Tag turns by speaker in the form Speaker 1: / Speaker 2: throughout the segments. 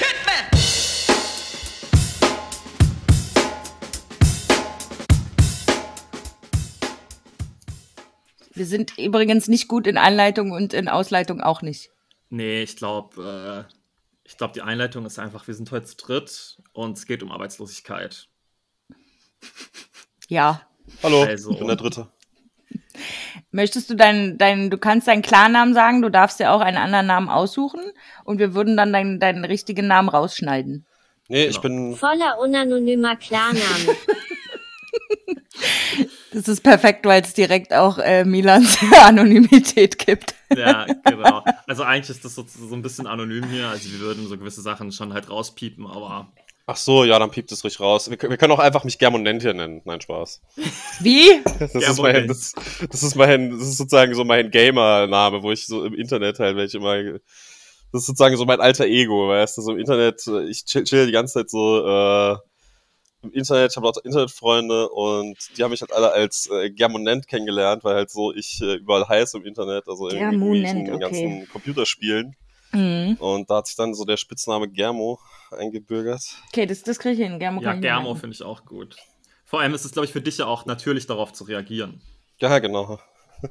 Speaker 1: Kidman!
Speaker 2: Wir sind übrigens nicht gut in Einleitung und in Ausleitung auch nicht.
Speaker 3: Nee, ich glaube, äh, ich glaube, die Einleitung ist einfach, wir sind heute zu dritt und es geht um Arbeitslosigkeit.
Speaker 2: Ja.
Speaker 4: Hallo,
Speaker 3: Also-
Speaker 4: ich bin der Dritte.
Speaker 2: Möchtest du deinen, deinen, du kannst deinen Klarnamen sagen, du darfst dir auch einen anderen Namen aussuchen und wir würden dann deinen, deinen richtigen Namen rausschneiden.
Speaker 4: Nee, ich
Speaker 3: Genau.
Speaker 4: bin.
Speaker 5: Voller unanonymer Klarname.
Speaker 2: Das ist perfekt, weil es direkt auch äh, Milans Anonymität gibt.
Speaker 3: Ja, genau. Also eigentlich ist das so, so ein bisschen anonym hier. Also wir würden so gewisse Sachen schon halt rauspiepen, aber
Speaker 4: Ach so, ja, dann piept es ruhig raus. Wir, können- wir können auch einfach mich Germonent hier nennen. Nein, Spaß.
Speaker 2: Wie?
Speaker 4: Das ist, mein, das, das ist mein, das ist sozusagen so mein Gamer-Name, wo ich so im Internet halt welche mal. Das ist sozusagen so mein alter Ego, weißt du, so im Internet, äh, ich chill, chill die ganze Zeit so äh, im Internet, ich habe lauter Internetfreunde und die haben mich halt alle als äh, Germonent kennengelernt, weil halt so ich äh, überall heiße im Internet, also in
Speaker 2: Germonent,
Speaker 4: irgendwelchen
Speaker 2: okay.
Speaker 4: ganzen Computerspielen.
Speaker 2: Mhm.
Speaker 4: Und da hat sich dann so der Spitzname Germo eingebürgert.
Speaker 2: Okay, das, das kriege ich hin. Germo
Speaker 3: ja, Germo finde ich auch gut. Vor allem ist es, glaube ich, für dich ja auch natürlich darauf zu reagieren.
Speaker 4: Ja, genau.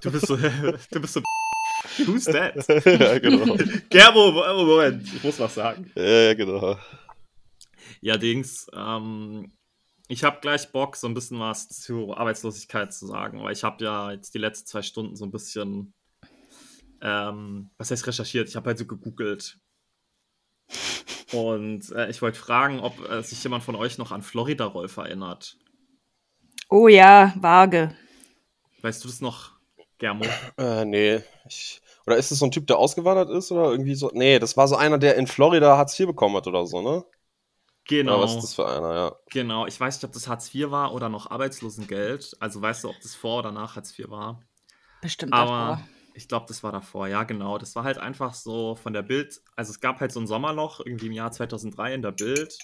Speaker 3: Du bist so, du bist so, who's that?
Speaker 4: ja, genau.
Speaker 3: Germo, Mo- Moment, ich muss was sagen.
Speaker 4: Ja, ja, genau.
Speaker 3: Ja, Dings, ähm, ich habe gleich Bock, so ein bisschen was zu Arbeitslosigkeit zu sagen, weil ich habe ja jetzt die letzten zwei Stunden so ein bisschen, ähm, was heißt recherchiert? Ich habe halt so gegoogelt. Und äh, ich wollte fragen, ob äh, sich jemand von euch noch an Florida Rolf erinnert.
Speaker 2: Oh ja, vage.
Speaker 3: Weißt du das noch, Germo?
Speaker 4: Äh, nee. Ich, oder ist es so ein Typ, der ausgewandert ist oder irgendwie so? Nee, das war so einer, der in Florida Hartz IV bekommen hat oder so, ne?
Speaker 3: Genau.
Speaker 4: Oder was ist das für einer, ja.
Speaker 3: Genau, ich weiß nicht, ob das Hartz IV war oder noch Arbeitslosengeld. Also weißt du, ob das vor oder nach Hartz IV war.
Speaker 2: Bestimmt
Speaker 3: Aber
Speaker 2: davor.
Speaker 3: Ich glaube, das war davor, ja, genau. Das war halt einfach so von der Bild. Also es gab halt so ein Sommerloch irgendwie im Jahr 2003 in der Bild.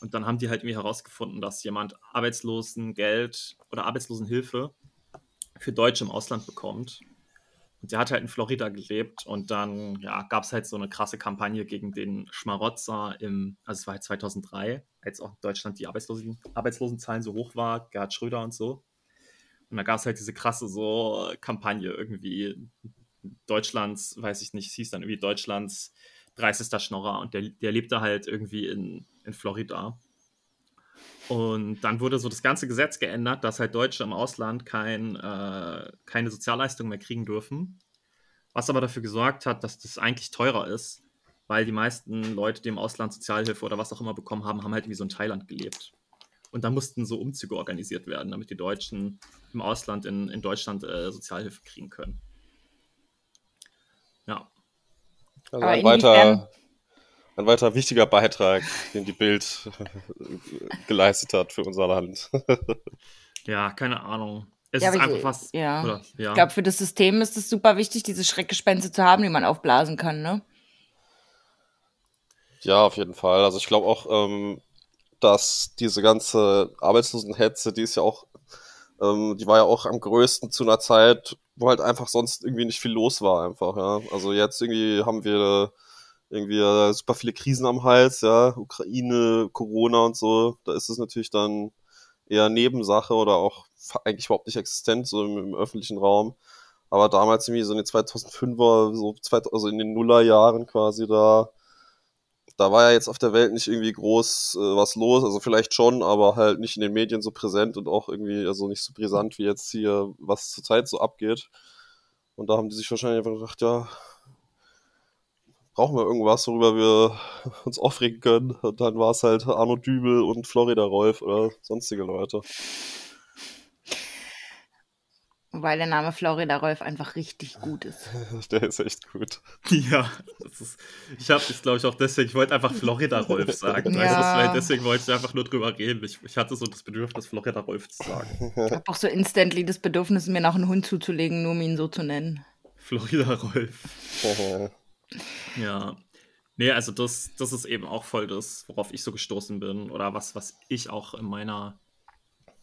Speaker 3: Und dann haben die halt irgendwie herausgefunden, dass jemand Arbeitslosengeld oder Arbeitslosenhilfe für Deutsche im Ausland bekommt. Und der hat halt in Florida gelebt und dann ja, gab es halt so eine krasse Kampagne gegen den Schmarotzer im, also es war halt 2003, als auch in Deutschland die Arbeitslosen, Arbeitslosenzahlen so hoch war, Gerhard Schröder und so. Und da gab es halt diese krasse so Kampagne irgendwie Deutschlands, weiß ich nicht, hieß dann irgendwie Deutschlands 30. Schnorrer und der, der lebte halt irgendwie in, in Florida. Und dann wurde so das ganze Gesetz geändert, dass halt Deutsche im Ausland kein, äh, keine Sozialleistungen mehr kriegen dürfen. Was aber dafür gesorgt hat, dass das eigentlich teurer ist, weil die meisten Leute, die im Ausland Sozialhilfe oder was auch immer bekommen haben, haben halt irgendwie so in Thailand gelebt. Und da mussten so Umzüge organisiert werden, damit die Deutschen im Ausland in, in Deutschland äh, Sozialhilfe kriegen können. Ja,
Speaker 4: Also ein weiter, ein weiter wichtiger Beitrag, den die Bild geleistet hat für unser Land.
Speaker 3: ja, keine Ahnung. Es
Speaker 2: Ja,
Speaker 3: ist einfach
Speaker 2: ich-
Speaker 3: was.
Speaker 2: ja.
Speaker 3: Oder, ja.
Speaker 2: Ich glaube, für das System ist es super wichtig, diese Schreckgespenste zu haben, die man aufblasen kann, ne?
Speaker 4: Ja, auf jeden Fall. Also ich glaube auch, ähm, dass diese ganze Arbeitslosenhetze, die ist ja auch, ähm, die war ja auch am größten zu einer Zeit, wo halt einfach sonst irgendwie nicht viel los war einfach, ja. Also jetzt irgendwie haben wir irgendwie äh, super viele Krisen am Hals, ja, Ukraine, Corona und so. Da ist es natürlich dann eher Nebensache oder auch eigentlich überhaupt nicht existent, so im, im öffentlichen Raum. Aber damals irgendwie so in den 2005er, so zwei, also in den Nullerjahren quasi da, da war ja jetzt auf der Welt nicht irgendwie groß äh, was los, also vielleicht schon, aber halt nicht in den Medien so präsent und auch irgendwie, also nicht so brisant wie jetzt hier, was zurzeit so abgeht. Und da haben die sich wahrscheinlich einfach gedacht, ja, brauchen wir irgendwas, worüber wir uns aufregen können. Und dann war es halt Arno Dübel und Florida Rolf oder sonstige Leute.
Speaker 2: Weil der Name Florida Rolf einfach richtig gut ist.
Speaker 4: Der ist echt gut.
Speaker 3: Ja, das ist, ich habe das, glaube ich, auch deswegen, ich wollte einfach Florida Rolf sagen.
Speaker 2: Ja.
Speaker 3: Vielleicht deswegen wollte ich einfach nur drüber reden. Ich, ich hatte so das Bedürfnis, Florida Rolf zu sagen.
Speaker 2: Ich habe auch so instantly das Bedürfnis, mir noch einen Hund zuzulegen, nur um ihn so zu nennen.
Speaker 3: Florida Rolf. Ja. Nee, also das, das ist eben auch voll das, worauf ich so gestoßen bin. Oder was, was ich auch in meiner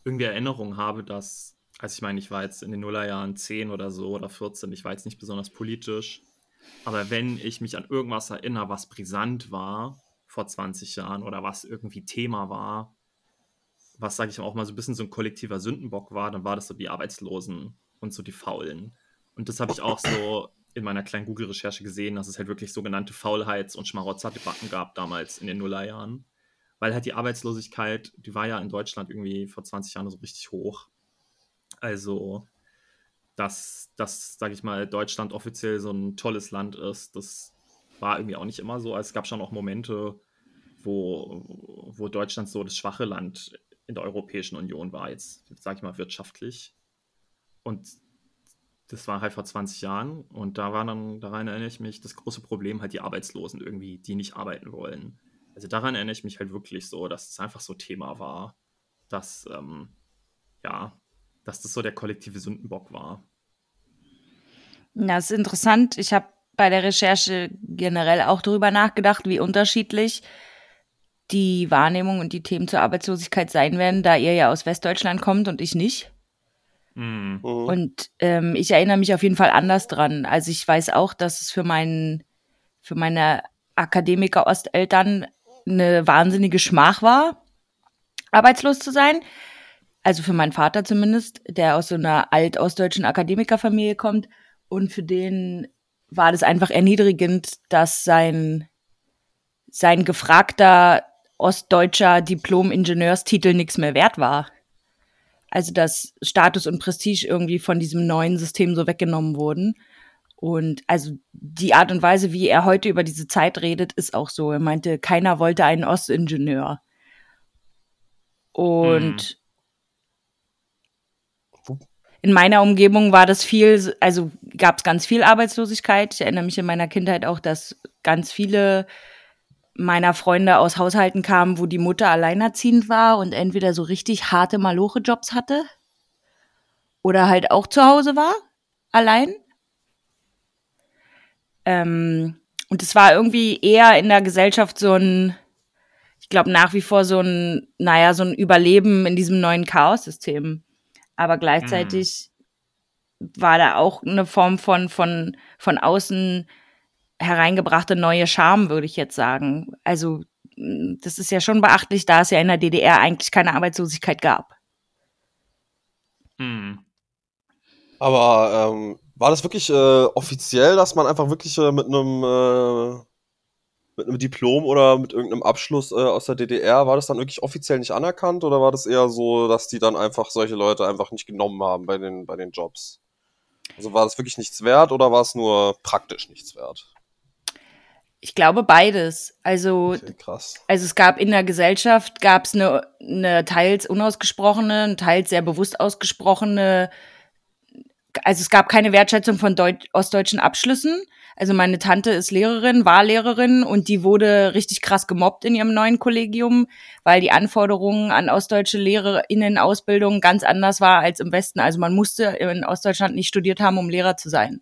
Speaker 3: irgendwie Erinnerung habe, dass, also ich meine, ich war jetzt in den Nullerjahren 10 oder so oder 14, ich war jetzt nicht besonders politisch. Aber wenn ich mich an irgendwas erinnere, was brisant war, vor 20 Jahren oder was irgendwie Thema war, was, sage ich auch mal so ein bisschen so ein kollektiver Sündenbock war, dann war das so die Arbeitslosen und so die Faulen. Und das habe ich auch so in meiner kleinen Google-Recherche gesehen, dass es halt wirklich sogenannte Faulheits- und Schmarotzer-Debatten gab damals in den Nullerjahren. Weil halt die Arbeitslosigkeit, die war ja in Deutschland irgendwie vor 20 Jahren so richtig hoch. Also, dass, dass sage ich mal, Deutschland offiziell so ein tolles Land ist, das war irgendwie auch nicht immer so. Es gab schon auch Momente, wo, wo Deutschland so das schwache Land in der Europäischen Union war, jetzt sage ich mal wirtschaftlich. Und das war halt vor 20 Jahren und da war dann, daran erinnere ich mich, das große Problem halt die Arbeitslosen irgendwie, die nicht arbeiten wollen. Also daran erinnere ich mich halt wirklich so, dass es einfach so Thema war, dass, ähm, ja, dass das so der kollektive Sündenbock war.
Speaker 2: Ja, das ist interessant. Ich habe bei der Recherche generell auch darüber nachgedacht, wie unterschiedlich die Wahrnehmung und die Themen zur Arbeitslosigkeit sein werden, da ihr ja aus Westdeutschland kommt und ich nicht.
Speaker 3: Mhm.
Speaker 2: Und ähm, ich erinnere mich auf jeden Fall anders dran. Also ich weiß auch, dass es für meinen, für meine Akademiker-Osteltern eine wahnsinnige Schmach war, arbeitslos zu sein. Also für meinen Vater zumindest, der aus so einer alt-ostdeutschen Akademikerfamilie kommt. Und für den war das einfach erniedrigend, dass sein, sein gefragter ostdeutscher Diplom-Ingenieurstitel nichts mehr wert war. Also dass Status und Prestige irgendwie von diesem neuen System so weggenommen wurden. Und also die Art und Weise, wie er heute über diese Zeit redet, ist auch so. Er meinte, keiner wollte einen Ostingenieur. Und in meiner Umgebung war das viel, also gab es ganz viel Arbeitslosigkeit. Ich erinnere mich in meiner Kindheit auch, dass ganz viele meiner Freunde aus Haushalten kamen, wo die Mutter alleinerziehend war und entweder so richtig harte Maloche-Jobs hatte oder halt auch zu Hause war, allein. Ähm, und es war irgendwie eher in der Gesellschaft so ein, ich glaube nach wie vor so ein, naja, so ein Überleben in diesem neuen Chaos-System. Aber gleichzeitig mhm. war da auch eine Form von, von, von außen hereingebrachte neue Charme, würde ich jetzt sagen. Also, das ist ja schon beachtlich, da es ja in der DDR eigentlich keine Arbeitslosigkeit gab.
Speaker 3: Mhm.
Speaker 4: Aber ähm, war das wirklich äh, offiziell, dass man einfach wirklich äh, mit einem äh, mit einem Diplom oder mit irgendeinem Abschluss äh, aus der DDR, war das dann wirklich offiziell nicht anerkannt oder war das eher so, dass die dann einfach solche Leute einfach nicht genommen haben bei den, bei den Jobs? Also war das wirklich nichts wert oder war es nur praktisch nichts wert?
Speaker 2: Ich glaube beides. Also,
Speaker 4: Okay, krass.
Speaker 2: also es gab in der Gesellschaft gab es eine, eine teils unausgesprochene, teils sehr bewusst ausgesprochene, also es gab keine Wertschätzung von Deut ostdeutschen Abschlüssen. Also meine Tante ist Lehrerin, war Lehrerin und die wurde richtig krass gemobbt in ihrem neuen Kollegium, weil die Anforderungen an ostdeutsche Lehrerinnenausbildung ganz anders war als im Westen. Also man musste in Ostdeutschland nicht studiert haben, um Lehrer zu sein.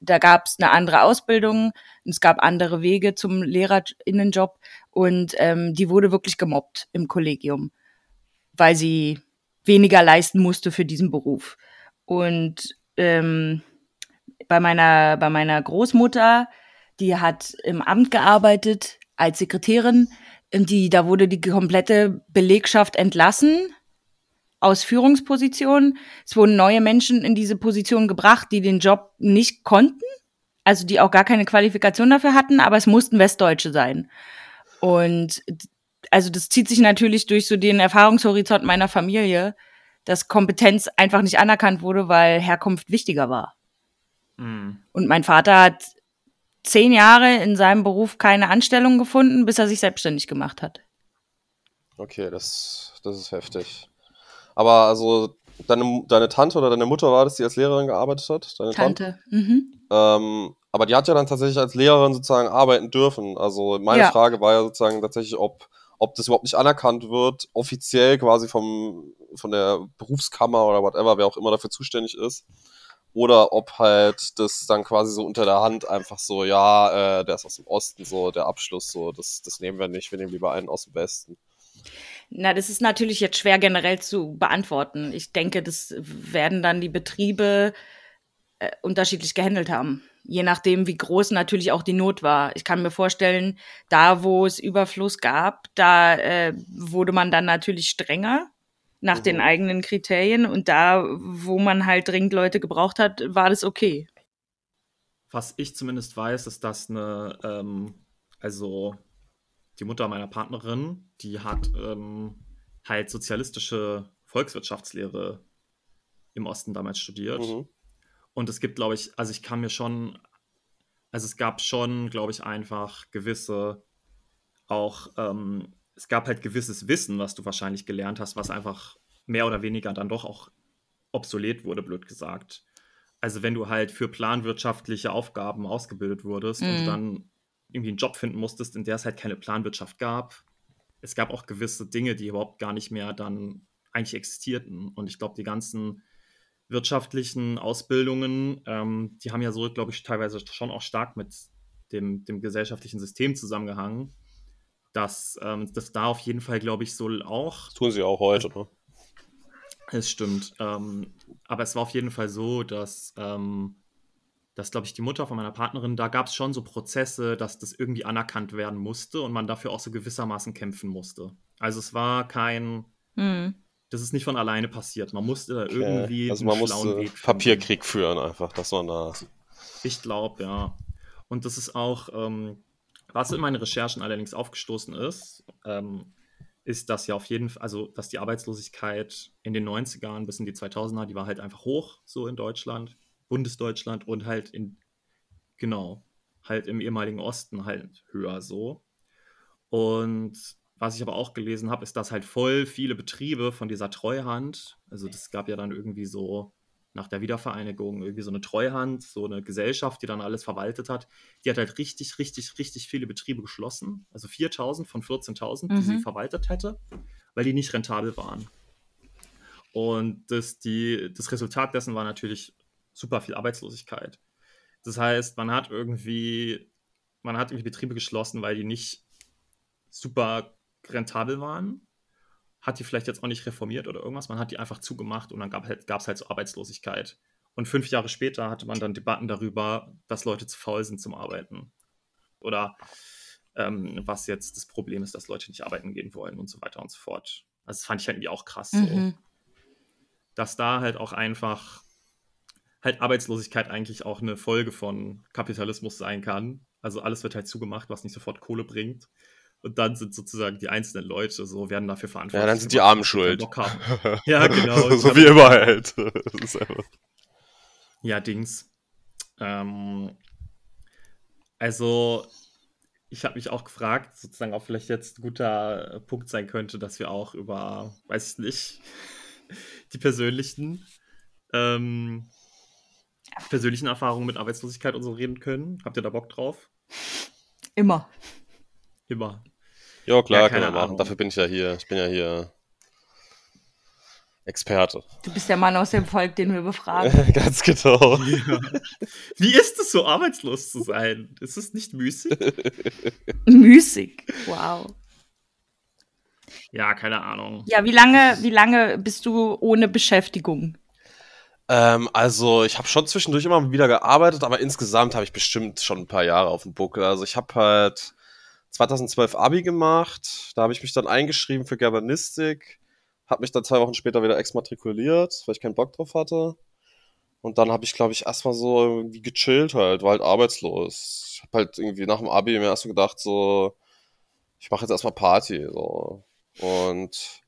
Speaker 2: Da gab es eine andere Ausbildung, es gab andere Wege zum Lehrerinnenjob und ähm, die wurde wirklich gemobbt im Kollegium, weil sie weniger leisten musste für diesen Beruf. Und ähm, bei meiner, bei meiner Großmutter, die hat im Amt gearbeitet als Sekretärin. Die, da wurde die komplette Belegschaft entlassen aus Führungspositionen. Es wurden neue Menschen in diese Position gebracht, die den Job nicht konnten, also die auch gar keine Qualifikation dafür hatten, aber es mussten Westdeutsche sein. Und also das zieht sich natürlich durch so den Erfahrungshorizont meiner Familie, dass Kompetenz einfach nicht anerkannt wurde, weil Herkunft wichtiger war.
Speaker 3: Mhm.
Speaker 2: Und mein Vater hat zehn Jahre in seinem Beruf keine Anstellung gefunden, bis er sich selbstständig gemacht hat.
Speaker 4: Okay, das, das ist heftig. Aber also, deine, deine Tante oder deine Mutter war das, die als Lehrerin gearbeitet hat? Deine
Speaker 2: Tante. Mhm.
Speaker 4: Ähm, aber die hat ja dann tatsächlich als Lehrerin sozusagen arbeiten dürfen. Also meine
Speaker 2: Ja.
Speaker 4: Frage war ja sozusagen tatsächlich, ob, ob das überhaupt nicht anerkannt wird, offiziell quasi vom, von der Berufskammer oder whatever, wer auch immer dafür zuständig ist. Oder ob halt das dann quasi so unter der Hand einfach so, ja, äh, der ist aus dem Osten, so der Abschluss, so, das, das nehmen wir nicht, wir nehmen lieber einen aus dem Westen.
Speaker 2: Na, das ist natürlich jetzt schwer generell zu beantworten. Ich denke, das werden dann die Betriebe äh, unterschiedlich gehandelt haben. je nachdem, wie groß natürlich auch die Not war. Ich kann mir vorstellen, da, wo es Überfluss gab, da äh, wurde man dann natürlich strenger nach mhm. den eigenen Kriterien und da, wo man halt dringend Leute gebraucht hat, war das okay.
Speaker 3: Was ich zumindest weiß, ist, dass eine, ähm, also die Mutter meiner Partnerin, die hat ähm, halt sozialistische Volkswirtschaftslehre im Osten damals studiert. Mhm. Und es gibt, glaube ich, also ich kann mir schon, also es gab schon, glaube ich, einfach gewisse, auch, ähm, es gab halt gewisses Wissen, was du wahrscheinlich gelernt hast, was einfach mehr oder weniger dann doch auch obsolet wurde, blöd gesagt. Also wenn du halt für planwirtschaftliche Aufgaben ausgebildet wurdest mhm. und dann irgendwie einen Job finden musstest, in der es halt keine Planwirtschaft gab. Es gab auch gewisse Dinge, die überhaupt gar nicht mehr dann eigentlich existierten. Und ich glaube, die ganzen wirtschaftlichen Ausbildungen, ähm, die haben ja so, glaube ich, teilweise schon auch stark mit dem, dem gesellschaftlichen System zusammengehangen, dass ähm, das da auf jeden Fall, glaube ich, so auch. Das
Speaker 4: tun sie auch heute, ne?
Speaker 3: Es stimmt. Ähm, aber es war auf jeden Fall so, dass, ähm, dass glaube ich, die Mutter von meiner Partnerin, da gab es schon so Prozesse, dass das irgendwie anerkannt werden musste und man dafür auch so gewissermaßen kämpfen musste. Also es war kein, mhm das ist nicht von alleine passiert. Man musste da okay. irgendwie
Speaker 4: also man einen schlauen Weg finden. Papierkrieg führen einfach, dass man da.
Speaker 3: Ich glaube, ja. Und das ist auch, ähm, was in meinen Recherchen allerdings aufgestoßen ist, ähm, ist, dass ja auf jeden Fall, also dass die Arbeitslosigkeit in den 90ern bis in die 2000er, die war halt einfach hoch, so in Deutschland, Bundesdeutschland und halt in, genau, halt im ehemaligen Osten halt höher so. Und was ich aber auch gelesen habe, ist, dass halt voll viele Betriebe von dieser Treuhand, also das gab ja dann irgendwie so nach der Wiedervereinigung irgendwie so eine Treuhand, so eine Gesellschaft, die dann alles verwaltet hat, die hat halt richtig, richtig, richtig viele Betriebe geschlossen. Also 4000 von 14.000, die mhm. sie verwaltet hätte, weil die nicht rentabel waren. Und das, die, das Resultat dessen war natürlich super viel Arbeitslosigkeit. Das heißt, man hat irgendwie, man hat irgendwie Betriebe geschlossen, weil die nicht super rentabel waren, hat die vielleicht jetzt auch nicht reformiert oder irgendwas, man hat die einfach zugemacht und dann gab es halt, halt so Arbeitslosigkeit. Und fünf Jahre später hatte man dann Debatten darüber, dass Leute zu faul sind zum Arbeiten. Oder ähm, was jetzt das Problem ist, dass Leute nicht arbeiten gehen wollen und so weiter und so fort. Also das fand ich halt irgendwie auch krass mhm. so. Dass da halt auch einfach halt Arbeitslosigkeit eigentlich auch eine Folge von Kapitalismus sein kann. Also alles wird halt zugemacht, was nicht sofort Kohle bringt. Und dann sind sozusagen die einzelnen Leute so, werden dafür verantwortlich.
Speaker 4: Ja, dann sind die Armen schuld.
Speaker 3: Ja, genau.
Speaker 4: so wie immer halt.
Speaker 3: ja, Dings. Ähm, also, ich habe mich auch gefragt, sozusagen auch vielleicht jetzt ein guter Punkt sein könnte, dass wir auch über, weiß ich nicht, die persönlichen, ähm, persönlichen Erfahrungen mit Arbeitslosigkeit und so reden können. Habt ihr da Bock drauf?
Speaker 2: Immer.
Speaker 3: Immer.
Speaker 4: Ja, klar, ja, kann man machen. Dafür bin ich ja hier. Ich bin ja hier Experte.
Speaker 2: Du bist der Mann aus dem Volk, den wir befragen.
Speaker 4: Ganz genau.
Speaker 3: Ja. Wie ist es so, arbeitslos zu sein? Ist es nicht müßig?
Speaker 2: müßig, wow.
Speaker 3: Ja, keine Ahnung.
Speaker 2: Ja, wie lange, wie lange bist du ohne Beschäftigung?
Speaker 4: Ähm, also, ich habe schon zwischendurch immer wieder gearbeitet, aber insgesamt habe ich bestimmt schon ein paar Jahre auf dem Buckel. Also, ich habe halt 2012 Abi gemacht. Da habe ich mich dann eingeschrieben für Germanistik. Habe mich dann zwei Wochen später wieder exmatrikuliert, weil ich keinen Bock drauf hatte. Und dann habe ich, glaube ich, erstmal so irgendwie gechillt halt, war halt arbeitslos. Ich habe halt irgendwie nach dem Abi mir erst so gedacht, so, ich mache jetzt erstmal Party. So. Und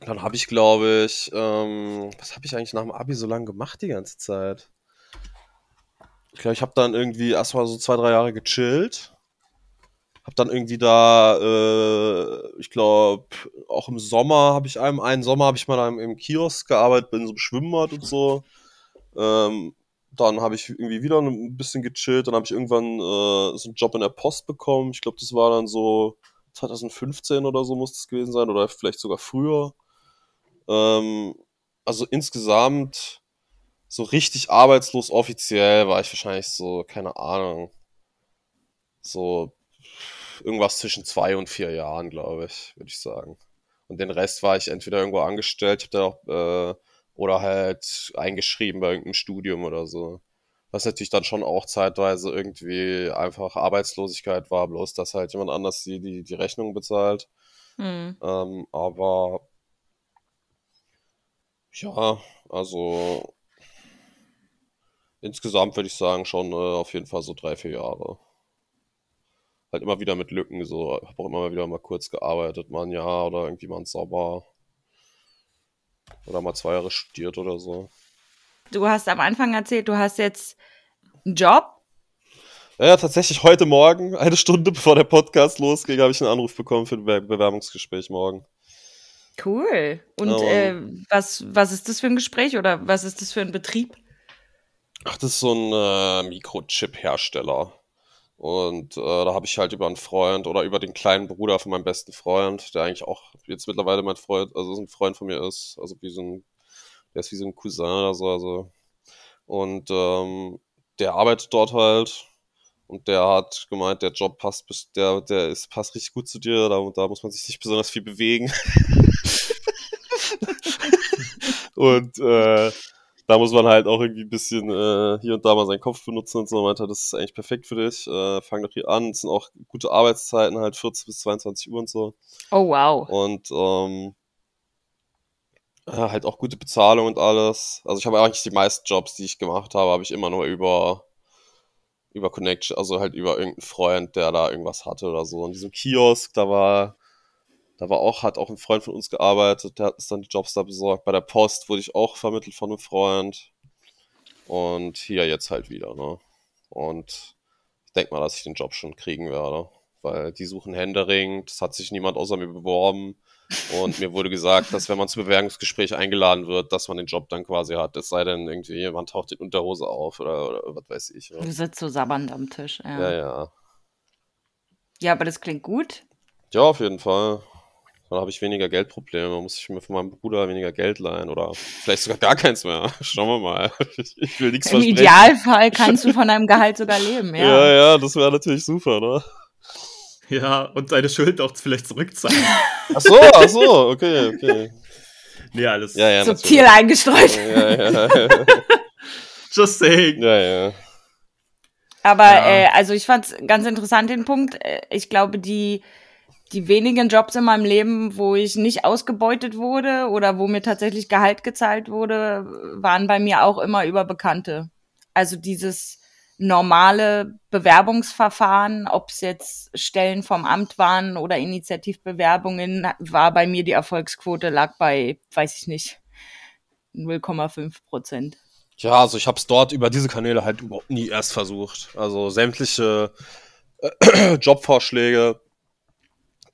Speaker 4: dann habe ich, glaube ich, ähm, was habe ich eigentlich nach dem Abi so lange gemacht die ganze Zeit? Ich glaube, ich habe dann irgendwie erstmal so zwei, drei Jahre gechillt hab dann irgendwie da, äh, ich glaube, auch im Sommer habe ich einem, einen Sommer habe ich mal im, im Kiosk gearbeitet, bin so im Schwimmbad und so. Ähm, dann habe ich irgendwie wieder ein bisschen gechillt, dann habe ich irgendwann äh, so einen Job in der Post bekommen. Ich glaube, das war dann so 2015 oder so muss das gewesen sein oder vielleicht sogar früher. Ähm, also insgesamt so richtig arbeitslos offiziell war ich wahrscheinlich so, keine Ahnung, so irgendwas zwischen zwei und vier Jahren, glaube ich, würde ich sagen. Und den Rest war ich entweder irgendwo angestellt, auch, äh, oder halt eingeschrieben bei irgendeinem Studium oder so. Was natürlich dann schon auch zeitweise irgendwie einfach Arbeitslosigkeit war, bloß dass halt jemand anders die, die, die Rechnung bezahlt.
Speaker 2: Hm.
Speaker 4: Ähm, aber ja, also insgesamt würde ich sagen, schon äh, auf jeden Fall so drei, vier Jahre. Halt immer wieder mit Lücken, so, habe auch immer wieder mal kurz gearbeitet, mal ein Jahr oder irgendwie mal ein Sommer. Oder mal zwei Jahre studiert oder so.
Speaker 2: Du hast am Anfang erzählt, du hast jetzt einen Job.
Speaker 4: Ja, tatsächlich heute Morgen, eine Stunde bevor der Podcast losging, habe ich einen Anruf bekommen für ein Be Bewerbungsgespräch morgen.
Speaker 2: Cool. Und
Speaker 4: Ja,
Speaker 2: äh, was, was ist das für ein Gespräch oder was ist das für ein Betrieb?
Speaker 4: Ach, das ist so ein äh, Mikrochip-Hersteller. Und äh, da habe ich halt über einen Freund oder über den kleinen Bruder von meinem besten Freund, der eigentlich auch jetzt mittlerweile mein Freund, also so ein Freund von mir ist, also wie so ein, der ist wie so ein Cousin oder so, also. Und ähm, der arbeitet dort halt und der hat gemeint, der Job passt, der, der ist, passt richtig gut zu dir, da, da muss man sich nicht besonders viel bewegen. und äh, da muss man halt auch irgendwie ein bisschen äh, hier und da mal seinen Kopf benutzen und so. Meinte, das ist eigentlich perfekt für dich. Äh, fang doch hier an. Es sind auch gute Arbeitszeiten, halt 14 bis 22 Uhr und so.
Speaker 2: Oh, wow.
Speaker 4: Und ähm, ja, halt auch gute Bezahlung und alles. Also ich habe eigentlich die meisten Jobs, die ich gemacht habe, habe ich immer nur über über Connection, also halt über irgendeinen Freund, der da irgendwas hatte oder so. In diesem Kiosk, da war da war auch, hat auch ein Freund von uns gearbeitet, der hat uns dann die Jobs da besorgt. Bei der Post wurde ich auch vermittelt von einem Freund. Und hier jetzt halt wieder, ne? Und ich denke mal, dass ich den Job schon kriegen werde. Weil die suchen händeringend, es hat sich niemand außer mir beworben. Und mir wurde gesagt, dass wenn man zum Bewerbungsgespräch eingeladen wird, dass man den Job dann quasi hat. Es sei denn, irgendwie jemand taucht in Unterhose auf oder, oder was weiß ich.
Speaker 2: Du
Speaker 4: Ne?
Speaker 2: sitzt so sabbernd am Tisch. Ja.
Speaker 4: Ja,
Speaker 2: ja.
Speaker 4: ja.
Speaker 2: aber das klingt gut.
Speaker 4: Ja, auf jeden Fall. Dann habe ich weniger Geldprobleme. Dann muss ich mir von meinem Bruder weniger Geld leihen oder vielleicht sogar gar keins mehr. Schauen wir mal. Ich will nichts
Speaker 2: Im
Speaker 4: versprechen.
Speaker 2: Idealfall kannst du von deinem Gehalt sogar leben, ja.
Speaker 4: Ja, ja, das wäre natürlich super, ne?
Speaker 3: Ja, und deine Schuld auch vielleicht zurückzahlen.
Speaker 4: Ach so, ach so, okay, okay.
Speaker 3: nee, alles.
Speaker 4: Ja, ja,
Speaker 2: Subtil eingestreut.
Speaker 4: Ja, ja, ja.
Speaker 3: Just saying.
Speaker 4: ja, ja.
Speaker 2: Aber
Speaker 3: Ja.
Speaker 2: äh, also ich fand es ganz interessant den Punkt. Äh, Ich glaube, die, die wenigen Jobs in meinem Leben, wo ich nicht ausgebeutet wurde oder wo mir tatsächlich Gehalt gezahlt wurde, waren bei mir auch immer über Bekannte. Also dieses normale Bewerbungsverfahren, ob es jetzt Stellen vom Amt waren oder Initiativbewerbungen, war bei mir die Erfolgsquote lag bei, weiß ich nicht, 0,5 Prozent.
Speaker 4: Ja, also ich habe es dort über diese Kanäle halt überhaupt nie erst versucht. Also sämtliche äh, Jobvorschläge,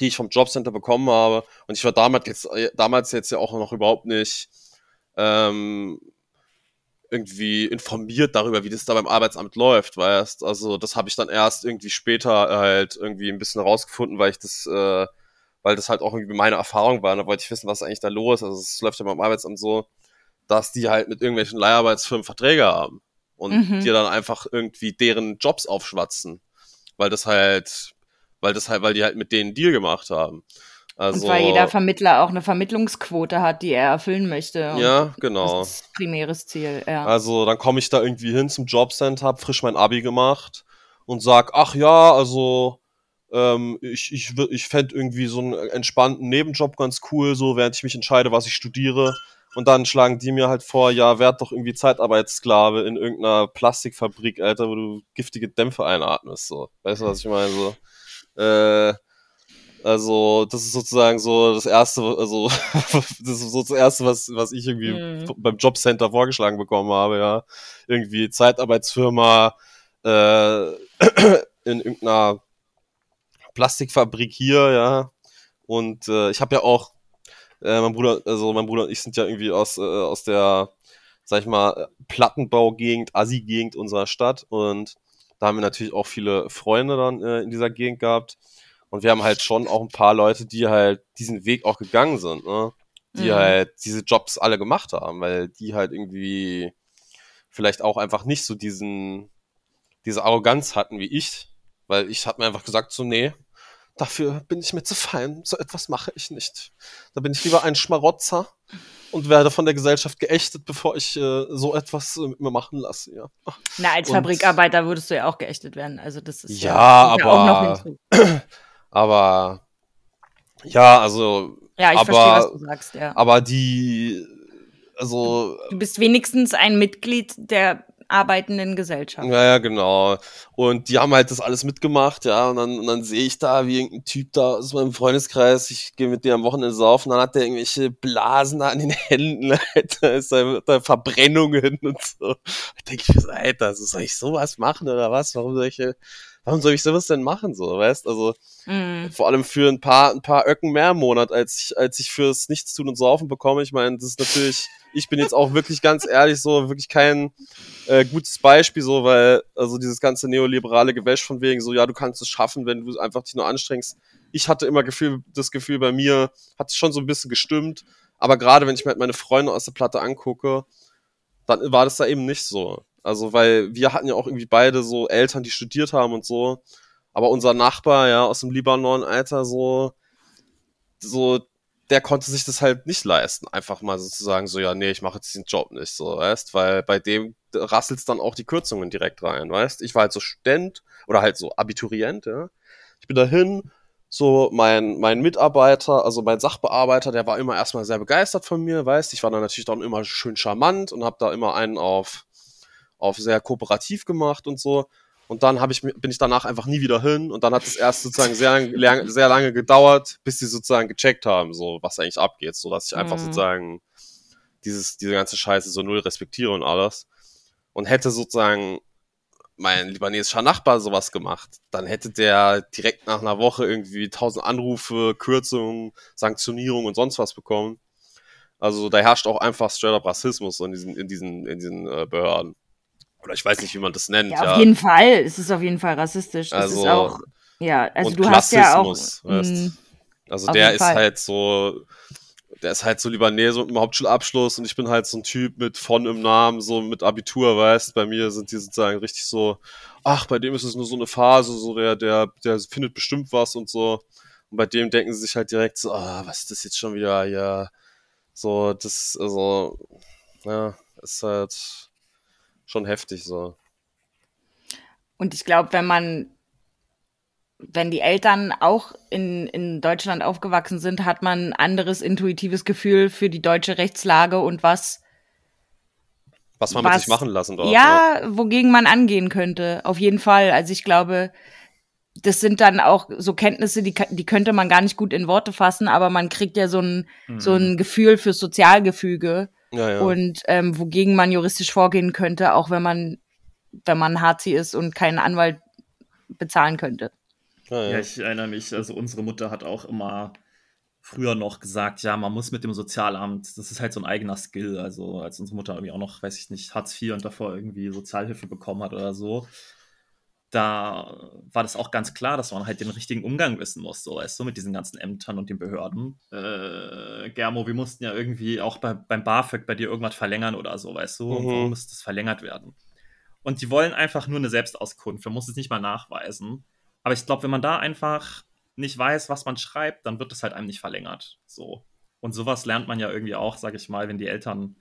Speaker 4: die ich vom Jobcenter bekommen habe. Und ich war damals jetzt, äh, damals jetzt ja auch noch überhaupt nicht ähm, irgendwie informiert darüber, wie das da beim Arbeitsamt läuft, weißt. Also das habe ich dann erst irgendwie später halt irgendwie ein bisschen rausgefunden, weil ich das, äh, weil das halt auch irgendwie meine Erfahrung war. Und da wollte ich wissen, was eigentlich da los ist. Also es läuft ja beim Arbeitsamt so, dass die halt mit irgendwelchen Leiharbeitsfirmen Verträge haben und
Speaker 2: Mhm.
Speaker 4: dir dann einfach irgendwie deren Jobs aufschwatzen, weil das halt, weil das halt, weil die halt mit denen Deal gemacht haben. Also
Speaker 2: Und weil jeder Vermittler auch eine Vermittlungsquote hat, die er erfüllen möchte.
Speaker 4: Ja, genau.
Speaker 2: Das ist primäres Ziel, ja.
Speaker 4: Also dann komme ich da irgendwie hin zum Jobcenter, hab frisch mein Abi gemacht und sag, ach ja, also ähm, ich, ich, ich fände irgendwie so einen entspannten Nebenjob ganz cool, so während ich mich entscheide, was ich studiere. Und dann schlagen die mir halt vor, ja, werd doch irgendwie Zeitarbeitssklave in irgendeiner Plastikfabrik, Alter, wo du giftige Dämpfe einatmest. So. Weißt du, was ich meine? So. Äh, also, das ist sozusagen so das erste, also, das ist so das erste, was, was ich irgendwie
Speaker 2: Mhm.
Speaker 4: beim Jobcenter vorgeschlagen bekommen habe, ja. Irgendwie Zeitarbeitsfirma, äh, in irgendeiner Plastikfabrik hier, ja. Und äh, ich habe ja auch, äh, mein Bruder, also mein Bruder und ich sind ja irgendwie aus, äh, aus der, sag ich mal, Plattenbaugegend, Assi-Gegend unserer Stadt und da haben wir natürlich auch viele Freunde dann äh, in dieser Gegend gehabt. Und wir haben halt schon auch ein paar Leute, die halt diesen Weg auch gegangen sind, ne? Die
Speaker 2: Mhm.
Speaker 4: halt diese Jobs alle gemacht haben, weil die halt irgendwie vielleicht auch einfach nicht so diesen, diese Arroganz hatten wie ich. Weil ich hab mir einfach gesagt, so, nee, Dafür bin ich mir zu fein. So etwas mache ich nicht. Da bin ich lieber ein Schmarotzer und werde von der Gesellschaft geächtet, bevor ich äh, so etwas äh, mit mir machen lasse. Ja.
Speaker 2: Na, als
Speaker 4: Und-
Speaker 2: Fabrikarbeiter würdest du ja auch geächtet werden. Also das ist
Speaker 4: Ja,
Speaker 2: noch
Speaker 4: aber-
Speaker 2: hinzu.
Speaker 4: Aber ja, also,
Speaker 2: Ja, ich
Speaker 4: aber-
Speaker 2: verstehe, was du sagst, ja.
Speaker 4: aber die, also,
Speaker 2: Du bist wenigstens ein Mitglied der arbeitenden Gesellschaft.
Speaker 4: Ja, ja, genau. Und die haben halt das alles mitgemacht, ja. Und dann, und dann sehe ich da, wie irgendein Typ da aus meinem Freundeskreis, ich gehe mit dem am Wochenende saufen, dann hat der irgendwelche Blasen da an den Händen, Alter, ist da, da Verbrennungen und so. Da denke ich mir so, Alter, so, soll ich sowas machen oder was? Warum soll ich, warum soll ich sowas denn machen, so, weißt? Also,
Speaker 2: Mhm.
Speaker 4: vor allem für ein paar, ein paar Öcken mehr im Monat, als ich, als ich fürs Nichtstun und Saufen bekomme. Ich meine, das ist natürlich, ich bin jetzt auch wirklich ganz ehrlich so, wirklich kein äh, gutes Beispiel so, weil, also dieses ganze neoliberale Gewäsch von wegen so, ja, du kannst es schaffen, wenn du einfach dich nur anstrengst. Ich hatte immer Gefühl, das Gefühl bei mir hat es schon so ein bisschen gestimmt, aber gerade wenn ich mir halt meine Freunde aus der Platte angucke, dann war das da eben nicht so. Also, weil wir hatten ja auch irgendwie beide so Eltern, die studiert haben und so. Aber unser Nachbar, ja, aus dem Libanon, Alter, so, so, der konnte sich das halt nicht leisten, einfach mal sozusagen so, ja, nee, ich mache jetzt den Job nicht, so, weißt, weil bei dem rasselt's dann auch die Kürzungen direkt rein, weißt. Ich war halt so Student oder halt so Abiturient, ja. Ich bin dahin, so mein, mein Mitarbeiter, also mein Sachbearbeiter, der war immer erstmal sehr begeistert von mir, weißt. Ich war dann natürlich dann immer schön charmant und habe da immer einen auf, auf sehr kooperativ gemacht und so. Und dann ich, bin ich danach einfach nie wieder hin. Und dann hat es erst sozusagen sehr, lang, sehr lange gedauert, bis sie sozusagen gecheckt haben, so was eigentlich abgeht. So dass ich einfach
Speaker 2: Mhm.
Speaker 4: sozusagen dieses, diese ganze Scheiße so null respektiere und alles. Und hätte sozusagen mein libanesischer Nachbar sowas gemacht, dann hätte der direkt nach einer Woche irgendwie tausend Anrufe, Kürzungen, Sanktionierung und sonst was bekommen. Also da herrscht auch einfach straight up Rassismus in diesen, in diesen, in diesen äh, Behörden. Oder ich weiß nicht, wie man das nennt.
Speaker 2: Ja,
Speaker 4: Ja,
Speaker 2: auf jeden Fall. Es ist auf jeden Fall rassistisch. Das ist
Speaker 4: Also-
Speaker 2: auch, ja, also
Speaker 4: und
Speaker 2: du hast ja auch.
Speaker 4: Klassismus, weißt Also der ist
Speaker 2: Fall.
Speaker 4: halt so, der ist halt so Libanese mit einem Hauptschulabschluss und ich bin halt so ein Typ mit von im Namen, so mit Abitur, weißt, bei mir sind die sozusagen richtig so, ach, bei dem ist es nur so eine Phase, so der, der, der findet bestimmt was und so. Und bei dem denken sie sich halt direkt so, ah, was ist das jetzt schon wieder, ja, so, das, also, ja, ist halt schon heftig so.
Speaker 2: Und ich glaube, wenn man, wenn die Eltern auch in, in Deutschland aufgewachsen sind, hat man ein anderes intuitives Gefühl für die deutsche Rechtslage und was,
Speaker 4: Was man mit
Speaker 2: Was-
Speaker 4: sich machen lassen darf.
Speaker 2: ja, wogegen man angehen könnte. Auf jeden Fall. Also ich glaube, das sind dann auch so Kenntnisse, die, die könnte man gar nicht gut in Worte fassen, aber man kriegt ja so ein, so ein Gefühl fürs Sozialgefüge
Speaker 4: ja, ja.
Speaker 2: und ähm, wogegen man juristisch vorgehen könnte, auch wenn man, wenn man Harzi ist und keinen Anwalt bezahlen könnte.
Speaker 4: ja, ja.
Speaker 3: Ja, ich erinnere mich, also unsere Mutter hat auch immer früher noch gesagt, ja, man muss mit dem Sozialamt, das ist halt so ein eigener Skill. Also als unsere Mutter irgendwie auch noch, weiß ich nicht, Hartz IV und davor irgendwie Sozialhilfe bekommen hat oder so, da war das auch ganz klar, dass man halt den richtigen Umgang wissen muss, so weißt du, mit diesen ganzen Ämtern und den Behörden. Äh, Germo, wir mussten ja irgendwie auch bei, beim BAföG bei dir irgendwas verlängern oder so, weißt du,
Speaker 4: Mhm.
Speaker 3: warum müsste das verlängert werden? Und die wollen einfach nur eine Selbstauskunft, man muss es nicht mal nachweisen. Aber ich glaube, wenn man da einfach nicht weiß, was man schreibt, dann wird es halt einem nicht verlängert. So. Und sowas lernt man ja irgendwie auch, sag ich mal, wenn die Eltern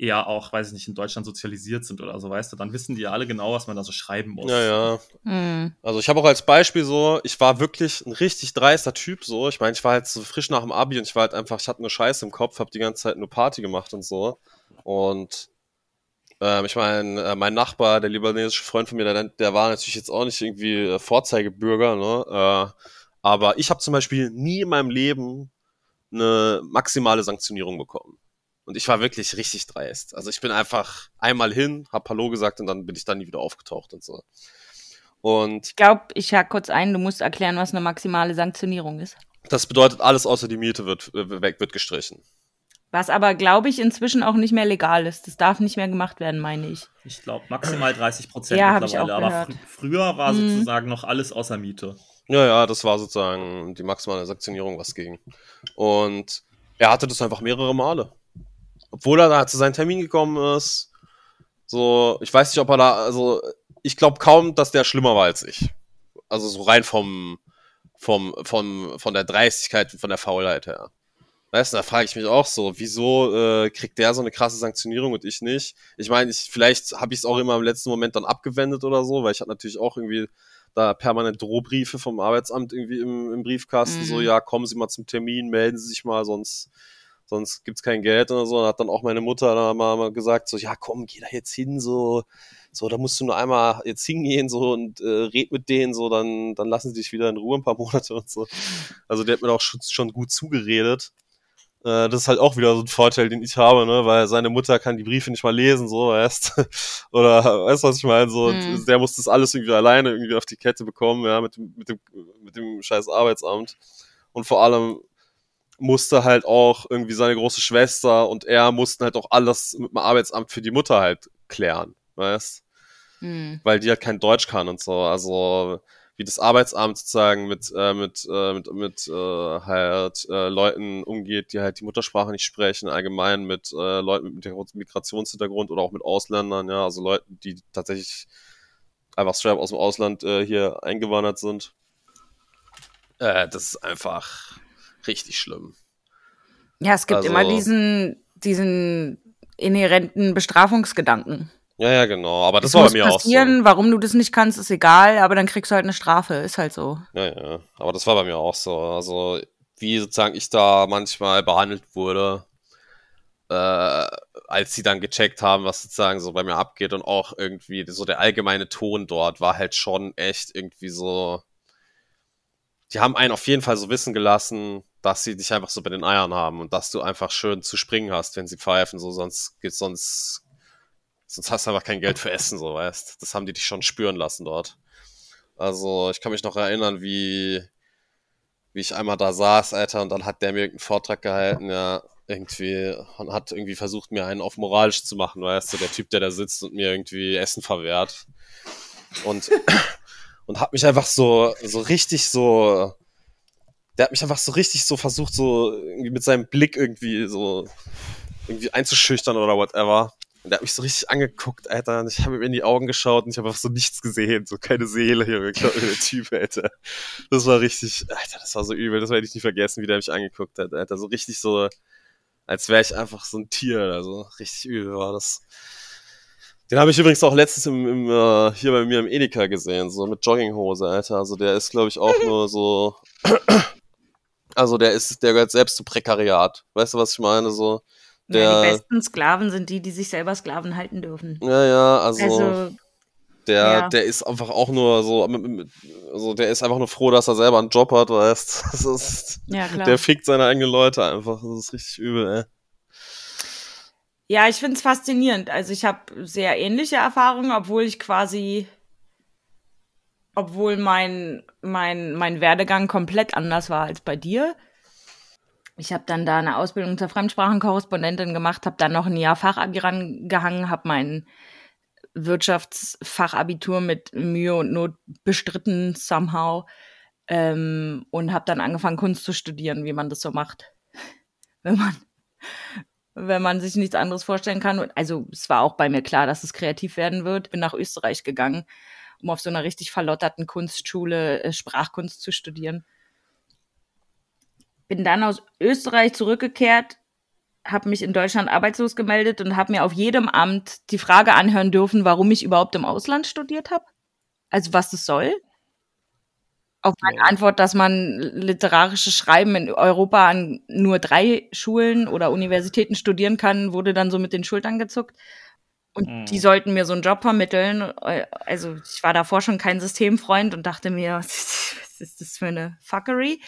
Speaker 3: eher auch, weiß ich nicht, in Deutschland sozialisiert sind oder so, weißt du, dann wissen die ja alle genau, was man da so schreiben muss.
Speaker 4: ja, ja.
Speaker 2: Hm.
Speaker 4: Also ich habe auch als Beispiel so, ich war wirklich ein richtig dreister Typ so. Ich meine, ich war halt so frisch nach dem Abi und ich war halt einfach, ich hatte nur Scheiße im Kopf, habe die ganze Zeit nur Party gemacht und so. Und ähm, ich meine, äh, mein Nachbar, der libanesische Freund von mir, der, der war natürlich jetzt auch nicht irgendwie äh, Vorzeigebürger, ne? Äh, aber ich habe zum Beispiel nie in meinem Leben eine maximale Sanktionierung bekommen. Und ich war wirklich richtig dreist. Also ich bin einfach einmal hin, hab Hallo gesagt und dann bin ich dann nie wieder aufgetaucht und so. Und
Speaker 2: Ich glaube, ich hack kurz ein, du musst erklären, was eine maximale Sanktionierung ist.
Speaker 4: Das bedeutet, alles außer die Miete wird äh, weg, wird gestrichen.
Speaker 2: Was aber, glaube ich, inzwischen auch nicht mehr legal ist. Das darf nicht mehr gemacht werden, meine ich.
Speaker 3: Ich glaube, maximal 30 Prozent
Speaker 2: Ja,
Speaker 3: mittlerweile.
Speaker 2: auch
Speaker 3: Aber
Speaker 2: gehört.
Speaker 3: fr früher war
Speaker 2: Mhm.
Speaker 3: sozusagen noch alles außer Miete.
Speaker 4: Ja, ja, das war sozusagen die maximale Sanktionierung, was ging. Und er hatte das einfach mehrere Male. Obwohl er da zu seinem Termin gekommen ist. So, ich weiß nicht, ob er da, also, ich glaube kaum, dass der schlimmer war als ich. Also so rein vom, vom, vom, von der Dreistigkeit und von der Faulheit her. Weißt du, da frage ich mich auch so, wieso äh, kriegt der so eine krasse Sanktionierung und ich nicht? Ich meine, ich, vielleicht habe ich es auch immer im letzten Moment dann abgewendet oder so, weil ich hatte natürlich auch irgendwie da permanent Drohbriefe vom Arbeitsamt irgendwie im, im Briefkasten,
Speaker 2: Mhm.
Speaker 4: so, ja, kommen Sie mal zum Termin, melden Sie sich mal, sonst, sonst gibt's kein Geld oder so. Da hat dann auch meine Mutter da mal, gesagt, so, ja, komm, geh da jetzt hin, so, so, da musst du nur einmal jetzt hingehen, so, und äh, red mit denen, so, dann, dann lassen sie dich wieder in Ruhe ein paar Monate und so. Also der hat mir auch schon, schon gut zugeredet. Äh, das ist halt auch wieder so ein Vorteil, den ich habe, ne, weil seine Mutter kann die Briefe nicht mal lesen, so, weißt Oder, weißt du, was ich meine? So,
Speaker 2: Mhm.
Speaker 4: und der muss das alles irgendwie alleine irgendwie auf die Kette bekommen, ja, mit dem, mit dem, mit dem scheiß Arbeitsamt. Und vor allem musste halt auch irgendwie seine große Schwester und er mussten halt auch alles mit dem Arbeitsamt für die Mutter halt klären, weißt
Speaker 2: Hm.
Speaker 4: weil die halt kein Deutsch kann und so. Also wie das Arbeitsamt sozusagen mit äh, mit äh, mit mit äh, halt äh, Leuten umgeht, die halt die Muttersprache nicht sprechen, allgemein mit äh, Leuten mit Migra- Migrationshintergrund oder auch mit Ausländern, ja, also Leuten, die tatsächlich einfach straight aus dem Ausland äh, hier eingewandert sind. Äh, das ist einfach richtig schlimm.
Speaker 2: Ja, es gibt
Speaker 4: Also-
Speaker 2: immer diesen, diesen inhärenten Bestrafungsgedanken.
Speaker 4: Ja, ja, genau. Aber das
Speaker 2: Es
Speaker 4: war bei mir auch so.
Speaker 2: warum du das nicht kannst, ist egal, aber dann kriegst du halt eine Strafe, ist halt so.
Speaker 4: Ja, ja, aber das war bei mir auch so. Also, wie sozusagen ich da manchmal behandelt wurde, äh, als sie dann gecheckt haben, was sozusagen so bei mir abgeht und auch irgendwie so der allgemeine Ton dort war halt schon echt irgendwie so. Die haben einen auf jeden Fall so wissen gelassen, dass sie dich einfach so bei den Eiern haben und dass du einfach schön zu springen hast, wenn sie pfeifen, so sonst geht's sonst sonst hast du einfach kein Geld für Essen, so weißt. Das haben die dich schon spüren lassen dort. Also ich kann mich noch erinnern, wie, wie ich einmal da saß, Alter, und dann hat der mir irgendeinen Vortrag gehalten, ja, irgendwie, und hat irgendwie versucht, mir einen auf moralisch zu machen, weißt du, der Typ, der da sitzt und mir irgendwie Essen verwehrt. Und, und hat mich einfach so, so richtig so, der hat mich einfach so richtig so versucht, so irgendwie mit seinem Blick irgendwie so, irgendwie einzuschüchtern oder whatever. Und der hat mich so richtig angeguckt, Alter. Und ich habe ihm in die Augen geschaut und ich habe einfach so nichts gesehen. So keine Seele hier, wirklich, der Typ, Alter. Das war richtig, Alter, das war so übel. Das werde ich nie vergessen, wie der mich angeguckt hat, Alter. So richtig so, als wäre ich einfach so ein Tier. Also richtig übel war das. Den habe ich übrigens auch letztens im, im, äh, hier bei mir im Edeka gesehen, so mit Jogginghose, Alter. Also der ist, glaube ich, auch nur so. Also der ist, der gehört selbst zu Prekariat. Weißt du, was ich meine? So,
Speaker 2: ja,
Speaker 4: Der-
Speaker 2: die besten Sklaven sind die, die sich selber Sklaven halten dürfen.
Speaker 4: ja, ja, also,
Speaker 2: Also,
Speaker 4: der,
Speaker 2: ja.
Speaker 4: der ist einfach auch nur so, also der ist einfach nur froh, dass er selber einen Job hat, weißt. Das ist,
Speaker 2: ja, klar.
Speaker 4: der fickt seine eigenen Leute einfach. Das ist richtig übel, ey.
Speaker 2: Ja, ich finde es faszinierend. Also ich habe sehr ähnliche Erfahrungen, obwohl ich quasi, obwohl mein, mein, mein Werdegang komplett anders war als bei dir. Ich habe dann da eine Ausbildung zur Fremdsprachenkorrespondentin gemacht, habe dann noch ein Jahr Fachabi rangehangen, habe mein Wirtschaftsfachabitur mit Mühe und Not bestritten somehow ähm, und habe dann angefangen Kunst zu studieren, wie man das so macht, wenn man wenn man sich nichts anderes vorstellen kann. Also es war auch bei mir klar, dass es kreativ werden wird. Bin nach Österreich gegangen, um auf so einer richtig verlotterten Kunstschule äh, Sprachkunst zu studieren. Bin dann aus Österreich zurückgekehrt, habe mich in Deutschland arbeitslos gemeldet und habe mir auf jedem Amt die Frage anhören dürfen, warum ich überhaupt im Ausland studiert habe. Also was das soll. Auf meine. Antwort, dass man literarisches Schreiben in Europa an nur drei Schulen oder Universitäten studieren kann, wurde dann so mit den Schultern gezuckt. Und
Speaker 3: Mhm.
Speaker 2: die sollten mir so einen Job vermitteln. Also ich war davor schon kein Systemfreund und dachte mir, was ist das für eine Fuckery?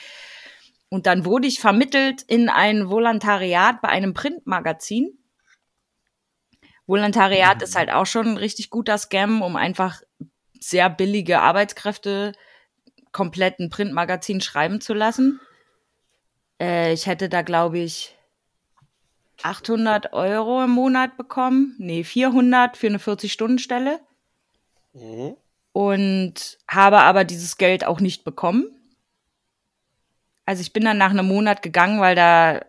Speaker 2: Und dann wurde ich vermittelt in ein Volontariat bei einem Printmagazin. Volontariat
Speaker 3: Mhm.
Speaker 2: ist halt auch schon ein richtig guter Scam, um einfach sehr billige Arbeitskräfte komplett ein Printmagazin schreiben zu lassen. Äh, ich hätte da, glaube ich, 800 Euro im Monat bekommen. Nee, 400 für eine 40-Stunden-Stelle.
Speaker 4: Mhm.
Speaker 2: Und habe aber dieses Geld auch nicht bekommen. Also ich bin dann nach einem Monat gegangen, weil da,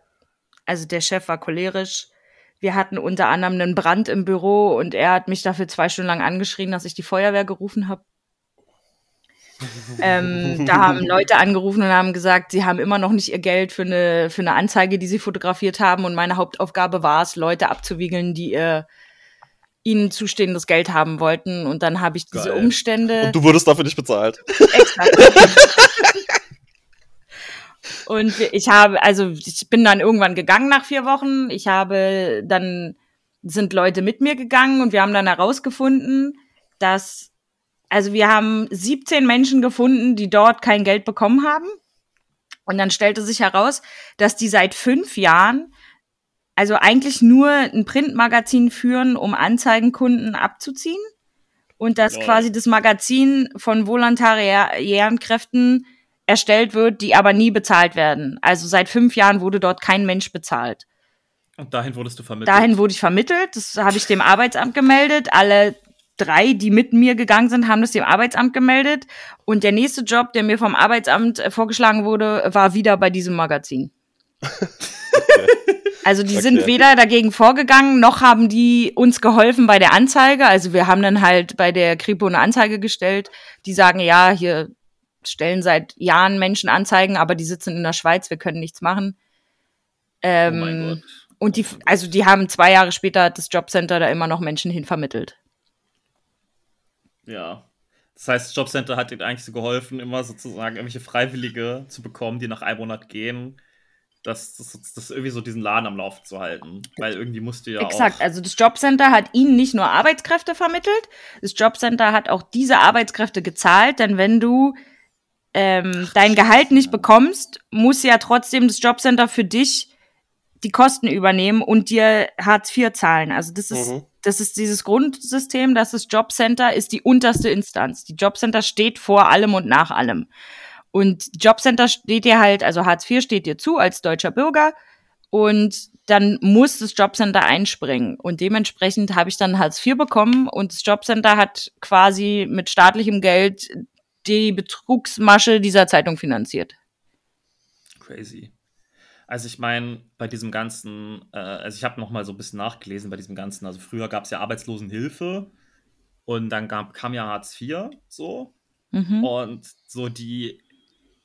Speaker 2: also der Chef war cholerisch. Wir hatten unter anderem einen Brand im Büro und er hat mich dafür zwei Stunden lang angeschrien, dass ich die Feuerwehr gerufen habe. Ähm, da haben Leute angerufen und haben gesagt, sie haben immer noch nicht ihr Geld für eine, für eine Anzeige, die sie fotografiert haben. Und meine Hauptaufgabe war es, Leute abzuwiegeln, die ihr ihnen zustehendes Geld haben wollten. Und dann habe ich diese
Speaker 3: Geil.
Speaker 2: Umstände.
Speaker 4: Und du wurdest dafür nicht bezahlt.
Speaker 2: Exakt. Und ich habe, also ich bin dann irgendwann gegangen nach vier Wochen. Ich habe dann sind Leute mit mir gegangen und wir haben dann herausgefunden, dass, also wir haben 17 Menschen gefunden, die dort kein Geld bekommen haben. Und dann stellte sich heraus, dass die seit fünf Jahren also eigentlich nur ein Printmagazin führen, um Anzeigenkunden abzuziehen. Und dass
Speaker 3: Lol.
Speaker 2: quasi das Magazin von volontären Kräften erstellt wird, die aber nie bezahlt werden. Also seit fünf Jahren wurde dort kein Mensch bezahlt.
Speaker 3: Und dahin wurdest du vermittelt.
Speaker 2: Dahin wurde ich vermittelt. Das habe ich dem Arbeitsamt gemeldet. Alle drei, die mit mir gegangen sind, haben das dem Arbeitsamt gemeldet. Und der nächste Job, der mir vom Arbeitsamt äh, vorgeschlagen wurde, war wieder bei diesem Magazin. Also die sind
Speaker 4: Okay.
Speaker 2: weder dagegen vorgegangen, noch haben die uns geholfen bei der Anzeige. Also wir haben dann halt bei der Kripo eine Anzeige gestellt. Die sagen, ja, hier stellen seit Jahren Menschen Anzeigen, aber die sitzen in der Schweiz, wir können nichts machen.
Speaker 3: oh
Speaker 2: Ähm,
Speaker 3: mein Gott.
Speaker 2: und die, also die haben zwei Jahre später das Jobcenter da immer noch Menschen hinvermittelt.
Speaker 3: Ja. Das heißt, das Jobcenter hat dir eigentlich so geholfen, immer sozusagen irgendwelche Freiwillige zu bekommen, die nach einem Monat gehen. Das, das, das irgendwie so diesen Laden am Laufen zu halten. Weil irgendwie musst du ja
Speaker 2: Exakt,
Speaker 3: auch.
Speaker 2: also das Jobcenter hat ihnen nicht nur Arbeitskräfte vermittelt, das Jobcenter hat auch diese Arbeitskräfte gezahlt, denn wenn du ähm, dein Gehalt nicht bekommst, muss ja trotzdem das Jobcenter für dich die Kosten übernehmen und dir Hartz IV zahlen. Also das ist,
Speaker 4: Mhm.
Speaker 2: das ist dieses Grundsystem, dass das Jobcenter ist die unterste Instanz. Die Jobcenter steht vor allem und nach allem. Und Jobcenter steht dir halt, also Hartz IV steht dir zu als deutscher Bürger und dann muss das Jobcenter einspringen. Und dementsprechend habe ich dann Hartz IV bekommen und das Jobcenter hat quasi mit staatlichem Geld die Betrugsmasche dieser Zeitung finanziert.
Speaker 3: Crazy. Also ich meine, bei diesem ganzen, äh, also ich habe noch mal so ein bisschen nachgelesen bei diesem ganzen, also früher gab es ja Arbeitslosenhilfe und dann gab, kam ja Hartz IV so
Speaker 2: Mhm.
Speaker 3: und so die,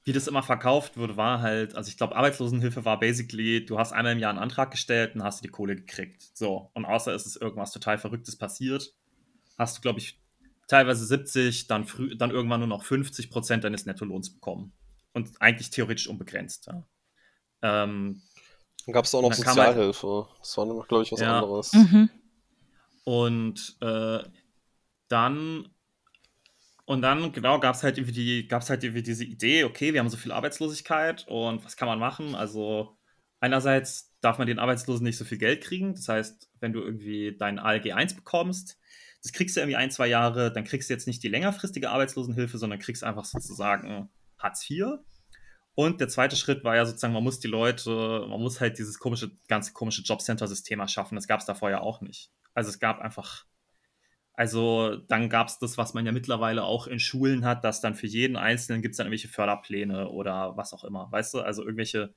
Speaker 3: wie das immer verkauft wurde, war halt, also ich glaube Arbeitslosenhilfe war basically, du hast einmal im Jahr einen Antrag gestellt und hast du die Kohle gekriegt. So, und außer es ist irgendwas total Verrücktes passiert, hast du glaube ich teilweise 70, dann, früh, dann irgendwann nur noch 50 Prozent deines Nettolohns bekommen. Und eigentlich theoretisch unbegrenzt. Ja. Ähm,
Speaker 4: Dann gab es auch noch
Speaker 3: halt-
Speaker 4: Sozialhilfe. Das war nämlich, glaube ich, was
Speaker 3: Ja.
Speaker 4: anderes.
Speaker 2: Mhm.
Speaker 3: und äh, dann und dann genau gab es halt irgendwie die gab's halt irgendwie diese Idee, okay, wir haben so viel Arbeitslosigkeit und was kann man machen? Also einerseits darf man den Arbeitslosen nicht so viel Geld kriegen. Das heißt, wenn du irgendwie dein ALG 1 bekommst, das kriegst du irgendwie ein, zwei Jahre, dann kriegst du jetzt nicht die längerfristige Arbeitslosenhilfe, sondern kriegst einfach sozusagen Hartz IV. Und der zweite Schritt war ja sozusagen, man muss die Leute, man muss halt dieses komische, ganze komische Jobcenter-System erschaffen. Das gab es davor ja auch nicht. Also es gab einfach, also dann gab es das, was man ja mittlerweile auch in Schulen hat, dass dann für jeden Einzelnen gibt es dann irgendwelche Förderpläne oder was auch immer, weißt du? Also irgendwelche,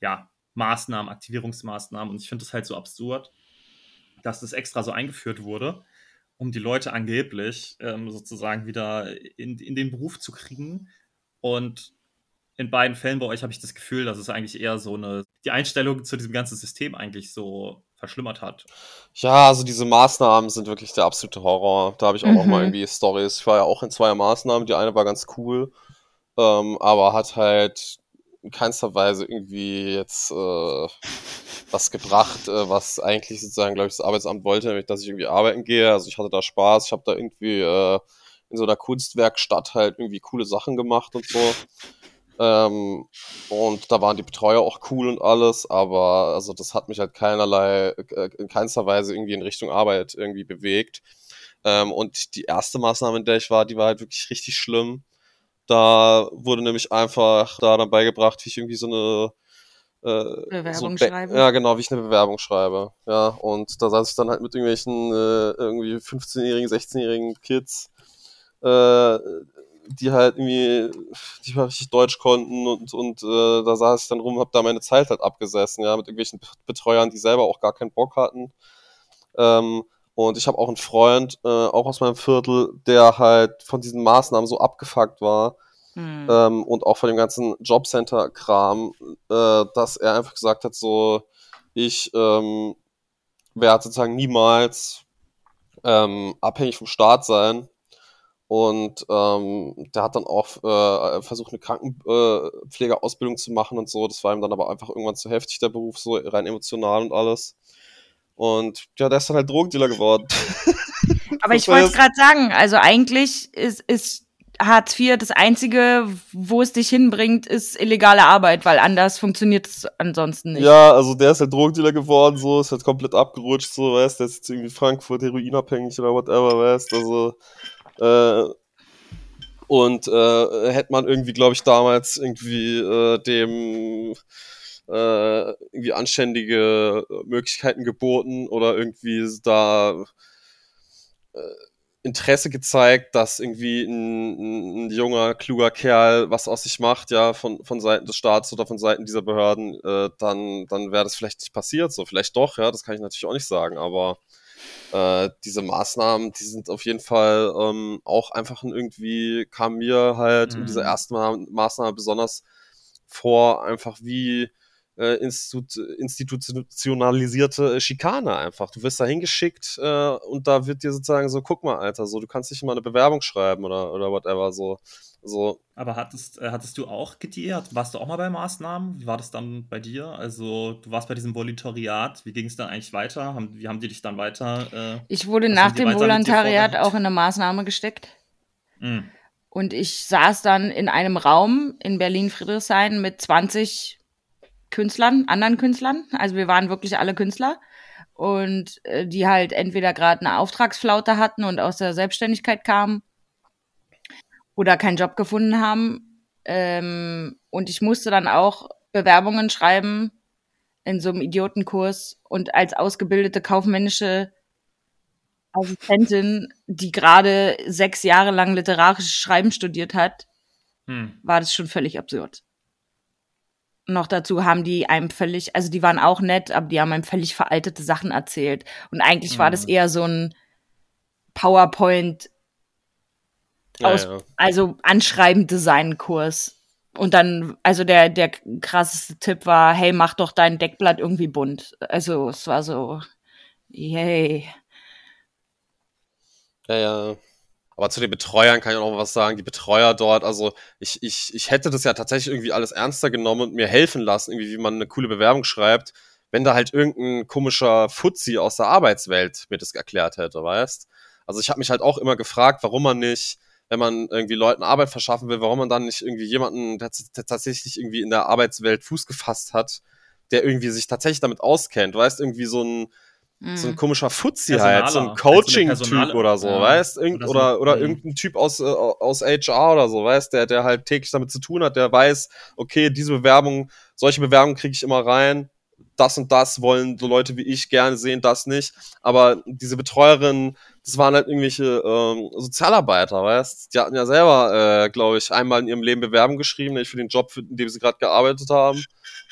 Speaker 3: ja, Maßnahmen, Aktivierungsmaßnahmen. Und ich finde das halt so absurd, dass das extra so eingeführt wurde, um die Leute angeblich ähm, sozusagen wieder in, in den Beruf zu kriegen. Und in beiden Fällen bei euch habe ich das Gefühl, dass es eigentlich eher so eine, die Einstellung zu diesem ganzen System eigentlich so verschlimmert hat.
Speaker 4: Ja, also diese Maßnahmen sind wirklich der absolute Horror. Da habe ich auch noch mal
Speaker 2: Mhm.
Speaker 4: irgendwie Stories. Ich war ja auch in zwei Maßnahmen. Die eine war ganz cool, ähm, aber hat halt in keinster Weise irgendwie jetzt äh, was gebracht, äh, was eigentlich sozusagen, glaube ich, das Arbeitsamt wollte, nämlich dass ich irgendwie arbeiten gehe. Also ich hatte da Spaß. Ich habe da irgendwie äh, in so einer Kunstwerkstatt halt irgendwie coole Sachen gemacht und so. Ähm, und da waren die Betreuer auch cool und alles, aber also das hat mich halt keinerlei, äh, in keinster Weise irgendwie in Richtung Arbeit irgendwie bewegt. Ähm, und die erste Maßnahme, in der ich war, die war halt wirklich richtig schlimm. Da wurde nämlich einfach da dann beigebracht, wie ich irgendwie so eine äh,
Speaker 2: Bewerbung
Speaker 4: so
Speaker 2: schreibe.
Speaker 4: Ja, genau, wie ich eine Bewerbung schreibe. Ja, und da saß ich dann halt mit irgendwelchen äh, irgendwie 15-jährigen, 16-jährigen Kids, äh, die halt irgendwie, die mal richtig Deutsch konnten und, und äh, da saß ich dann rum, hab da meine Zeit halt abgesessen, ja, mit irgendwelchen Betreuern, die selber auch gar keinen Bock hatten. Ähm, Und ich habe auch einen Freund, äh, auch aus meinem Viertel, der halt von diesen Maßnahmen so abgefuckt war
Speaker 2: Hm.
Speaker 4: ähm, und auch von dem ganzen Jobcenter-Kram, äh, dass er einfach gesagt hat, so, ich ähm, werde sozusagen niemals ähm, abhängig vom Staat sein. Und ähm, der hat dann auch äh, versucht, eine Krankenpflegeausbildung zu machen und so. Das war ihm dann aber einfach irgendwann zu heftig, der Beruf, so rein emotional und alles. Und ja, der ist dann halt Drogendealer geworden.
Speaker 2: Aber ich wollte es gerade sagen, also eigentlich ist, ist Hartz IV das Einzige, wo es dich hinbringt, ist illegale Arbeit, weil anders funktioniert es ansonsten nicht.
Speaker 4: Ja, also der ist halt Drogendealer geworden, so, ist halt komplett abgerutscht, so, weißt, der ist jetzt irgendwie Frankfurt heroinabhängig oder whatever, weißt, also, äh, und äh, hätte man irgendwie, glaube ich, damals irgendwie äh, dem äh, irgendwie anständige Möglichkeiten geboten oder irgendwie da äh, Interesse gezeigt, dass irgendwie ein, ein, junger, kluger Kerl was aus sich macht, ja, von, von Seiten des Staats oder von Seiten dieser Behörden, äh, dann, dann wäre das vielleicht nicht passiert. So, vielleicht doch, ja, das kann ich natürlich auch nicht sagen, aber äh, diese Maßnahmen, die sind auf jeden Fall ähm, auch einfach ein irgendwie, kam mir halt in dieser
Speaker 3: Mhm.
Speaker 4: ersten Ma Maßnahme besonders vor, einfach wie äh, institu institutionalisierte Schikane einfach. Du wirst da hingeschickt äh, und da wird dir sozusagen so, guck mal, Alter, so, du kannst nicht mal eine Bewerbung schreiben oder, oder whatever, so. So,
Speaker 3: Aber hattest, äh, hattest du auch GTE? Warst du auch mal bei Maßnahmen? Wie war das dann bei dir? Also, du warst bei diesem Volontariat. Wie ging es dann eigentlich weiter? Haben, wie haben die dich dann weiter? Äh,
Speaker 2: Ich wurde nach dem Volontariat auch in eine Maßnahme gesteckt.
Speaker 3: mh.
Speaker 2: Und ich saß dann in einem Raum in Berlin-Friedrichshain mit 20 Künstlern, anderen Künstlern. Also wir waren wirklich alle Künstler. Und äh, die halt entweder gerade eine Auftragsflaute hatten und aus der Selbstständigkeit kamen oder keinen Job gefunden haben. Ähm, und ich musste dann auch Bewerbungen schreiben in so einem Idiotenkurs und als ausgebildete kaufmännische Assistentin, die gerade sechs Jahre lang literarisches Schreiben studiert hat,
Speaker 3: Hm.
Speaker 2: war das schon völlig absurd. Noch dazu haben die einem völlig, also die waren auch nett, aber die haben einem völlig veraltete Sachen erzählt. Und eigentlich war das
Speaker 3: Mhm.
Speaker 2: eher so ein PowerPoint,
Speaker 4: ja,
Speaker 2: Aus-
Speaker 4: ja.
Speaker 2: also Anschreiben-Design-Kurs. Und dann, also der, der krasseste Tipp war, hey, mach doch dein Deckblatt irgendwie bunt. Also es war so, yay.
Speaker 4: Ja, ja. Aber zu den Betreuern kann ich auch noch was sagen. Die Betreuer dort, also ich, ich, ich hätte das ja tatsächlich irgendwie alles ernster genommen und mir helfen lassen, irgendwie, wie man eine coole Bewerbung schreibt, wenn da halt irgendein komischer Fuzzi aus der Arbeitswelt mir das erklärt hätte, weißt? Also ich habe mich halt auch immer gefragt, warum man nicht, wenn man irgendwie Leuten Arbeit verschaffen will, warum man dann nicht irgendwie jemanden, der, tatsächlich irgendwie in der Arbeitswelt Fuß gefasst hat, der irgendwie sich tatsächlich damit auskennt, weißt? Irgendwie so ein, so ein komischer Fuzzi halt, so ein
Speaker 3: Personaler. Also eine
Speaker 4: Coaching-Typ
Speaker 3: Personale-
Speaker 4: oder so,
Speaker 3: ja.
Speaker 4: weißt? Irgend,
Speaker 3: Oder so,
Speaker 4: oder, oder
Speaker 3: mhm.
Speaker 4: irgendein Typ aus, äh, aus HR oder so, weißt? Der, der halt täglich damit zu tun hat, der weiß, okay, diese Bewerbung, solche Bewerbungen kriege ich immer rein, das und das wollen so Leute wie ich gerne sehen, das nicht. Aber diese Betreuerinnen, das waren halt irgendwelche ähm, Sozialarbeiter, weißt? Die hatten ja selber, äh, glaube ich, einmal in ihrem Leben Bewerbung geschrieben, nämlich für den Job, für, in dem sie gerade gearbeitet haben.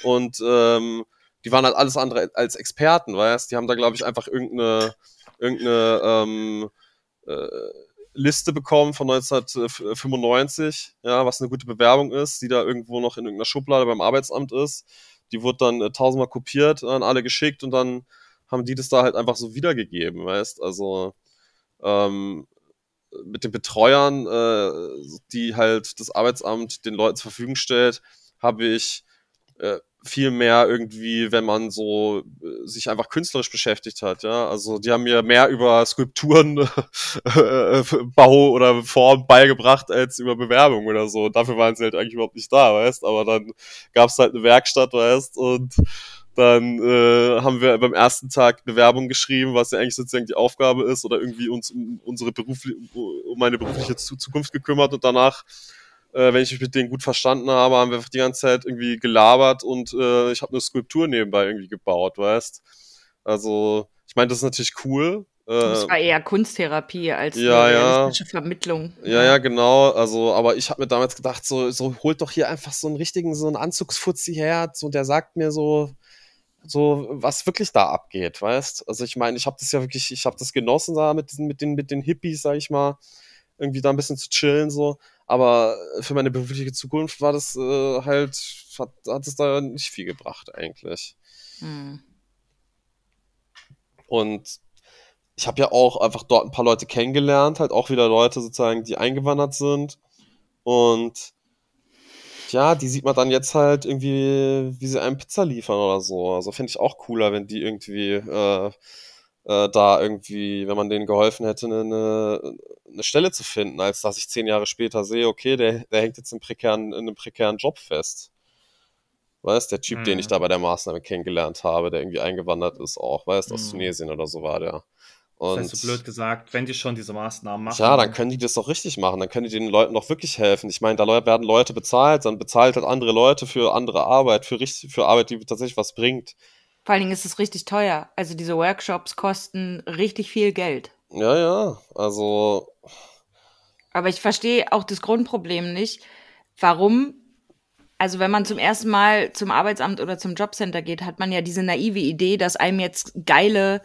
Speaker 4: Und ähm, die waren halt alles andere als Experten, weißt? Die haben da, glaube ich, einfach irgendeine, irgendeine ähm, äh, Liste bekommen von 1995, ja, was eine gute Bewerbung ist, die da irgendwo noch in irgendeiner Schublade beim Arbeitsamt ist. Die wurde dann äh, tausendmal kopiert, an alle geschickt und dann haben die das da halt einfach so wiedergegeben, weißt? Also ähm, mit den Betreuern, äh, die halt das Arbeitsamt den Leuten zur Verfügung stellt, habe ich äh, viel mehr irgendwie, wenn man so äh, sich einfach künstlerisch beschäftigt hat, ja. Also die haben mir mehr über Skulpturen, äh, Bau oder Form beigebracht als über Bewerbung oder so. Dafür waren sie halt eigentlich überhaupt nicht da, weißt. Aber dann gab's halt eine Werkstatt, weißt, und dann äh, haben wir beim ersten Tag Bewerbung geschrieben, was ja eigentlich sozusagen die Aufgabe ist, oder irgendwie uns um unsere berufliche, um meine berufliche Zu- Zukunft gekümmert und danach äh, wenn ich mich mit denen gut verstanden habe, haben wir einfach die ganze Zeit irgendwie gelabert und äh, ich habe eine Skulptur nebenbei irgendwie gebaut, weißt. Also, ich meine, das ist natürlich cool.
Speaker 2: Das
Speaker 4: Äh,
Speaker 2: war eher Kunsttherapie als
Speaker 4: ja,
Speaker 2: eine
Speaker 4: ja.
Speaker 2: realistische Vermittlung.
Speaker 4: ja, ja, genau. Also, aber ich habe mir damals gedacht, so, so holt doch hier einfach so einen richtigen, so einen Anzugsfuzzi her, so der sagt mir so, so was wirklich da abgeht, weißt? Also ich meine, ich habe das ja wirklich, ich habe das genossen da mit diesen, mit den, mit den Hippies, sag ich mal, irgendwie da ein bisschen zu chillen so. Aber für meine berufliche Zukunft war das äh, halt, hat, hat es da nicht viel gebracht eigentlich.
Speaker 2: Hm.
Speaker 4: Und ich habe ja auch einfach dort ein paar Leute kennengelernt, halt auch wieder Leute sozusagen, die eingewandert sind. Und ja, die sieht man dann jetzt halt irgendwie, wie sie einem Pizza liefern oder so. Also finde ich auch cooler, wenn die irgendwie äh, äh, da irgendwie, wenn man denen geholfen hätte, eine, eine Stelle zu finden, als dass ich zehn Jahre später sehe, okay, der, der hängt jetzt im prekären, in einem prekären Job fest. Weißt, der Typ, mhm. den ich mhm. da bei der Maßnahme kennengelernt habe, der irgendwie eingewandert ist auch, weißt, aus mhm. Tunesien oder so war der.
Speaker 3: Und das heißt so blöd gesagt, wenn die schon diese Maßnahmen machen.
Speaker 4: Ja, dann können die das doch richtig machen. Dann können die den Leuten doch wirklich helfen. Ich meine, da werden Leute bezahlt, dann bezahlt halt andere Leute für andere Arbeit, für, richtig, für Arbeit, die tatsächlich was bringt.
Speaker 2: Vor allen Dingen ist es richtig teuer. Also diese Workshops kosten richtig viel Geld.
Speaker 4: Ja, ja, also.
Speaker 2: Aber ich verstehe auch das Grundproblem nicht, warum also wenn man zum ersten Mal zum Arbeitsamt oder zum Jobcenter geht, hat man ja diese naive Idee, dass einem jetzt geile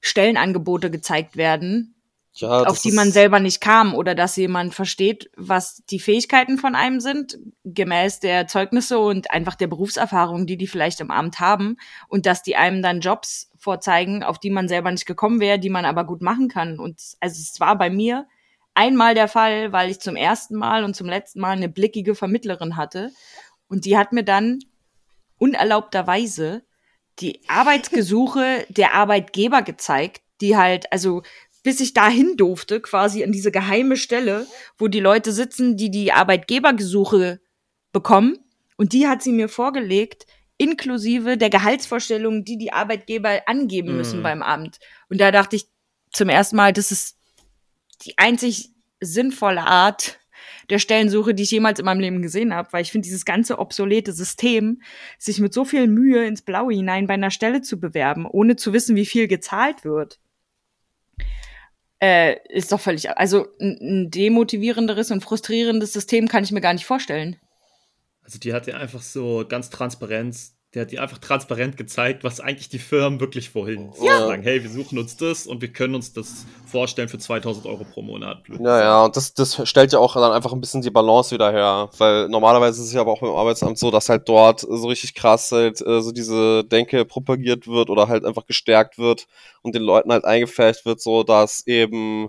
Speaker 2: Stellenangebote gezeigt werden, ja, auf die man selber nicht kam oder dass jemand versteht, was die Fähigkeiten von einem sind, gemäß der Zeugnisse und einfach der Berufserfahrung, die die vielleicht im Amt haben und dass die einem dann Jobs vorzeigen, auf die man selber nicht gekommen wäre, die man aber gut machen kann. Und also es war bei mir einmal der Fall, weil ich zum ersten Mal und zum letzten Mal eine blickige Vermittlerin hatte. Und die hat mir dann unerlaubterweise die Arbeitsgesuche der Arbeitgeber gezeigt, die halt, also bis ich dahin durfte, quasi an diese geheime Stelle, wo die Leute sitzen, die die Arbeitgebergesuche bekommen. Und die hat sie mir vorgelegt, inklusive der Gehaltsvorstellungen, die die Arbeitgeber angeben müssen mm. beim Amt. Und da dachte ich zum ersten Mal, das ist die einzig sinnvolle Art der Stellensuche, die ich jemals in meinem Leben gesehen habe, weil ich finde dieses ganze obsolete System, sich mit so viel Mühe ins Blaue hinein bei einer Stelle zu bewerben, ohne zu wissen, wie viel gezahlt wird, äh, ist doch völlig, also ein demotivierenderes und frustrierendes System kann ich mir gar nicht vorstellen.
Speaker 3: Also die hat ja einfach so ganz transparent der hat dir einfach transparent gezeigt, was eigentlich die Firmen wirklich vorhin ja. sagen. Hey, wir suchen uns das und wir können uns das vorstellen für 2000 Euro pro Monat.
Speaker 4: Ja, ja, und das, das stellt ja auch dann einfach ein bisschen die Balance wieder her. Weil normalerweise ist es ja aber auch beim Arbeitsamt so, dass halt dort so richtig krass halt äh, so diese Denke propagiert wird oder halt einfach gestärkt wird und den Leuten halt eingefärbt wird, so dass eben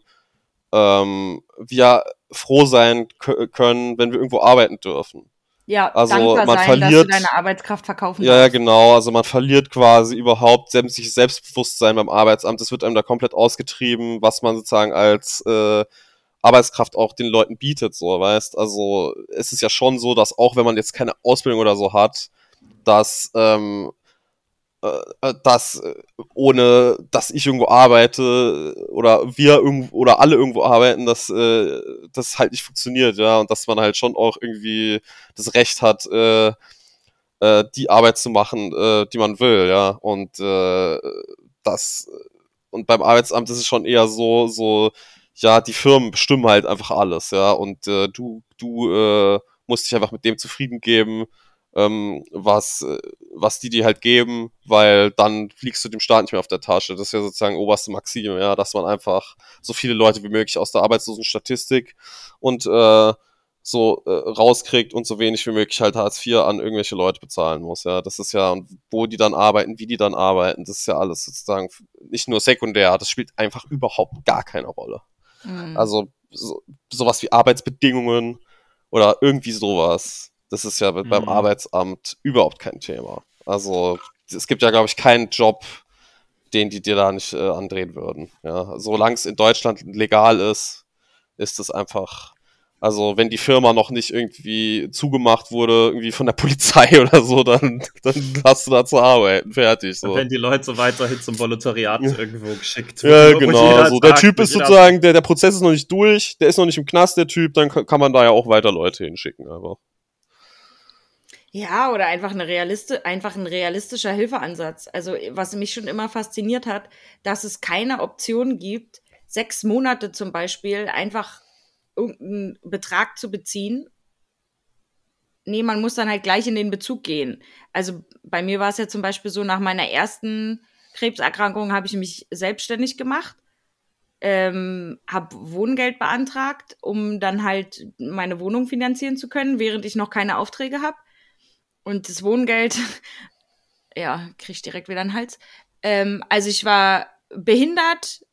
Speaker 4: ähm, wir froh sein können, wenn wir irgendwo arbeiten dürfen.
Speaker 2: Ja, also man sein, verliert, deine Arbeitskraft verkaufen
Speaker 4: Ja, ja, genau. Also man verliert quasi überhaupt sämtliches Selbstbewusstsein beim Arbeitsamt. Es wird einem da komplett ausgetrieben, was man sozusagen als äh, Arbeitskraft auch den Leuten bietet, so, weißt. Also es ist ja schon so, dass auch wenn man jetzt keine Ausbildung oder so hat, dass ähm, äh, äh, dass äh, ohne dass ich irgendwo arbeite oder wir irgendwo oder alle irgendwo arbeiten, dass äh, das halt nicht funktioniert, ja, und dass man halt schon auch irgendwie das Recht hat, äh, äh, die Arbeit zu machen, äh, die man will, ja, und äh, das und beim Arbeitsamt ist es schon eher so so ja, die Firmen bestimmen halt einfach alles, ja, und äh, du du äh, musst dich einfach mit dem zufrieden geben, ähm, was, äh, was die dir halt geben, weil dann fliegst du dem Staat nicht mehr auf der Tasche. Das ist ja sozusagen oberste Maxime, ja, dass man einfach so viele Leute wie möglich aus der Arbeitslosenstatistik und äh, so äh, rauskriegt und so wenig wie möglich halt Hartz IV an irgendwelche Leute bezahlen muss. Ja, das ist ja, wo die dann arbeiten, wie die dann arbeiten, das ist ja alles sozusagen nicht nur sekundär, das spielt einfach überhaupt gar keine Rolle. Mhm. Also so, sowas wie Arbeitsbedingungen oder irgendwie sowas das ist ja mhm. beim Arbeitsamt überhaupt kein Thema. Also es gibt ja, glaube ich, keinen Job, den die dir da nicht äh, andrehen würden. Ja, solange es in Deutschland legal ist, ist es einfach. Also wenn die Firma noch nicht irgendwie zugemacht wurde, irgendwie von der Polizei oder so, dann, dann hast du da zu arbeiten. Fertig. So.
Speaker 3: wenn die Leute weiterhin zum Volontariat irgendwo geschickt
Speaker 4: werden. Ja, genau. Also der Typ ist sozusagen, der, der Prozess ist noch nicht durch, der ist noch nicht im Knast, der Typ, dann kann man da ja auch weiter Leute hinschicken. Aber.
Speaker 2: Ja, oder einfach, eine Realiste, einfach ein realistischer Hilfeansatz. Also, was mich schon immer fasziniert hat, dass es keine Option gibt, sechs Monate zum Beispiel einfach irgendeinen Betrag zu beziehen nee, man muss dann halt gleich in den Bezug gehen. Also bei mir war es ja zum Beispiel so, nach meiner ersten Krebserkrankung habe ich mich selbstständig gemacht, ähm, habe Wohngeld beantragt, um dann halt meine Wohnung finanzieren zu können, während ich noch keine Aufträge habe. Und das Wohngeld, ja, kriege ich direkt wieder einen Hals. Ähm, also ich war behindert,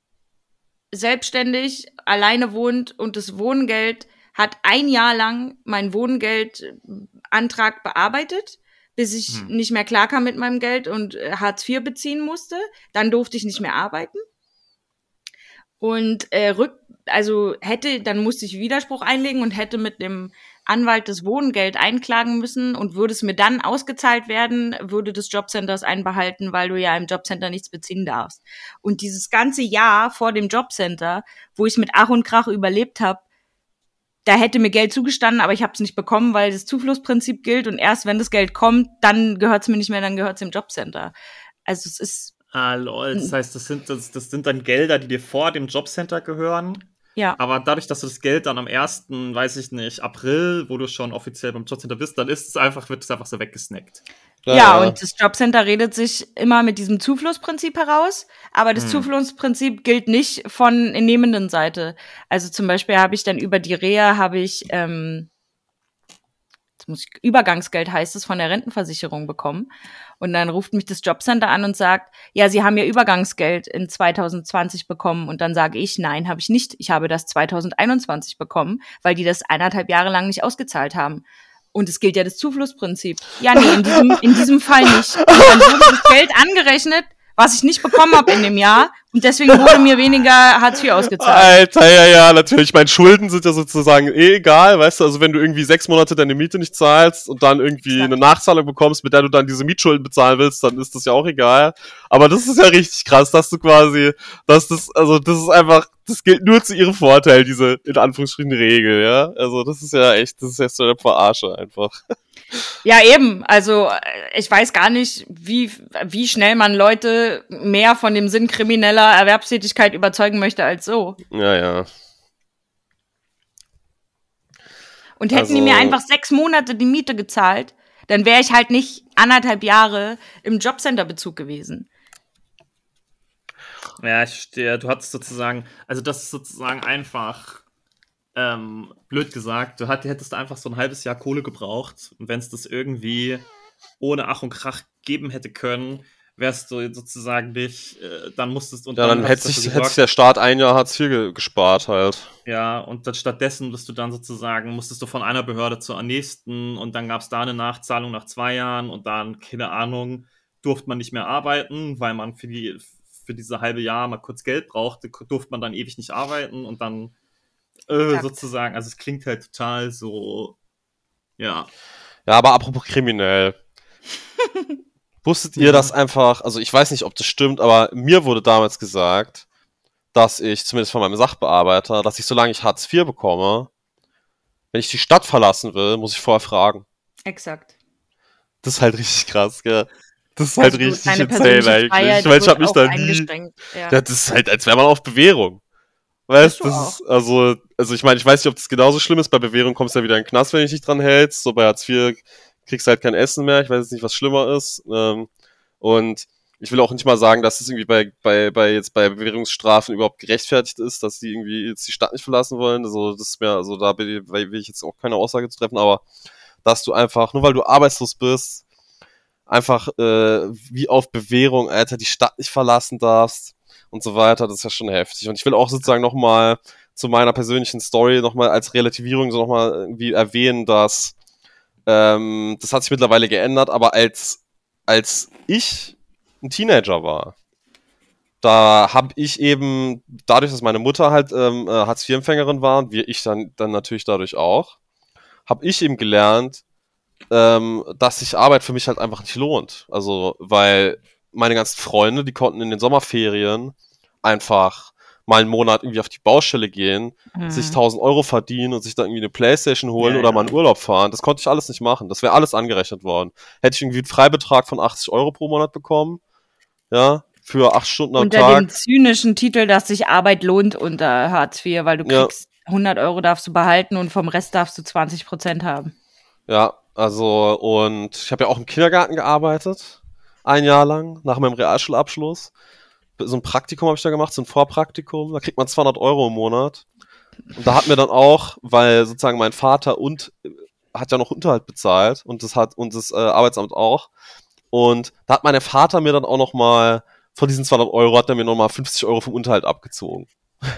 Speaker 2: selbstständig, alleine wohnt und das Wohngeld hat ein Jahr lang meinen Wohngeldantrag bearbeitet, bis ich hm. nicht mehr klarkam mit meinem Geld und äh, Hartz IV beziehen musste. Dann durfte ich nicht mehr arbeiten. Und äh, rück, also hätte, dann musste ich Widerspruch einlegen und hätte mit dem Anwalt das Wohngeld einklagen müssen und würde es mir dann ausgezahlt werden, würde das Jobcenter es einbehalten, weil du ja im Jobcenter nichts beziehen darfst. Und dieses ganze Jahr vor dem Jobcenter, wo ich mit Ach und Krach überlebt habe, da hätte mir Geld zugestanden, aber ich habe es nicht bekommen, weil das Zuflussprinzip gilt und erst wenn das Geld kommt, dann gehört es mir nicht mehr, dann gehört es dem Jobcenter. Also es ist.
Speaker 3: Ah, lol. Das heißt, das sind, das, das sind dann Gelder, die dir vor dem Jobcenter gehören.
Speaker 2: Ja.
Speaker 3: Aber dadurch, dass du das Geld dann am 1., weiß ich nicht, April, wo du schon offiziell beim Jobcenter bist, dann ist es einfach, wird es einfach so weggesnackt.
Speaker 2: Ja, ja, und das Jobcenter redet sich immer mit diesem Zuflussprinzip heraus, aber das hm. Zuflussprinzip gilt nicht von nehmenden Seite. Also zum Beispiel habe ich dann über die Reha habe ich ähm, muss ich, Übergangsgeld heißt es von der Rentenversicherung bekommen. Und dann ruft mich das Jobcenter an und sagt, ja, Sie haben ja Übergangsgeld in 2020 bekommen. Und dann sage ich, nein, habe ich nicht. Ich habe das 2021 bekommen, weil die das eineinhalb Jahre lang nicht ausgezahlt haben. Und es gilt ja das Zuflussprinzip. Ja, nee, in diesem, in diesem Fall nicht. Und dann wurde das Geld angerechnet, was ich nicht bekommen habe in dem Jahr. Und deswegen wurde mir weniger Hartz IV ausgezahlt.
Speaker 4: Alter, ja, ja, natürlich. Meine Schulden sind ja sozusagen eh egal, weißt du, also wenn du irgendwie sechs Monate deine Miete nicht zahlst und dann irgendwie eine Nachzahlung bekommst, mit der du dann diese Mietschulden bezahlen willst, dann ist das ja auch egal. Aber das ist ja richtig krass, dass du quasi, dass das, also das ist einfach, das gilt nur zu ihrem Vorteil, diese in Anführungsstrichen Regel, ja. Also das ist ja echt, das ist ja so eine Verarsche einfach.
Speaker 2: Ja, eben. Also ich weiß gar nicht, wie, wie schnell man Leute mehr von dem Sinn krimineller Erwerbstätigkeit überzeugen möchte als so.
Speaker 4: Ja, ja.
Speaker 2: Und hätten also, die mir also einfach sechs Monate die Miete gezahlt, dann wäre ich halt nicht anderthalb Jahre im Jobcenter-Bezug gewesen.
Speaker 3: Ja, ich verstehe. Du hattest sozusagen, also das ist sozusagen einfach ähm, blöd gesagt, du hättest einfach so ein halbes Jahr Kohle gebraucht und wenn es das irgendwie ohne Ach und Krach geben hätte können, wärst du sozusagen nicht, äh, dann musstest
Speaker 4: und ja, dann, dann hätte sich, hätte sich der Staat ein Jahr Hartz IV gespart halt.
Speaker 3: Ja, und dann stattdessen bist du dann sozusagen, musstest du von einer Behörde zur nächsten und dann gab es da eine Nachzahlung nach zwei Jahren und dann, keine Ahnung, durfte man nicht mehr arbeiten, weil man für die für diese halbe Jahr mal kurz Geld brauchte, durfte man dann ewig nicht arbeiten und dann äh, sozusagen. Also es klingt halt total so, ja.
Speaker 4: Ja, aber apropos kriminell. Wusstet ihr das einfach, also ich weiß nicht, ob das stimmt, aber mir wurde damals gesagt, dass ich, zumindest von meinem Sachbearbeiter, dass ich, solange ich Hartz IV bekomme, wenn ich die Stadt verlassen will, muss ich vorher fragen.
Speaker 2: Exakt.
Speaker 4: Das ist halt richtig krass, gell? Das ist halt also richtig insane eigentlich. Ich meine, ich hab mich da nie. Ja. ja. das ist halt, als wäre man auf Bewährung. Weißt du, das ist, also, also ich meine, ich weiß nicht, ob das genauso schlimm ist. Bei Bewährung kommst du ja wieder in den Knast, wenn du dich dran hältst. So bei Hartz IV kriegst halt kein Essen mehr. Ich weiß jetzt nicht, was schlimmer ist. Ähm, und ich will auch nicht mal sagen, dass es irgendwie bei, bei, bei jetzt bei Bewährungsstrafen überhaupt gerechtfertigt ist, dass die irgendwie jetzt die Stadt nicht verlassen wollen. Also das ist mir, also da will ich jetzt auch keine Aussage zu treffen, aber dass du einfach, nur weil du arbeitslos bist, einfach äh, wie auf Bewährung, Alter, die Stadt nicht verlassen darfst und so weiter. Das ist ja schon heftig. Und ich will auch sozusagen nochmal zu meiner persönlichen Story nochmal als Relativierung so nochmal irgendwie erwähnen, dass ähm, das hat sich mittlerweile geändert, aber als, als ich ein Teenager war, da habe ich eben, dadurch, dass meine Mutter halt ähm, äh, Hartz-IV-Empfängerin war und wie ich dann, dann natürlich dadurch auch, habe ich eben gelernt, ähm, dass sich Arbeit für mich halt einfach nicht lohnt. Also, weil meine ganzen Freunde, die konnten in den Sommerferien einfach mal einen Monat irgendwie auf die Baustelle gehen, mhm. sich 1000 Euro verdienen und sich dann irgendwie eine Playstation holen ja, oder ja. mal in Urlaub fahren. Das konnte ich alles nicht machen. Das wäre alles angerechnet worden. Hätte ich irgendwie einen Freibetrag von 80 Euro pro Monat bekommen, ja, für acht Stunden am
Speaker 2: unter
Speaker 4: Tag.
Speaker 2: Unter dem zynischen Titel, dass sich Arbeit lohnt unter Hartz IV, weil du kriegst ja. 100 Euro darfst du behalten und vom Rest darfst du 20 Prozent haben.
Speaker 4: Ja, Also, und ich habe ja auch im Kindergarten gearbeitet. Ein Jahr lang, nach meinem Realschulabschluss. So ein Praktikum habe ich da gemacht, so ein Vorpraktikum. Da kriegt man 200 Euro im Monat. Und da hat mir dann auch, weil sozusagen mein Vater und äh, hat ja noch Unterhalt bezahlt und das hat und das äh, Arbeitsamt auch. Und da hat mein Vater mir dann auch noch mal von diesen 200 Euro hat er mir noch mal 50 Euro vom Unterhalt abgezogen.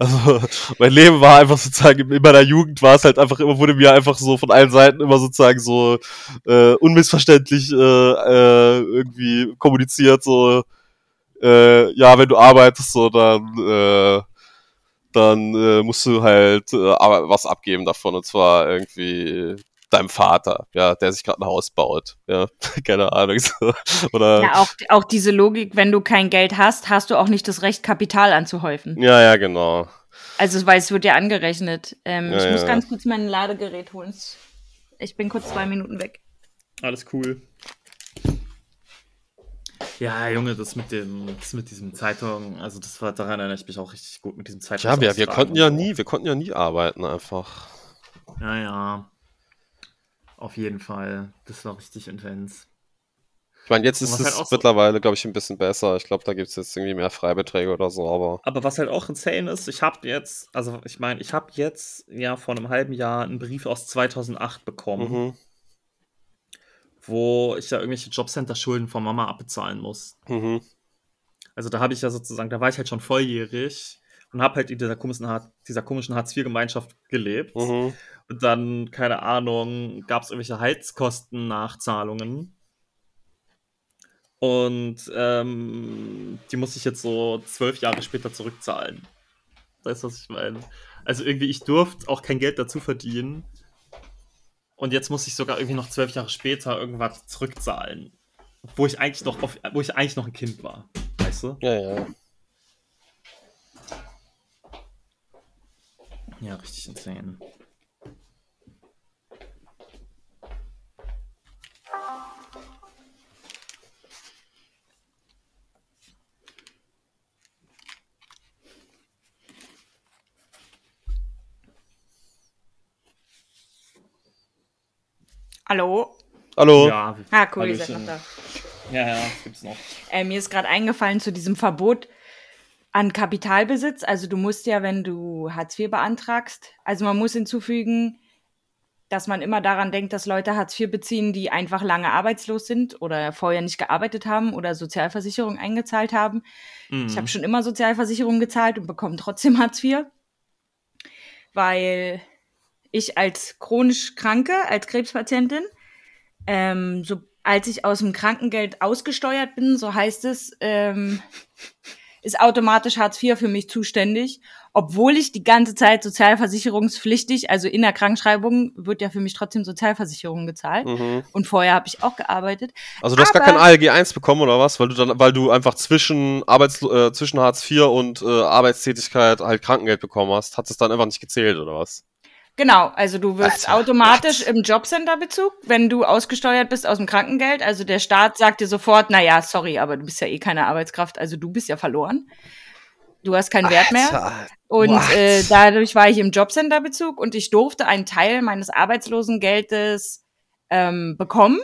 Speaker 4: Also mein Leben war einfach sozusagen in meiner Jugend war es halt einfach immer wurde mir einfach so von allen Seiten immer sozusagen so äh, unmissverständlich äh, äh, irgendwie kommuniziert so äh, ja wenn du arbeitest so dann äh, dann äh, musst du halt äh, aber was abgeben davon und zwar irgendwie deinem Vater, ja, der sich gerade ein Haus baut, ja, keine Ahnung. So. Oder
Speaker 2: Ja, auch, auch diese Logik, wenn du kein Geld hast, hast du auch nicht das Recht, Kapital anzuhäufen.
Speaker 4: ja, ja, genau.
Speaker 2: Also, weil es wird ja angerechnet. Ähm,
Speaker 4: Ja,
Speaker 2: ich muss
Speaker 4: ja.
Speaker 2: ganz kurz mein Ladegerät holen. Ich bin kurz zwei Minuten weg.
Speaker 3: Alles cool. Ja, Junge, das mit dem, das mit diesem Zeitung, also das war daran erinnere ich mich auch richtig gut mit diesem Zeitung.
Speaker 4: Ja, wir, wir konnten ja nie, wir konnten ja nie arbeiten einfach.
Speaker 3: Ja, ja. Auf jeden Fall. Das war richtig intens.
Speaker 4: Ich meine, jetzt ist es
Speaker 3: halt auch so-
Speaker 4: mittlerweile, glaube ich, ein bisschen besser. Ich glaube, da gibt es jetzt irgendwie mehr Freibeträge oder so, aber.
Speaker 3: Aber was halt auch insane ist, ich habe jetzt, also ich meine, ich habe jetzt ja vor einem halben Jahr einen Brief aus 2008 bekommen,
Speaker 4: Mhm,
Speaker 3: wo ich ja irgendwelche Jobcenter-Schulden von Mama abbezahlen muss.
Speaker 4: mhm,
Speaker 3: Also da habe ich ja sozusagen, da war ich halt schon volljährig und habe halt in dieser komischen, dieser komischen Hartz-IV-Gemeinschaft gelebt.
Speaker 4: mhm.
Speaker 3: Und dann, keine Ahnung, gab es irgendwelche Heizkosten-Nachzahlungen. Und ähm, die muss ich jetzt so zwölf Jahre später zurückzahlen. Weißt du, was ich meine? Also irgendwie, ich durfte auch kein Geld dazu verdienen. Und jetzt muss ich sogar irgendwie noch zwölf Jahre später irgendwas zurückzahlen. Wo ich eigentlich noch, auf, wo ich eigentlich noch ein Kind war. Weißt du?
Speaker 4: Ja, ja.
Speaker 3: Ja, richtig insane.
Speaker 2: Hallo?
Speaker 4: Hallo.
Speaker 3: Ja,
Speaker 2: Ah, cool, ihr seid noch da.
Speaker 3: ja, ja, das gibt's noch.
Speaker 2: Äh, mir ist gerade eingefallen zu diesem Verbot an Kapitalbesitz. Also du musst ja, wenn du Hartz IV beantragst, also man muss hinzufügen, dass man immer daran denkt, dass Leute Hartz IV beziehen, die einfach lange arbeitslos sind oder vorher nicht gearbeitet haben oder Sozialversicherung eingezahlt haben.
Speaker 3: Mhm.
Speaker 2: Ich habe schon immer Sozialversicherung gezahlt und bekomme trotzdem Hartz IV, weil ich als chronisch Kranke, als Krebspatientin, ähm, so, als ich aus dem Krankengeld ausgesteuert bin, so heißt es, ähm, ist automatisch Hartz IV für mich zuständig, obwohl ich die ganze Zeit sozialversicherungspflichtig, also in der Krankschreibung wird ja für mich trotzdem Sozialversicherung gezahlt.
Speaker 4: Mhm.
Speaker 2: Und vorher habe ich auch gearbeitet.
Speaker 4: Also du hast gar
Speaker 2: Aber-
Speaker 4: kein ALG 1 bekommen oder was? Weil du dann, weil du einfach zwischen Arbeits äh, zwischen Hartz IV und äh, Arbeitstätigkeit halt Krankengeld bekommen hast, hat es dann einfach nicht gezählt oder was?
Speaker 2: Genau, also du wirst
Speaker 4: Alter,
Speaker 2: automatisch im Jobcenter-Bezug, wenn du ausgesteuert bist aus dem Krankengeld. Also der Staat sagt dir sofort, na ja, sorry, aber du bist ja eh keine Arbeitskraft, also du bist ja verloren. Du hast keinen Wert mehr.
Speaker 4: Alter,
Speaker 2: Und
Speaker 4: what?
Speaker 2: äh, dadurch war ich im Jobcenter-Bezug und ich durfte einen Teil meines Arbeitslosengeldes ähm, bekommen.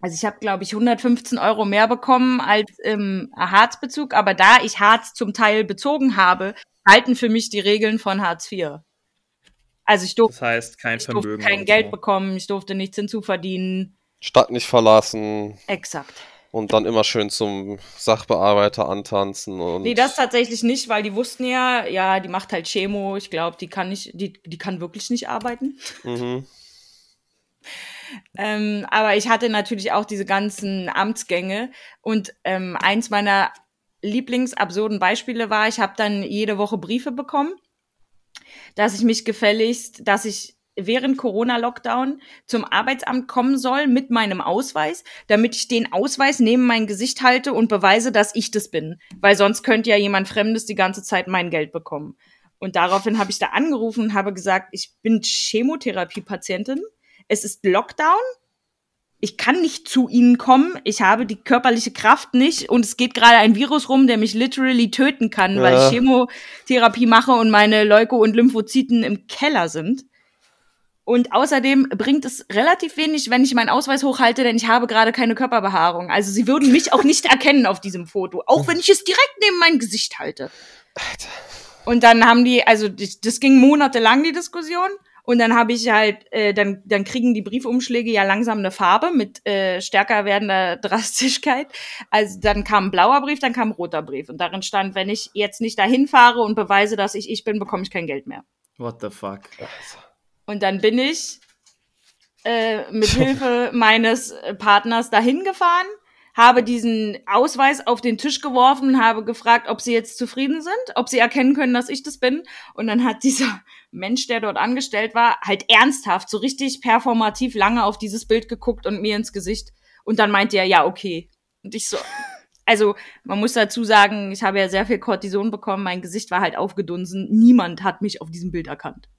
Speaker 2: Also ich habe, glaube ich, 115 Euro mehr bekommen als im Hartz-Bezug, aber da ich Hartz zum Teil bezogen habe, halten für mich die Regeln von Hartz IV. Also ich durfte
Speaker 3: Das heißt, kein
Speaker 2: ich durfte kein Geld
Speaker 3: so.
Speaker 2: bekommen, ich durfte nichts hinzuverdienen.
Speaker 4: Stadt nicht verlassen
Speaker 2: Exakt.
Speaker 4: und dann immer schön zum Sachbearbeiter antanzen und.
Speaker 2: Nee, das tatsächlich nicht, weil die wussten ja, ja, die macht halt Chemo. Ich glaube, die kann nicht, die, die kann wirklich nicht arbeiten.
Speaker 4: Mhm.
Speaker 2: Ähm, aber ich hatte natürlich auch diese ganzen Amtsgänge und ähm, eins meiner lieblingsabsurden Beispiele war, ich habe dann jede Woche Briefe bekommen, dass ich mich gefälligst, dass ich während Corona-Lockdown zum Arbeitsamt kommen soll mit meinem Ausweis, damit ich den Ausweis neben mein Gesicht halte und beweise, dass ich das bin. Weil sonst könnte ja jemand Fremdes die ganze Zeit mein Geld bekommen. Und daraufhin habe ich da angerufen und habe gesagt, ich bin Chemotherapie-Patientin. Es ist Lockdown. Ich kann nicht zu Ihnen kommen. Ich habe die körperliche Kraft nicht. Und es geht gerade ein Virus rum, der mich literally töten kann, weil
Speaker 4: Ja.
Speaker 2: ich Chemotherapie mache und meine Leuko- und Lymphozyten im Keller sind. Und außerdem bringt es relativ wenig, wenn ich meinen Ausweis hochhalte, denn ich habe gerade keine Körperbehaarung. Also sie würden mich auch nicht erkennen auf diesem Foto, auch wenn ich es direkt neben mein Gesicht halte. Und dann haben die, also das ging monatelang die Diskussion. Und dann habe ich halt, äh, dann, dann kriegen die Briefumschläge ja langsam eine Farbe mit äh, stärker werdender Drastigkeit. Also dann kam ein blauer Brief, dann kam ein roter Brief. Und darin stand, wenn ich jetzt nicht dahin fahre und beweise, dass ich ich bin, bekomme ich kein Geld mehr.
Speaker 3: What the fuck?
Speaker 2: Und dann bin ich äh, mit Hilfe meines Partners dahin gefahren, habe diesen Ausweis auf den Tisch geworfen, habe gefragt, ob sie jetzt zufrieden sind, ob sie erkennen können, dass ich das bin. Und dann hat dieser Mensch, der dort angestellt war, halt ernsthaft, so richtig performativ lange auf dieses Bild geguckt und mir ins Gesicht. Und dann meinte er, ja, okay. Und ich so, also man muss dazu sagen, ich habe ja sehr viel Cortison bekommen, mein Gesicht war halt aufgedunsen. Niemand hat mich auf diesem Bild erkannt.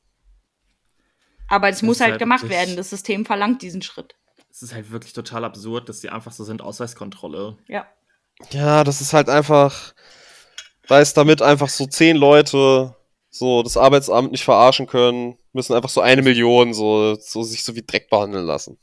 Speaker 2: Aber es muss halt
Speaker 3: halt
Speaker 2: gemacht werden. Das System verlangt diesen Schritt.
Speaker 3: Es ist halt wirklich total absurd, dass sie einfach so sind, Ausweiskontrolle.
Speaker 2: Ja.
Speaker 4: Ja, das ist halt einfach, weil es damit einfach so zehn Leute so das Arbeitsamt nicht verarschen können, müssen einfach so eine Million so, so sich so wie Dreck behandeln lassen.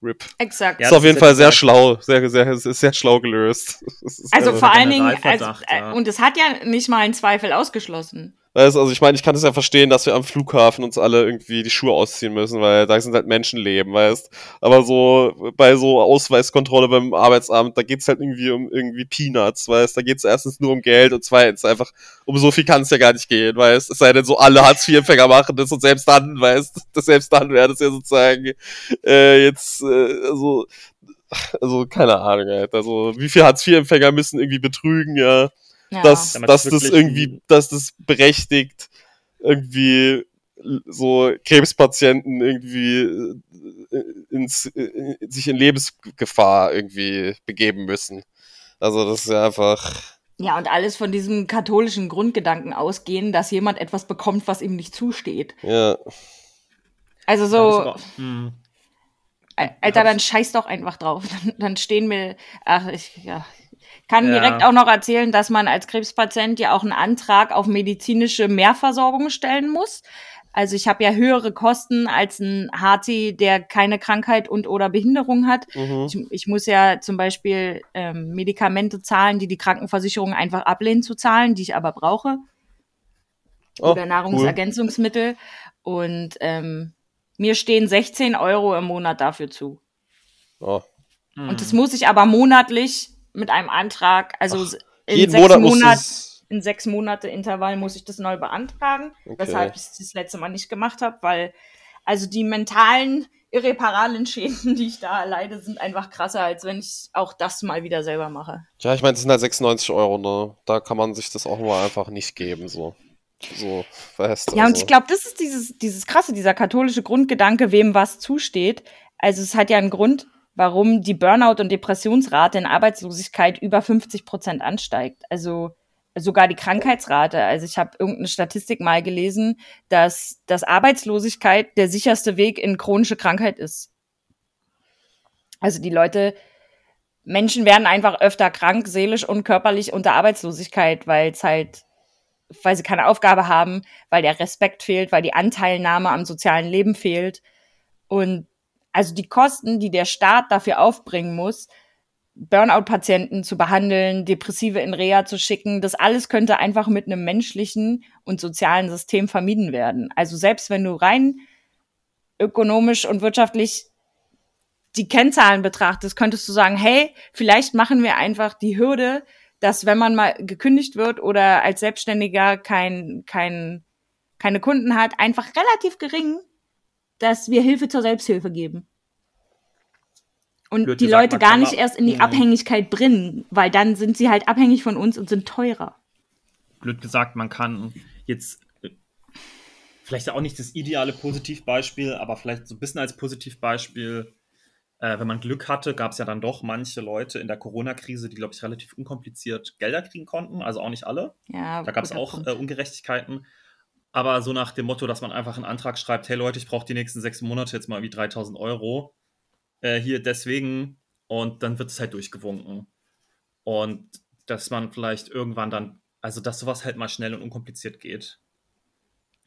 Speaker 4: RIP.
Speaker 2: Exakt.
Speaker 3: Ja,
Speaker 4: ist auf jeden
Speaker 3: ist
Speaker 4: Fall sehr schlau, sehr, sehr, ist sehr schlau gelöst.
Speaker 2: Also vor allen Dingen, also,
Speaker 3: Generalverdacht,
Speaker 2: äh,
Speaker 3: ja.
Speaker 2: und es hat ja nicht mal einen Zweifel ausgeschlossen.
Speaker 4: Weißt, also ich meine, ich kann das ja verstehen, dass wir am Flughafen uns alle irgendwie die Schuhe ausziehen müssen, weil da sind halt Menschenleben, weißt. Aber so bei so Ausweiskontrolle beim Arbeitsamt, da geht's halt irgendwie um irgendwie Peanuts, weißt. Da geht's erstens nur um Geld und zweitens einfach um so viel kann es ja gar nicht gehen, weißt. Es sei denn, so alle Hartz-IV-Empfänger machen das und selbst dann, weißt, das selbst dann wäre das ja sozusagen äh, jetzt äh, also also keine Ahnung, halt. Also wie viel Hartz-IV-Empfänger müssen irgendwie betrügen, ja
Speaker 2: Ja.
Speaker 4: dass,
Speaker 3: Damit
Speaker 4: dass das irgendwie, dass das berechtigt, irgendwie so Krebspatienten irgendwie äh, ins, äh, sich in Lebensgefahr irgendwie begeben müssen. Also das ist ja einfach.
Speaker 2: ja, und alles von diesem katholischen Grundgedanken ausgehen, dass jemand etwas bekommt, was ihm nicht zusteht.
Speaker 4: Ja.
Speaker 2: Also so,
Speaker 3: hm.
Speaker 2: Al- Alter, dann scheiß doch einfach drauf. Dann, dann stehen wir, ach, ich ja, kann
Speaker 3: Ja.
Speaker 2: direkt auch noch erzählen, dass man als Krebspatient ja auch einen Antrag auf medizinische Mehrversorgung stellen muss. Also ich habe ja höhere Kosten als ein HT, der keine Krankheit und oder Behinderung hat.
Speaker 4: Mhm.
Speaker 2: Ich, ich muss ja zum Beispiel ähm, Medikamente zahlen, die die Krankenversicherung einfach ablehnt zu zahlen, die ich aber brauche.
Speaker 4: Oh,
Speaker 2: oder Nahrungsergänzungsmittel. Und ähm, mir stehen 16 Euro im Monat dafür zu.
Speaker 4: Oh.
Speaker 3: Hm.
Speaker 2: Und das muss ich aber monatlich mit einem Antrag, also
Speaker 4: Ach,
Speaker 2: in sechs
Speaker 4: Monat
Speaker 2: Monat, in sechs Monate Intervall muss ich das neu beantragen,
Speaker 4: Okay.
Speaker 2: weshalb ich das letzte Mal nicht gemacht habe, weil also die mentalen irreparablen Schäden, die ich da erleide, sind einfach krasser, als wenn ich auch das mal wieder selber mache.
Speaker 4: Ja, ich meine, das sind halt 96 Euro, ne? Da kann man sich das auch nur einfach nicht geben, so. So, weißt
Speaker 2: Ja, und
Speaker 4: also.
Speaker 2: ich glaube, das ist dieses, dieses krasse, dieser katholische Grundgedanke, wem was zusteht. Also es hat ja einen Grund, warum die Burnout- und Depressionsrate in Arbeitslosigkeit über 50 Prozent ansteigt. Also sogar die Krankheitsrate. Also ich habe irgendeine Statistik mal gelesen, dass, dass Arbeitslosigkeit der sicherste Weg in chronische Krankheit ist. Also die Leute, Menschen werden einfach öfter krank, seelisch und körperlich unter Arbeitslosigkeit, weil es halt weil sie keine Aufgabe haben, weil der Respekt fehlt, weil die Anteilnahme am sozialen Leben fehlt. Und also die Kosten, die der Staat dafür aufbringen muss, Burnout-Patienten zu behandeln, Depressive in Reha zu schicken, das alles könnte einfach mit einem menschlichen und sozialen System vermieden werden. Also selbst wenn du rein ökonomisch und wirtschaftlich die Kennzahlen betrachtest, könntest du sagen, hey, vielleicht machen wir einfach die Hürde, dass wenn man mal gekündigt wird oder als Selbstständiger kein, kein, keine Kunden hat, einfach relativ gering, dass wir Hilfe zur Selbsthilfe geben. Und
Speaker 3: Blöd
Speaker 2: die
Speaker 3: gesagt,
Speaker 2: Leute gar nicht erst in die
Speaker 3: Mhm.
Speaker 2: Abhängigkeit bringen, weil dann sind sie halt abhängig von uns und sind teurer.
Speaker 3: blöd gesagt, man kann jetzt vielleicht auch nicht das ideale Positivbeispiel, aber vielleicht so ein bisschen als Positivbeispiel, äh, wenn man Glück hatte, gab es ja dann doch manche Leute in der Corona-Krise, die, glaube ich, relativ unkompliziert Gelder kriegen konnten, also auch nicht alle.
Speaker 2: Ja,
Speaker 3: Da gab es auch äh, Ungerechtigkeiten. Aber so nach dem Motto, dass man einfach einen Antrag schreibt, hey Leute, ich brauche die nächsten sechs Monate jetzt mal wie 3000 Euro. Äh, hier deswegen. Und dann wird es halt durchgewunken. Und dass man vielleicht irgendwann dann, also dass sowas halt mal schnell und unkompliziert geht.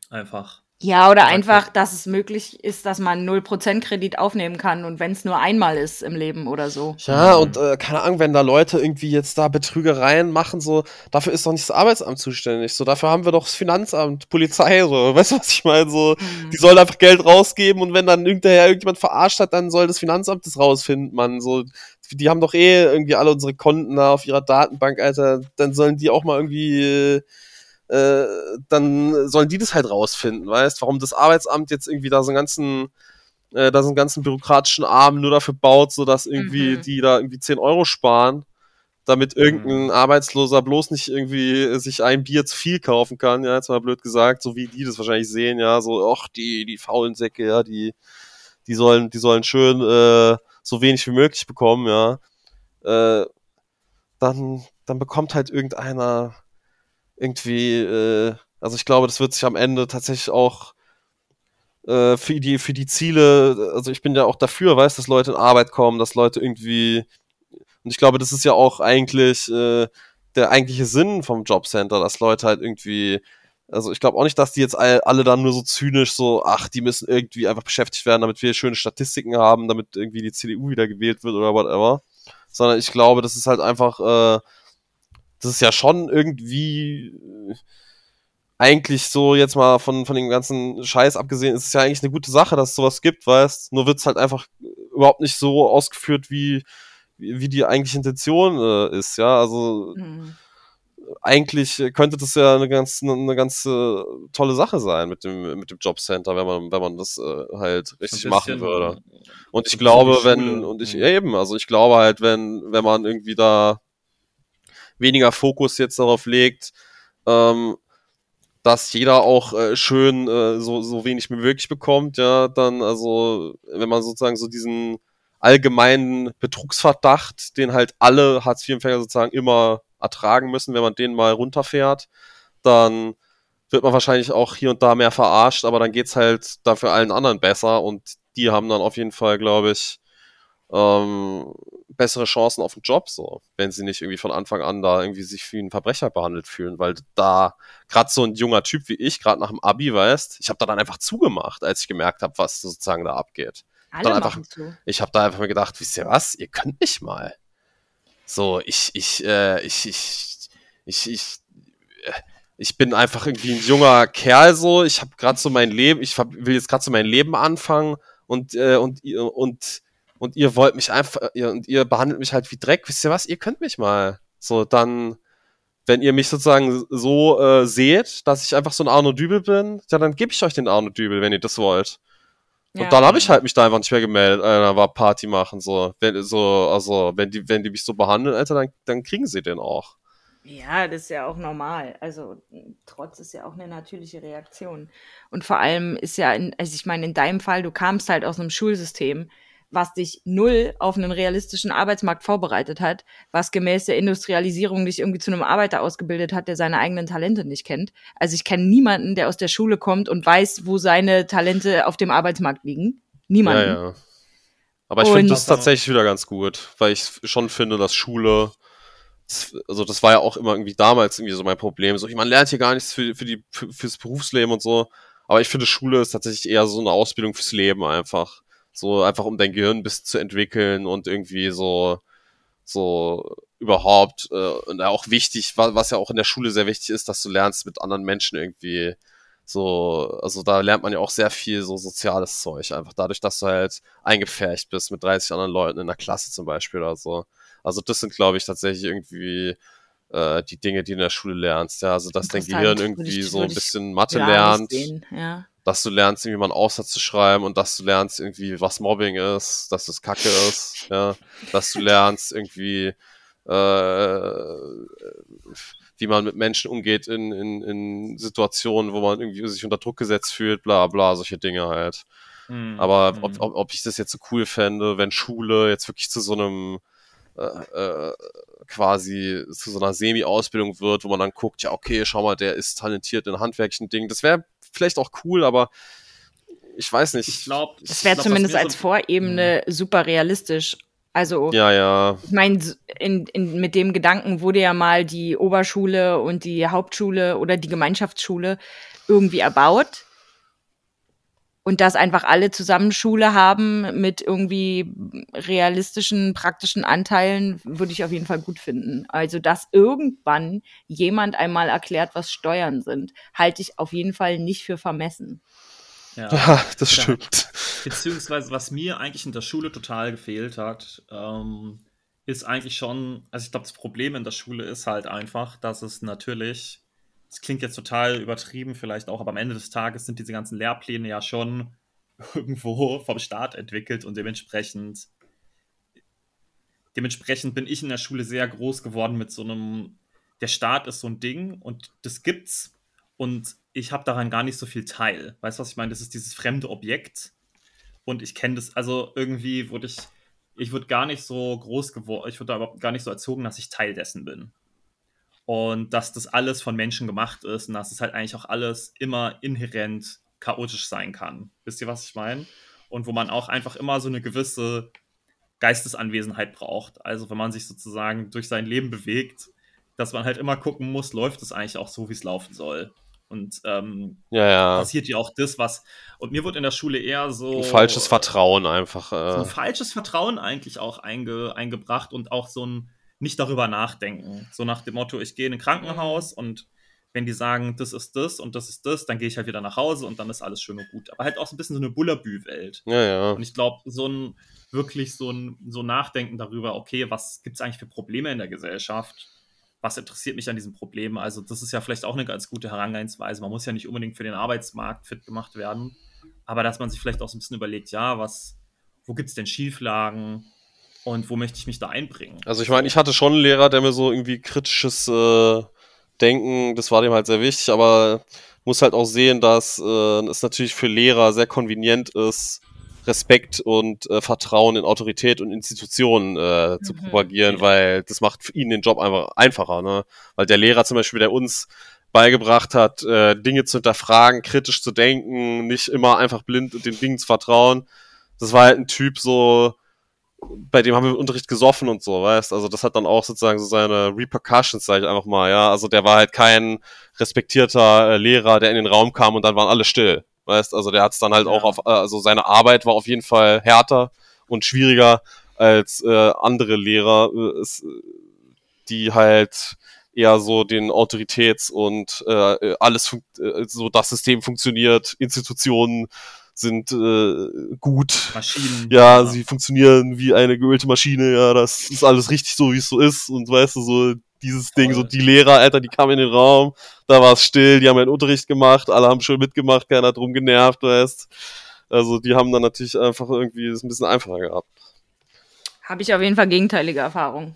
Speaker 3: Einfach.
Speaker 2: Ja, oder einfach, dass es möglich ist, dass man 0% Kredit aufnehmen kann und wenn es nur einmal ist im Leben oder so.
Speaker 4: Ja,
Speaker 3: Mhm.
Speaker 4: und äh, keine Ahnung, wenn da Leute irgendwie jetzt da Betrügereien machen, so, dafür ist doch nicht das Arbeitsamt zuständig. So, dafür haben wir doch das Finanzamt, Polizei, so, weißt du, was ich meine? So,
Speaker 2: Mhm.
Speaker 4: die sollen einfach Geld rausgeben und wenn dann irgendwer irgendjemand verarscht hat, dann soll das Finanzamt das rausfinden, man. So, die haben doch eh irgendwie alle unsere Konten da auf ihrer Datenbank, Alter. Dann sollen die auch mal irgendwie, äh, äh, dann sollen die das halt rausfinden, weißt? Warum das Arbeitsamt jetzt irgendwie da so einen ganzen, äh, da so einen ganzen bürokratischen Arm nur dafür baut, so dass irgendwie
Speaker 2: Mhm.
Speaker 4: die da irgendwie 10 Euro sparen, damit irgendein
Speaker 3: Mhm.
Speaker 4: Arbeitsloser bloß nicht irgendwie sich ein Bier zu viel kaufen kann, ja, jetzt mal blöd gesagt, so wie die das wahrscheinlich sehen, ja, so, ach, die, die faulen Säcke, ja, die, die sollen, die sollen schön äh, so wenig wie möglich bekommen, ja. Äh, dann, dann bekommt halt irgendeiner irgendwie, äh, also ich glaube, das wird sich am Ende tatsächlich auch äh, für die, für die Ziele, also ich bin ja auch dafür, weißt, dass Leute in Arbeit kommen, dass Leute irgendwie, und ich glaube, das ist ja auch eigentlich äh, der eigentliche Sinn vom Jobcenter, dass Leute halt irgendwie, also ich glaube auch nicht, dass die jetzt all, alle dann nur so zynisch so, ach, die müssen irgendwie einfach beschäftigt werden, damit wir schöne Statistiken haben, damit irgendwie die CDU wieder gewählt wird oder whatever, sondern ich glaube, das ist halt einfach, äh, das ist ja schon irgendwie äh, eigentlich so jetzt mal von, von dem ganzen Scheiß abgesehen, ist es ja eigentlich eine gute Sache, dass es sowas gibt, weißt Nur wird's halt einfach überhaupt nicht so ausgeführt, wie, wie, die eigentliche Intention äh, ist, ja. Also
Speaker 2: Mhm.
Speaker 4: eigentlich könnte das ja eine ganz, eine ganz äh, tolle Sache sein mit dem, mit dem Jobcenter, wenn man, wenn man das äh, halt richtig machen würde. Und ich glaube, wenn, und ich
Speaker 3: Mhm.
Speaker 4: ja, eben, also ich glaube halt, wenn, wenn man irgendwie da weniger Fokus jetzt darauf legt, ähm, dass jeder auch äh, schön äh, so, so wenig wie möglich bekommt, ja, dann, also, wenn man sozusagen so diesen allgemeinen Betrugsverdacht, den halt alle Hartz-IV-Empfänger sozusagen immer ertragen müssen, wenn man den mal runterfährt, dann wird man wahrscheinlich auch hier und da mehr verarscht, aber dann geht's halt dafür allen anderen besser und die haben dann auf jeden Fall, glaube ich, ähm, bessere Chancen auf den Job, so, wenn sie nicht irgendwie von Anfang an da irgendwie sich wie ein Verbrecher behandelt fühlen, weil da gerade so ein junger Typ wie ich, gerade nach dem Abi, weißt, ich habe da dann einfach zugemacht, als ich gemerkt habe, was sozusagen da abgeht.
Speaker 2: Alle
Speaker 4: Dann einfach-
Speaker 2: so.
Speaker 4: Ich habe da einfach mir gedacht, wisst ihr was, ihr könnt mich mal. So, ich, ich, äh, ich, ich, ich, ich, äh, ich bin einfach irgendwie ein junger Kerl so. Ich habe gerade so mein Leben, ich hab, will jetzt gerade so mein Leben anfangen und äh, und ihr und und ihr wollt mich einfach ihr, und ihr behandelt mich halt wie Dreck. Wisst ihr was? Ihr könnt mich mal. So dann, wenn ihr mich sozusagen so äh, seht, dass ich einfach so ein Arno Dübel bin, ja, dann gebe ich euch den Arno Dübel, wenn ihr das wollt. Und
Speaker 2: Ja.
Speaker 4: dann habe ich halt mich da einfach nicht mehr gemeldet, Alter, war Party machen, so. Wenn, so, also, wenn die, wenn die mich so behandeln, Alter, dann, dann kriegen sie den auch.
Speaker 2: Ja, das ist ja auch normal. Also Trotz ist ja auch eine natürliche Reaktion. Und vor allem ist ja, in, also ich meine, in deinem Fall, du kamst halt aus einem Schulsystem, was dich null auf einen realistischen Arbeitsmarkt vorbereitet hat, was gemäß der Industrialisierung dich irgendwie zu einem Arbeiter ausgebildet hat, der seine eigenen Talente nicht kennt. Also ich kenne niemanden, der aus der Schule kommt und weiß, wo seine Talente auf dem Arbeitsmarkt liegen. Niemanden.
Speaker 4: Ja, ja. Aber ich finde das tatsächlich wieder ganz gut, weil ich schon finde, dass Schule, also das war ja auch immer irgendwie damals irgendwie so mein Problem. So, man lernt hier gar nichts für, für die, für, fürs Berufsleben und so. Aber ich finde, Schule ist tatsächlich eher so eine Ausbildung fürs Leben einfach. So einfach um dein Gehirn ein bisschen zu entwickeln und irgendwie so, so überhaupt, äh, und auch wichtig, was, ja auch in der Schule sehr wichtig ist, dass du lernst mit anderen Menschen irgendwie so, also da lernt man ja auch sehr viel so soziales Zeug, einfach dadurch, dass du halt eingepfercht bist mit 30 anderen Leuten in der Klasse zum Beispiel oder so. Also das sind, glaube ich, tatsächlich irgendwie äh, die Dinge, die du in der Schule lernst, ja, also dass dein Gehirn irgendwie
Speaker 2: ich-
Speaker 4: so ein bisschen Mathe lernt,
Speaker 2: sehen, Ja.
Speaker 4: Dass du lernst, irgendwie mal einen Aufsatz zu schreiben und dass du lernst irgendwie, was Mobbing ist, dass das Kacke ist, ja, dass du lernst irgendwie, äh, wie man mit Menschen umgeht in, in, in Situationen, wo man irgendwie sich unter Druck gesetzt fühlt, bla bla, solche Dinge halt.
Speaker 3: Mhm.
Speaker 4: Aber
Speaker 3: Mhm.
Speaker 4: ob, ob, ob ich das jetzt so cool fände, wenn Schule jetzt wirklich zu so einem äh, äh, quasi zu so einer Semi-Ausbildung wird, wo man dann guckt, ja, okay, schau mal, der ist talentiert in handwerklichen Dingen. Das wäre vielleicht auch cool, aber ich weiß nicht.
Speaker 3: ich glaube,
Speaker 2: Das wäre zumindest als Vorebene super realistisch. Also
Speaker 4: Ja, ja.
Speaker 2: Ich meine, in, in, mit dem Gedanken wurde ja mal die Oberschule und die Hauptschule oder die Gemeinschaftsschule irgendwie erbaut. Und dass einfach alle zusammen Schule haben mit irgendwie realistischen, praktischen Anteilen, würde ich auf jeden Fall gut finden. Also, dass irgendwann jemand einmal erklärt, was Steuern sind, halte ich auf jeden Fall nicht für vermessen.
Speaker 3: Ja,
Speaker 4: Ja, das
Speaker 3: Ja.
Speaker 4: stimmt.
Speaker 3: Beziehungsweise, was mir eigentlich in der Schule total gefehlt hat, ähm, ist eigentlich schon, also ich glaube, das Problem in der Schule ist halt einfach, dass es natürlich, es klingt jetzt total übertrieben vielleicht auch, aber am Ende des Tages sind diese ganzen Lehrpläne ja schon irgendwo vom Staat entwickelt und dementsprechend, dementsprechend bin ich in der Schule sehr groß geworden mit so einem, der Staat ist so ein Ding und das gibt's und ich habe daran gar nicht so viel Teil. Weißt du, was ich meine? Das ist dieses fremde Objekt und ich kenne das, also irgendwie wurde ich, ich wurde gar nicht so groß geworden, ich wurde da überhaupt gar nicht so erzogen, dass ich Teil dessen bin. Und dass das alles von Menschen gemacht ist und dass es halt eigentlich auch alles immer inhärent chaotisch sein kann. Wisst ihr, was ich meine? Und wo man auch einfach immer so eine gewisse Geistesanwesenheit braucht. Also wenn man sich sozusagen durch sein Leben bewegt, dass man halt immer gucken muss, läuft es eigentlich auch so, wie es laufen soll. Und ähm,
Speaker 4: Ja, ja.
Speaker 3: passiert ja auch das, was. Und mir wurde in der Schule eher so.
Speaker 4: Ein falsches Vertrauen einfach.
Speaker 3: So
Speaker 4: Äh.
Speaker 3: ein falsches Vertrauen eigentlich auch einge, eingebracht und auch so ein nicht darüber nachdenken. So nach dem Motto, ich gehe in ein Krankenhaus und wenn die sagen, das ist das und das ist das, dann gehe ich halt wieder nach Hause und dann ist alles schön und gut. Aber halt auch so ein bisschen so eine Bullabü-Welt.
Speaker 4: Ja, ja.
Speaker 3: Und ich glaube, so ein wirklich so ein so Nachdenken darüber, okay, was gibt es eigentlich für Probleme in der Gesellschaft? Was interessiert mich an diesen Problemen? Also, das ist ja vielleicht auch eine ganz gute Herangehensweise. Man muss ja nicht unbedingt für den Arbeitsmarkt fit gemacht werden, aber dass man sich vielleicht auch so ein bisschen überlegt, ja, was, wo gibt es denn Schieflagen und wo möchte ich mich da einbringen?
Speaker 4: Also ich meine, ich hatte schon einen Lehrer, der mir so irgendwie kritisches äh, Denken, das war dem halt sehr wichtig, aber muss halt auch sehen, dass äh, es natürlich für Lehrer sehr konvenient ist, Respekt und äh, Vertrauen in Autorität und Institutionen äh, zu
Speaker 2: Mhm.
Speaker 4: propagieren, weil das macht für ihn den Job einfach einfacher, ne? Weil der Lehrer zum Beispiel, der uns beigebracht hat, äh, Dinge zu hinterfragen, kritisch zu denken, nicht immer einfach blind den Dingen zu vertrauen. Das war halt ein Typ so, bei dem haben wir im Unterricht gesoffen und so, weißt Also das hat dann auch sozusagen so seine Repercussions, sag ich einfach mal, ja. Also der war halt kein respektierter äh, Lehrer, der in den Raum kam und dann waren alle still, weißt Also der hat es dann halt
Speaker 3: Ja.
Speaker 4: auch auf, äh, also seine Arbeit war auf jeden Fall härter und schwieriger als äh, andere Lehrer, äh, die halt eher so den Autoritäts- und äh, alles, so das System funktioniert, Institutionen sind äh, gut,
Speaker 3: Maschinen.
Speaker 4: ja, sie funktionieren wie eine geölte Maschine, ja, das ist alles richtig so, wie es so ist. Und weißt du, so dieses Ding, so die Lehrer, Alter, die kamen in den Raum, da war es still, die haben ihren Unterricht gemacht, alle haben schön mitgemacht, keiner hat drum genervt, weißt Also die haben dann natürlich einfach irgendwie es ein bisschen einfacher gehabt.
Speaker 2: Habe ich auf jeden Fall gegenteilige Erfahrungen.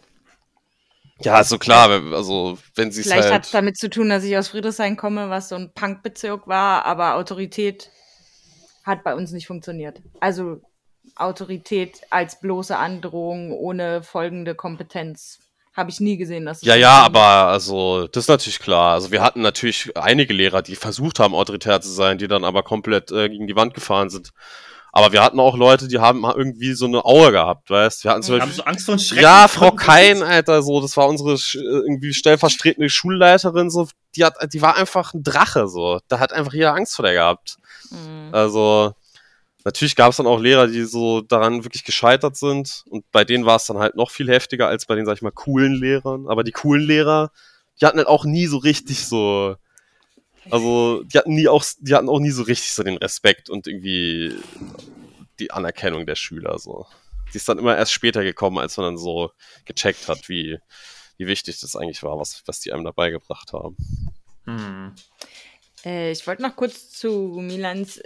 Speaker 4: Ja, ist so klar, wenn- also wenn sie es
Speaker 2: Vielleicht hat
Speaker 4: halt.
Speaker 2: es damit zu tun, dass ich aus Friedrichshain komme, was so ein Punkbezirk war, aber Autorität hat bei uns nicht funktioniert. Also Autorität als bloße Androhung ohne folgende Kompetenz habe ich nie gesehen, dass
Speaker 4: Ja, ja, aber also das ist natürlich klar. Also wir hatten natürlich einige Lehrer, die versucht haben, autoritär zu sein, die dann aber komplett äh, gegen die Wand gefahren sind. Aber wir hatten auch Leute, die haben irgendwie so eine Aua gehabt, weißt? Wir hatten zum
Speaker 3: Wir haben
Speaker 4: Beispiel
Speaker 3: so Angst vor Schrecken.
Speaker 4: Ja, Frau Kein, Alter, so, das war unsere sch- irgendwie stellvertretende Schulleiterin, so, die hat, die war einfach ein Drache, so. Da hat einfach jeder Angst vor der gehabt.
Speaker 2: Mhm.
Speaker 4: Also, natürlich gab es dann auch Lehrer, die so daran wirklich gescheitert sind. Und bei denen war es dann halt noch viel heftiger als bei den, sag ich mal, coolen Lehrern. Aber die coolen Lehrer, die hatten halt auch nie so richtig so, also, die hatten nie auch, die hatten auch nie so richtig so den Respekt und irgendwie die Anerkennung der Schüler, so. Die ist dann immer erst später gekommen, als man dann so gecheckt hat, wie, wie wichtig das eigentlich war, was, was die einem dabei gebracht haben.
Speaker 3: Hm.
Speaker 2: Äh, ich wollte noch kurz zu Milans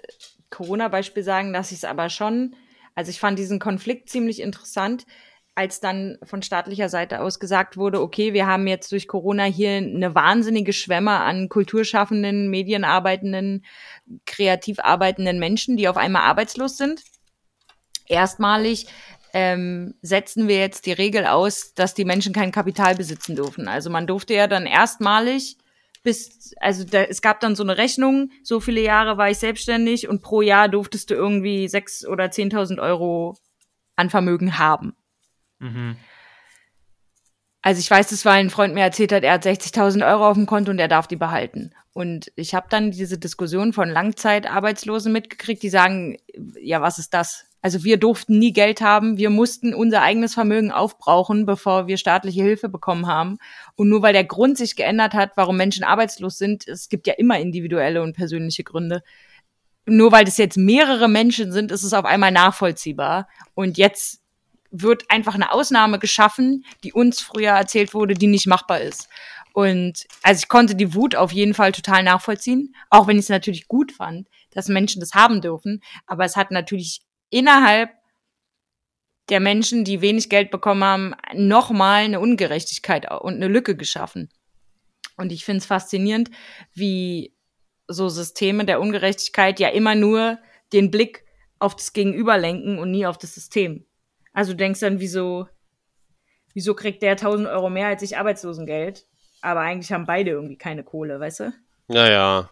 Speaker 2: Corona-Beispiel sagen, dass ich es aber schon, also ich fand diesen Konflikt ziemlich interessant, als dann von staatlicher Seite aus gesagt wurde, okay, wir haben jetzt durch Corona hier eine wahnsinnige Schwemme an kulturschaffenden, medienarbeitenden, kreativ arbeitenden Menschen, die auf einmal arbeitslos sind. Erstmalig ähm, setzen wir jetzt die Regel aus, dass die Menschen kein Kapital besitzen dürfen. Also man durfte ja dann erstmalig bis, also da, es gab dann so eine Rechnung, so viele Jahre war ich selbstständig und pro Jahr durftest du irgendwie sechs oder 10.000 Euro an Vermögen haben.
Speaker 3: Mhm.
Speaker 2: Also ich weiß, das war ein Freund mir erzählt hat, er hat 60.000 Euro auf dem Konto und er darf die behalten. Und ich habe dann diese Diskussion von Langzeitarbeitslosen mitgekriegt, die sagen, ja, was ist das? Also wir durften nie Geld haben, wir mussten unser eigenes Vermögen aufbrauchen, bevor wir staatliche Hilfe bekommen haben. Und nur weil der Grund sich geändert hat, warum Menschen arbeitslos sind, es gibt ja immer individuelle und persönliche Gründe. Nur weil das jetzt mehrere Menschen sind, ist es auf einmal nachvollziehbar. Und jetzt wird einfach eine Ausnahme geschaffen, die uns früher erzählt wurde, die nicht machbar ist. Und also ich konnte die Wut auf jeden Fall total nachvollziehen, auch wenn ich es natürlich gut fand, dass Menschen das haben dürfen. Aber es hat natürlich innerhalb der Menschen, die wenig Geld bekommen haben, nochmal eine Ungerechtigkeit und eine Lücke geschaffen. Und ich finde es faszinierend, wie so Systeme der Ungerechtigkeit ja immer nur den Blick auf das Gegenüber lenken und nie auf das System. Also du denkst dann, wieso, wieso kriegt der 1000 Euro mehr als ich Arbeitslosengeld? Aber eigentlich haben beide irgendwie keine Kohle, weißt du?
Speaker 4: Ja, ja.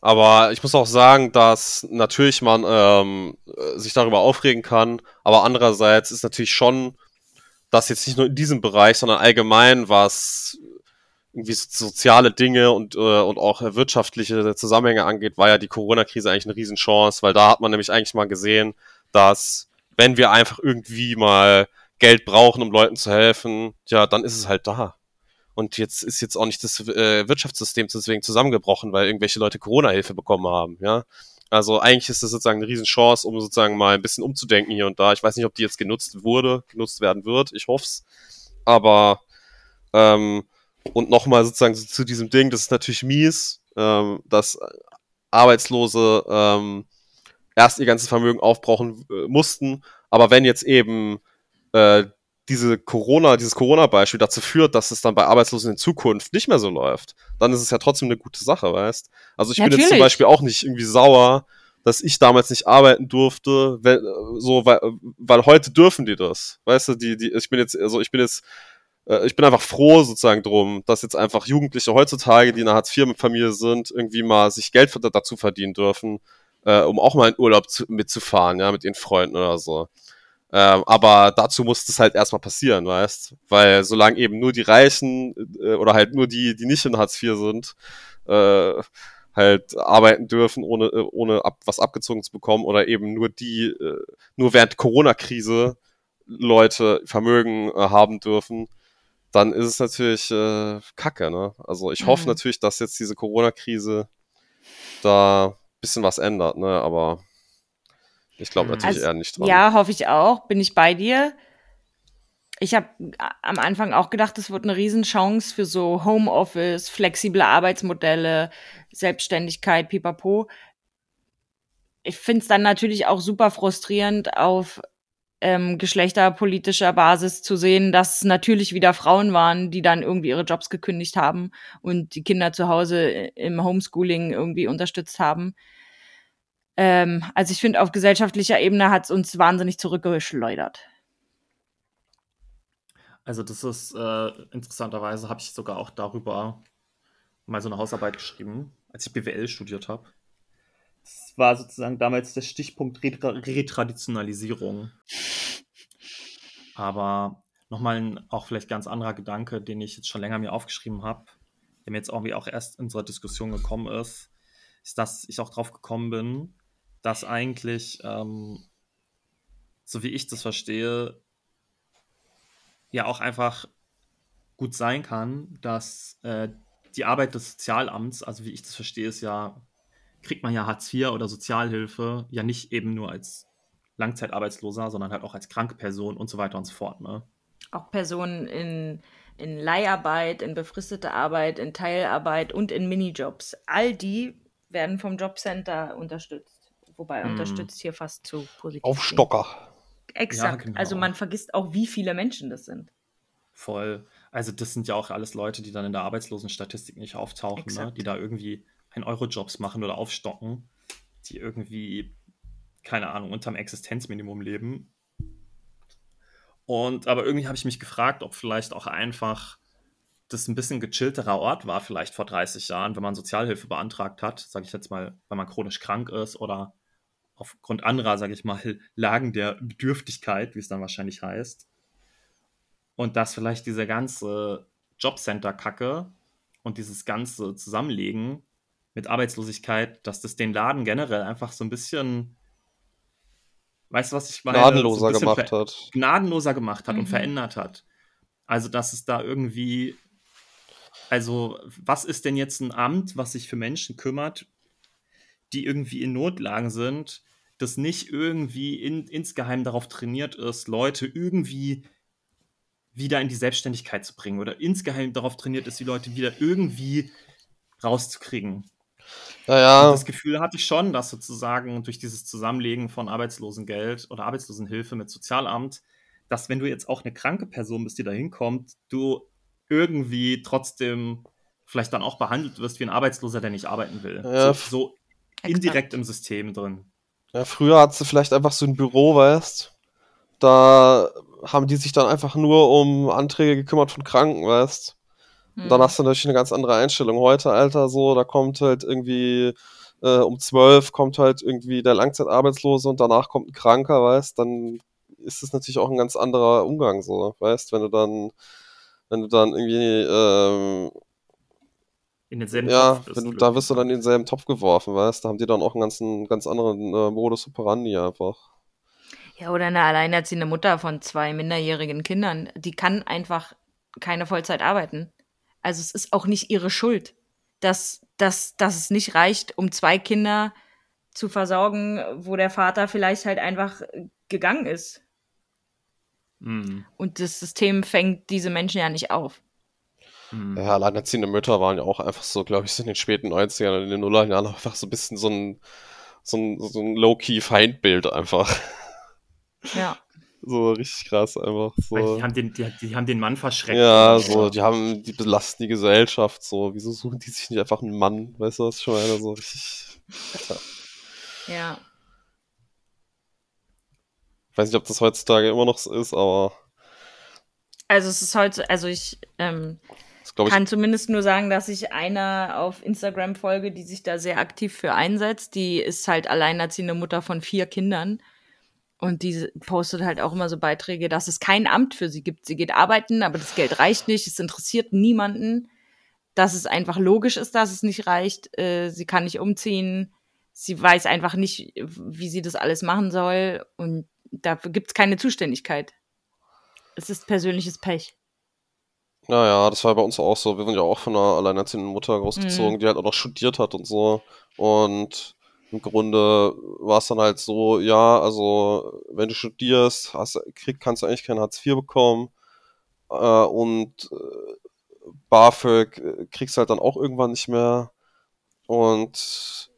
Speaker 4: Aber ich muss auch sagen, dass natürlich man ähm, sich darüber aufregen kann, aber andererseits ist natürlich schon, dass jetzt nicht nur in diesem Bereich, sondern allgemein, was irgendwie soziale Dinge und, äh, und auch wirtschaftliche Zusammenhänge angeht, war ja die Corona-Krise eigentlich eine Riesenchance, weil da hat man nämlich eigentlich mal gesehen, dass wenn wir einfach irgendwie mal Geld brauchen, um Leuten zu helfen, ja, dann ist es halt da. Und jetzt ist jetzt auch nicht das äh, Wirtschaftssystem deswegen zusammengebrochen, weil irgendwelche Leute Corona-Hilfe bekommen haben, ja. Also eigentlich ist das sozusagen eine Riesenchance, um sozusagen mal ein bisschen umzudenken hier und da. Ich weiß nicht, ob die jetzt genutzt wurde, genutzt werden wird. Ich hoffe es. Aber ähm, und nochmal sozusagen zu diesem Ding, das ist natürlich mies, ähm, dass Arbeitslose ähm, erst ihr ganzes Vermögen aufbrauchen äh, mussten. Aber wenn jetzt eben äh, diese Corona, dieses Corona-Beispiel dazu führt, dass es dann bei Arbeitslosen in Zukunft nicht mehr so läuft, dann ist es ja trotzdem eine gute Sache, weißt? Also ich Natürlich. bin jetzt zum Beispiel auch nicht irgendwie sauer, dass ich damals nicht arbeiten durfte, weil, so, weil, weil heute dürfen die das, weißt du? Die, die, ich bin jetzt, also ich bin jetzt, äh, ich bin einfach froh sozusagen drum, dass jetzt einfach Jugendliche heutzutage, die in einer Hartz-IV-Familie sind, irgendwie mal sich Geld dazu verdienen dürfen, äh, um auch mal in Urlaub zu, mitzufahren, ja, mit ihren Freunden oder so. Ähm, aber dazu muss das halt erstmal passieren, weißt? Weil solange eben nur die Reichen äh, oder halt nur die, die nicht in Hartz IV sind, äh, halt arbeiten dürfen, ohne, äh, ohne ab, was abgezogen zu bekommen, oder eben nur die, äh, nur während Corona-Krise Leute Vermögen äh, haben dürfen, dann ist es natürlich äh, Kacke, ne? Also ich mhm. hoffe natürlich, dass jetzt diese Corona-Krise da bisschen was ändert, ne? Aber ich glaube natürlich also, eher nicht dran.
Speaker 2: Ja, hoffe ich auch. Bin ich bei dir. Ich habe am Anfang auch gedacht, es wird eine Riesenchance für so Homeoffice, flexible Arbeitsmodelle, Selbstständigkeit, pipapo. Ich finde es dann natürlich auch super frustrierend, auf ähm, geschlechterpolitischer Basis zu sehen, dass natürlich wieder Frauen waren, die dann irgendwie ihre Jobs gekündigt haben und die Kinder zu Hause im Homeschooling irgendwie unterstützt haben. Ähm, also ich finde, auf gesellschaftlicher Ebene hat es uns wahnsinnig zurückgeschleudert.
Speaker 3: Also das ist äh, interessanterweise, habe ich sogar auch darüber mal so eine Hausarbeit geschrieben, als ich BWL studiert habe. Das war sozusagen damals der Stichpunkt Retra Retraditionalisierung. Aber nochmal ein auch vielleicht ganz anderer Gedanke, den ich jetzt schon länger mir aufgeschrieben habe, der mir jetzt irgendwie auch erst in unserer Diskussion gekommen ist, ist, dass ich auch drauf gekommen bin, dass eigentlich, ähm, so wie ich das verstehe, ja auch einfach gut sein kann, dass äh, die Arbeit des Sozialamts, also wie ich das verstehe, ist ja, kriegt man ja Hartz IV oder Sozialhilfe ja nicht eben nur als Langzeitarbeitsloser, sondern halt auch als kranke Person und so weiter und so fort. Ne?
Speaker 2: Auch Personen in, in Leiharbeit, in befristete Arbeit, in Teilarbeit und in Minijobs. All die werden vom Jobcenter unterstützt. Wobei hm. unterstützt hier fast zu
Speaker 4: positiv. Aufstocker.
Speaker 2: Exakt. Ja, genau. Also man vergisst auch, wie viele Menschen das sind.
Speaker 3: Voll. Also das sind ja auch alles Leute, die dann in der Arbeitslosenstatistik nicht auftauchen, ne? die da irgendwie ein Euro-Jobs machen oder aufstocken, die irgendwie, keine Ahnung, unterm Existenzminimum leben. Und aber irgendwie habe ich mich gefragt, ob vielleicht auch einfach das ein bisschen gechillterer Ort war, vielleicht vor 30 Jahren, wenn man Sozialhilfe beantragt hat, sage ich jetzt mal, weil man chronisch krank ist oder aufgrund anderer, sage ich mal, Lagen der Bedürftigkeit, wie es dann wahrscheinlich heißt. Und dass vielleicht diese ganze Jobcenter-Kacke und dieses ganze Zusammenlegen mit Arbeitslosigkeit, dass das den Laden generell einfach so ein bisschen, weißt du, was ich meine?
Speaker 4: Gnadenloser
Speaker 3: so
Speaker 4: gemacht hat.
Speaker 3: Gnadenloser gemacht hat und
Speaker 2: Mhm.
Speaker 3: verändert hat. Also, dass es da irgendwie, also, was ist denn jetzt ein Amt, was sich für Menschen kümmert, die irgendwie in Notlagen sind, das nicht irgendwie in, insgeheim darauf trainiert ist, Leute irgendwie wieder in die Selbstständigkeit zu bringen oder insgeheim darauf trainiert ist, die Leute wieder irgendwie rauszukriegen.
Speaker 4: Ja,
Speaker 3: Und das Gefühl hatte ich schon, dass sozusagen durch dieses Zusammenlegen von Arbeitslosengeld oder Arbeitslosenhilfe mit Sozialamt, dass wenn du jetzt auch eine kranke Person bist, die da hinkommt, du irgendwie trotzdem vielleicht dann auch behandelt wirst wie ein Arbeitsloser, der nicht arbeiten will.
Speaker 4: Ja,
Speaker 3: so, so indirekt im System drin.
Speaker 4: Ja, früher hat sie vielleicht einfach so ein Büro, weißt Da haben die sich dann einfach nur um Anträge gekümmert von Kranken, weißt Und dann hast du natürlich eine ganz andere Einstellung. Heute, Alter, so, da kommt halt irgendwie äh, um 12 kommt halt irgendwie der Langzeitarbeitslose und danach kommt ein Kranker, weißt Dann ist es natürlich auch ein ganz anderer Umgang, so, weißt Wenn du dann, wenn du dann irgendwie, ähm,
Speaker 3: In denselben
Speaker 4: ja,
Speaker 3: Topf bist,
Speaker 4: wenn du,
Speaker 3: blöd
Speaker 4: da wirst du dann in denselben Topf geworfen, weißt Da haben die dann auch einen ganzen, ganz anderen äh, Modus operandi einfach.
Speaker 2: Ja, oder eine alleinerziehende Mutter von zwei minderjährigen Kindern, die kann einfach keine Vollzeit arbeiten. Also es ist auch nicht ihre Schuld, dass, dass, dass es nicht reicht, um zwei Kinder zu versorgen, wo der Vater vielleicht halt einfach gegangen ist.
Speaker 3: Mhm.
Speaker 2: Und das System fängt diese Menschen ja nicht auf.
Speaker 3: Mhm.
Speaker 4: Ja, alleinerziehende Mütter waren ja auch einfach so, glaube ich, so in den späten 90ern und in den Nullerjahren einfach so ein bisschen so ein, so ein, so ein Low-Key-Feindbild einfach.
Speaker 2: Ja.
Speaker 4: So richtig krass einfach. So.
Speaker 3: die, haben den, die, die haben den Mann verschreckt.
Speaker 4: Ja, so, die haben, die belasten die Gesellschaft, so, wieso suchen die sich nicht einfach einen Mann, weißt du, was ich meine, so richtig, Alter.
Speaker 2: Ja.
Speaker 4: Ich weiß nicht, ob das heutzutage immer noch so ist, aber
Speaker 2: Also es ist heute, also ich ähm,
Speaker 4: das ich,
Speaker 2: kann zumindest nur sagen, dass ich einer auf Instagram folge, die sich da sehr aktiv für einsetzt. Die ist halt alleinerziehende Mutter von vier Kindern. Und die postet halt auch immer so Beiträge, dass es kein Amt für sie gibt. Sie geht arbeiten, aber das Geld reicht nicht. Es interessiert niemanden. Dass es einfach logisch ist, dass es nicht reicht. Äh, sie kann nicht umziehen. Sie weiß einfach nicht, wie sie das alles machen soll. Und dafür gibt es keine Zuständigkeit. Es ist persönliches Pech.
Speaker 4: naja, das war bei uns auch so, wir wurden ja auch von einer alleinerziehenden Mutter großgezogen,
Speaker 2: Mhm.
Speaker 4: die halt auch noch studiert hat und so, und im Grunde war es dann halt so, ja, also, wenn du studierst, hast, krieg, kannst du eigentlich kein Hartz IV bekommen, äh, und äh, BAföG äh, kriegst du halt dann auch irgendwann nicht mehr. Und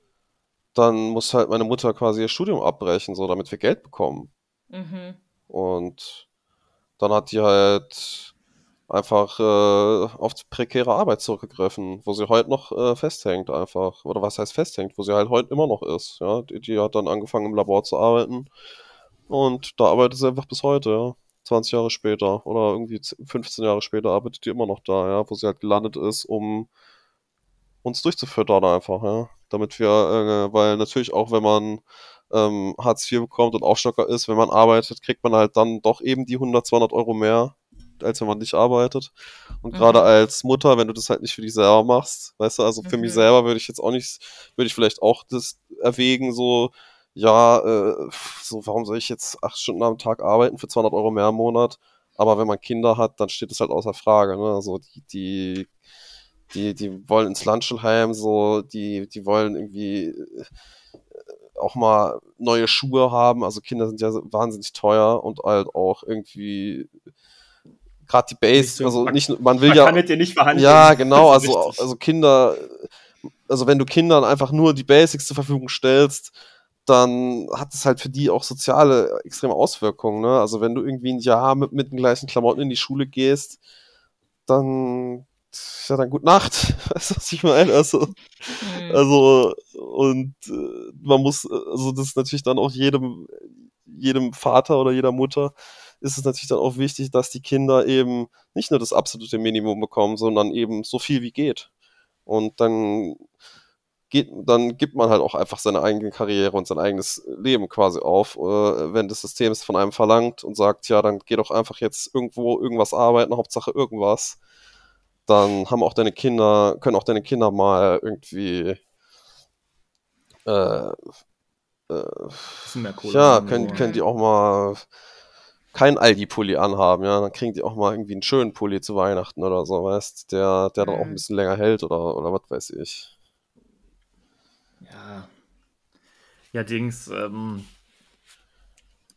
Speaker 4: dann muss halt meine Mutter quasi ihr Studium abbrechen, so damit wir Geld bekommen.
Speaker 2: Mhm.
Speaker 4: Und dann hat die halt einfach äh, auf prekäre Arbeit zurückgegriffen, wo sie heute noch äh, festhängt einfach. Oder was heißt festhängt, wo sie halt heute immer noch ist. Ja, die, die hat dann angefangen im Labor zu arbeiten und da arbeitet sie einfach bis heute, ja. 20 Jahre später oder irgendwie 15 Jahre später arbeitet die immer noch da, ja, wo sie halt gelandet ist, um uns durchzufüttern einfach, ja. Damit wir, äh, weil natürlich auch, wenn man ähm, Hartz IV bekommt und Aufstocker ist, wenn man arbeitet, kriegt man halt dann doch eben die 100, 200 Euro mehr, als wenn man nicht arbeitet. Und
Speaker 2: Mhm.
Speaker 4: gerade als Mutter, wenn du das halt nicht für dich selber machst, weißt du, also für mich
Speaker 2: Mhm.
Speaker 4: selber würde ich jetzt auch nicht, würde ich vielleicht auch das erwägen, so, ja, äh, so, warum soll ich jetzt acht Stunden am Tag arbeiten für 200 Euro mehr im Monat? Aber wenn man Kinder hat, dann steht das halt außer Frage, ne? Also die, die, die, die wollen ins Landschulheim, so, die, die wollen irgendwie äh, auch mal neue Schuhe haben. Also Kinder sind ja wahnsinnig teuer und halt auch irgendwie gerade die Base,
Speaker 3: Nicht so-
Speaker 4: also
Speaker 3: man-
Speaker 4: nicht, nur- man will
Speaker 3: Man
Speaker 4: ja,
Speaker 3: kann mit dir nicht verhandeln.
Speaker 4: ja, genau, also,
Speaker 3: richtig.
Speaker 4: also Kinder, also wenn du Kindern einfach nur die Basics zur Verfügung stellst, dann hat es halt für die auch soziale extreme Auswirkungen, ne? Also wenn du irgendwie ein Jahr mit, mit den gleichen Klamotten in die Schule gehst, dann, ja, dann gut Nacht. Weißt du, was ich meine? Also,
Speaker 2: Mhm.
Speaker 4: also, und äh, man muss, also das ist natürlich dann auch jedem, jedem Vater oder jeder Mutter ist es natürlich dann auch wichtig, dass die Kinder eben nicht nur das absolute Minimum bekommen, sondern eben so viel wie geht. Und dann geht, dann gibt man halt auch einfach seine eigene Karriere und sein eigenes Leben quasi auf, äh, wenn das System es von einem verlangt und sagt, ja, dann geh doch einfach jetzt irgendwo irgendwas arbeiten, Hauptsache irgendwas. Dann haben auch deine Kinder, können auch deine Kinder mal irgendwie äh, äh, ja, können, können die auch mal keinen Aldi-Pulli anhaben, ja, dann kriegen die auch mal irgendwie einen schönen Pulli zu Weihnachten oder so, weißt, der, der dann auch ein
Speaker 2: Mhm.
Speaker 4: bisschen länger hält oder, oder was weiß ich.
Speaker 3: Ja. Ja, Dings, ähm,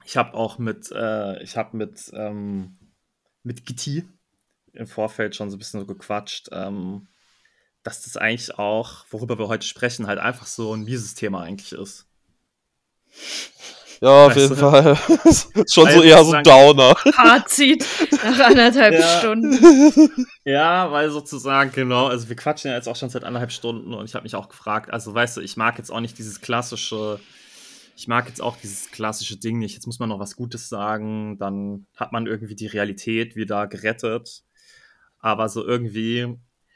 Speaker 3: ich habe auch mit, äh, ich habe mit, ähm, mit Gitti im Vorfeld schon so ein bisschen so gequatscht, ähm, dass das eigentlich auch, worüber wir heute sprechen, halt einfach so ein mieses Thema eigentlich ist.
Speaker 4: Ja, auf
Speaker 3: Weißt
Speaker 4: jeden
Speaker 3: du?
Speaker 4: Fall. ist schon so
Speaker 3: Weil
Speaker 4: eher so
Speaker 3: sozusagen-
Speaker 4: Downer.
Speaker 2: Fazit nach anderthalb
Speaker 3: Ja.
Speaker 2: Stunden.
Speaker 3: Ja, weil sozusagen, genau, also wir quatschen ja jetzt auch schon seit anderthalb Stunden und ich habe mich auch gefragt, also weißt du, ich mag jetzt auch nicht dieses klassische, ich mag jetzt auch dieses klassische Ding nicht, jetzt muss man noch was Gutes sagen, dann hat man irgendwie die Realität wieder gerettet, aber so irgendwie,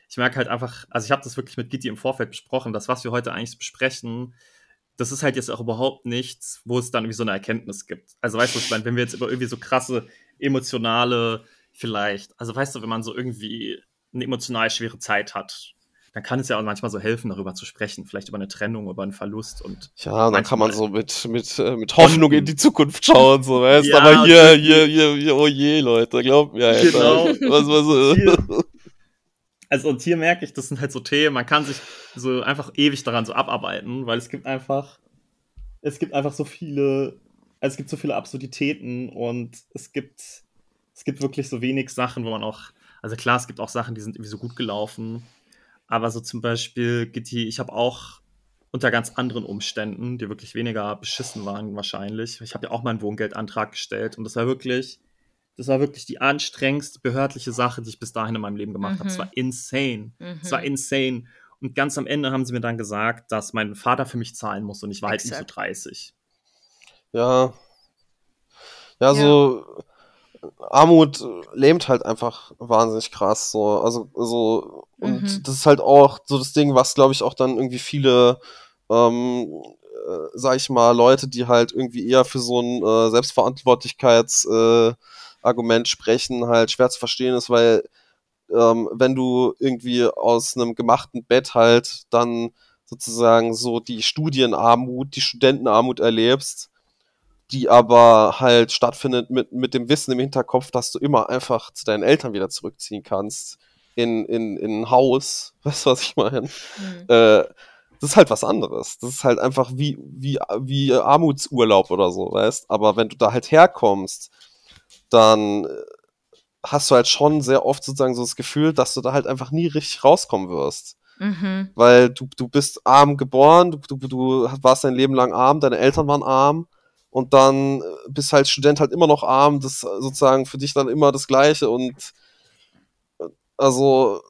Speaker 3: ich merke halt einfach, also ich habe das wirklich mit Gitti im Vorfeld besprochen, das, was wir heute eigentlich besprechen, das ist halt jetzt auch überhaupt nichts, wo es dann irgendwie so eine Erkenntnis gibt. Also weißt du, was ich meine, wenn wir jetzt über irgendwie so krasse emotionale, vielleicht, also weißt du, wenn man so irgendwie eine emotional schwere Zeit hat, dann kann es ja auch manchmal so helfen, darüber zu sprechen, vielleicht über eine Trennung, über einen Verlust und
Speaker 4: Ja, dann kann man so mit, mit, äh, mit Hoffnung in die Zukunft schauen, so, weißt
Speaker 3: Ja,
Speaker 4: Aber hier, hier, hier, hier, oh je, Leute, glaubt mir, Alter.
Speaker 3: Genau.
Speaker 4: Was, was,
Speaker 3: Hier. Also und hier merke ich, das sind halt so Themen, man kann sich so einfach ewig daran so abarbeiten, weil es gibt einfach, es gibt einfach so viele, also es gibt so viele Absurditäten und es gibt, es gibt wirklich so wenig Sachen, wo man auch, also klar, es gibt auch Sachen, die sind irgendwie so gut gelaufen, aber so zum Beispiel, Gitti, ich habe auch unter ganz anderen Umständen, die wirklich weniger beschissen waren wahrscheinlich. Ich habe ja auch mal einen Wohngeldantrag gestellt und das war wirklich, das war wirklich die anstrengendste behördliche Sache, die ich bis dahin in meinem Leben gemacht habe. Es
Speaker 2: Mhm.
Speaker 3: war insane.
Speaker 2: Mhm.
Speaker 3: Es war insane. Und ganz am Ende haben sie mir dann gesagt, dass mein Vater für mich zahlen muss und ich war halt nicht so
Speaker 2: Exakt.
Speaker 3: 30.
Speaker 4: Ja. Ja, so Armut lähmt halt einfach wahnsinnig krass. So, also, so, und
Speaker 2: Mhm.
Speaker 4: das ist halt auch so das Ding, was glaube ich auch dann irgendwie viele, ähm, äh, sag ich mal, Leute, die halt irgendwie eher für so ein äh, Selbstverantwortlichkeitsargument äh, Argument sprechen, halt schwer zu verstehen ist, weil ähm, wenn du irgendwie aus einem gemachten Bett halt dann sozusagen so die Studienarmut, die Studentenarmut erlebst, die aber halt stattfindet mit, mit dem Wissen im Hinterkopf, dass du immer einfach zu deinen Eltern wieder zurückziehen kannst in, in, in ein Haus. Weißt du, was ich meine?
Speaker 2: Mhm.
Speaker 4: Äh, das ist halt was anderes. Das ist halt einfach wie, wie, wie Armutsurlaub oder so, weißt? Aber wenn du da halt herkommst, dann äh, hast du halt schon sehr oft sozusagen so das Gefühl, dass du da halt einfach nie richtig rauskommen wirst
Speaker 2: Mhm.
Speaker 4: weil du, du bist arm geboren, du, du, du warst dein Leben lang arm, deine Eltern waren arm und dann äh, bist halt Student halt immer noch arm, das ist sozusagen für dich dann immer das Gleiche und äh, also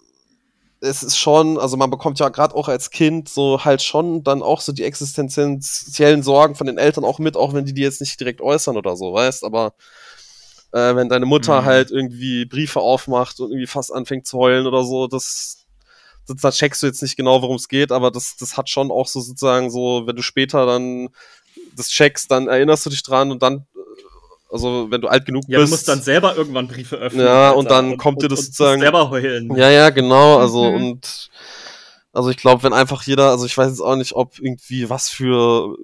Speaker 4: es ist schon, also man bekommt ja gerade auch als Kind so halt schon dann auch so die existenziellen Sorgen von den Eltern auch mit, auch wenn die die jetzt nicht direkt äußern oder so, weißt, aber äh, wenn deine Mutter
Speaker 3: Mhm.
Speaker 4: halt irgendwie Briefe aufmacht und irgendwie fast anfängt zu heulen oder so, das das, da checkst du jetzt nicht genau, worum es geht, aber das, das hat schon auch so sozusagen so, wenn du später dann das checkst, dann erinnerst du dich dran und dann, äh, also wenn du alt genug
Speaker 3: Ja,
Speaker 4: bist.
Speaker 3: du musst dann selber irgendwann Briefe öffnen.
Speaker 4: Ja, und dann kommt dir das
Speaker 3: und
Speaker 4: sozusagen-
Speaker 3: selber heulen.
Speaker 4: ja, ja, genau, also
Speaker 2: Mhm.
Speaker 4: und also ich glaube, wenn einfach jeder, also ich weiß jetzt auch nicht, ob irgendwie was für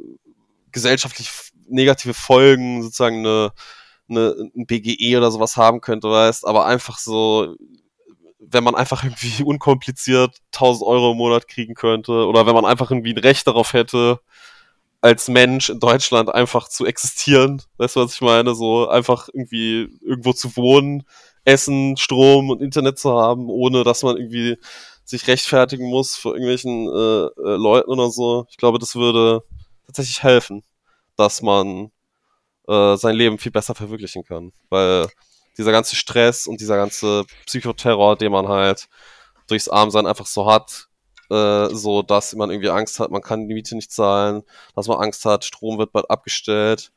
Speaker 4: gesellschaftlich negative Folgen sozusagen eine, eine ein BGE oder sowas haben könnte, weißt, aber einfach so wenn man einfach irgendwie unkompliziert 1000 Euro im Monat kriegen könnte oder wenn man einfach irgendwie ein Recht darauf hätte, als Mensch in Deutschland einfach zu existieren. Weißt du, was ich meine? So einfach irgendwie irgendwo zu wohnen, Essen, Strom und Internet zu haben, ohne dass man irgendwie sich rechtfertigen muss vor irgendwelchen äh, äh, Leuten oder so. Ich glaube, das würde tatsächlich helfen, dass man äh, sein Leben viel besser verwirklichen kann. Weil dieser ganze Stress und dieser ganze Psychoterror, den man halt durchs Armsein einfach so hat, äh, so dass man irgendwie Angst hat, man kann die Miete nicht zahlen, dass man Angst hat, Strom wird bald abgestellt.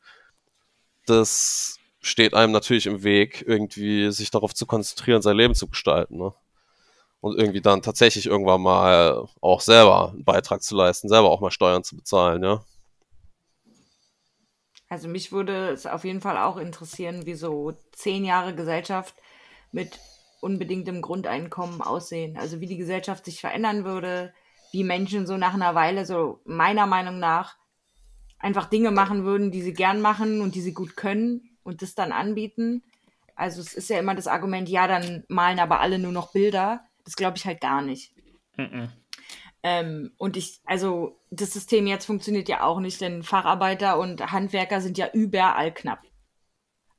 Speaker 4: Das steht einem natürlich im Weg, irgendwie sich darauf zu konzentrieren, sein Leben zu gestalten. Ne? und irgendwie dann tatsächlich irgendwann mal auch selber einen Beitrag zu leisten, selber auch mal Steuern zu bezahlen, ja.
Speaker 2: Also mich würde es auf jeden Fall auch interessieren, wie so zehn Jahre Gesellschaft mit unbedingtem Grundeinkommen aussehen. Also wie die Gesellschaft sich verändern würde, wie Menschen so nach einer Weile, so meiner Meinung nach, einfach Dinge machen würden, die sie gern machen und die sie gut können und das dann anbieten. Also es ist ja immer das Argument, ja, dann malen aber alle nur noch Bilder. Das glaube ich halt gar nicht.
Speaker 3: Mhm.
Speaker 2: Ähm, und ich, also das System jetzt funktioniert ja auch nicht, denn Facharbeiter und Handwerker sind ja überall knapp.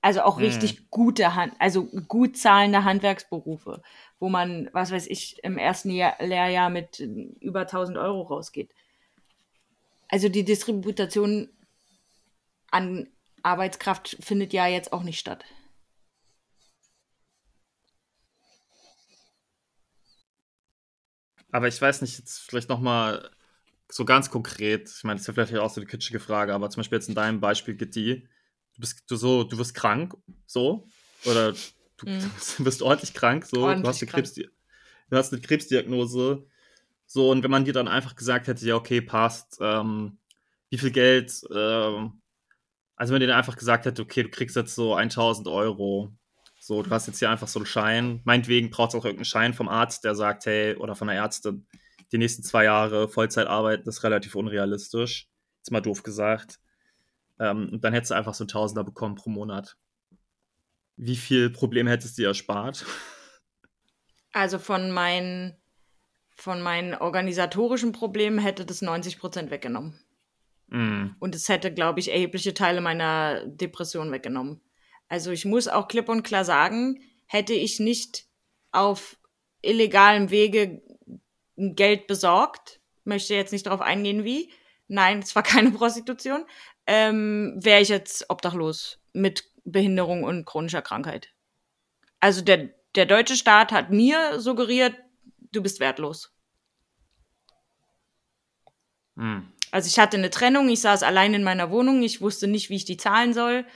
Speaker 2: Also auch
Speaker 3: Mhm.
Speaker 2: richtig gute Hand, also gut zahlende Handwerksberufe, wo man, was weiß ich, im ersten Jahr, Lehrjahr mit äh, über 1000 Euro rausgeht. Also die Distribution an Arbeitskraft findet ja jetzt auch nicht statt.
Speaker 3: Aber ich weiß nicht, jetzt vielleicht nochmal so ganz konkret, ich meine, das ist ja vielleicht auch so eine kitschige Frage, aber zum Beispiel jetzt in deinem Beispiel, Gitti, du bist du so, du wirst krank, so, oder du
Speaker 2: Mhm.
Speaker 3: wirst ordentlich krank, so, du
Speaker 2: Ordentlich
Speaker 3: hast eine. Krebsdi du hast eine Krebsdiagnose, so, und wenn man dir dann einfach gesagt hätte, ja, okay, passt, ähm, wie viel Geld, ähm, also wenn dir dann einfach gesagt hätte, okay, du kriegst jetzt so 1000 Euro, so, du hast jetzt hier einfach so einen Schein, meinetwegen braucht es auch irgendeinen Schein vom Arzt, der sagt, hey, oder von der Ärztin, die nächsten zwei Jahre Vollzeit arbeiten, ist relativ unrealistisch, jetzt mal doof gesagt. Ähm, und dann hättest du einfach so einen Tausender bekommen pro Monat. Wie viel Probleme hättest du dir erspart?
Speaker 2: Also von meinen, von meinen organisatorischen Problemen hätte das 90 Prozent weggenommen.
Speaker 3: Mm,
Speaker 2: Und es hätte, glaube ich, erhebliche Teile meiner Depression weggenommen. Also ich muss auch klipp und klar sagen, hätte ich nicht auf illegalem Wege Geld besorgt, möchte jetzt nicht darauf eingehen, wie. Nein, es war keine Prostitution. Ähm, Wäre ich jetzt obdachlos mit Behinderung und chronischer Krankheit. Also der, der deutsche Staat hat mir suggeriert, du bist wertlos.
Speaker 3: mm.
Speaker 2: Also ich hatte eine Trennung, ich saß allein in meiner Wohnung, ich wusste nicht, wie ich die zahlen soll.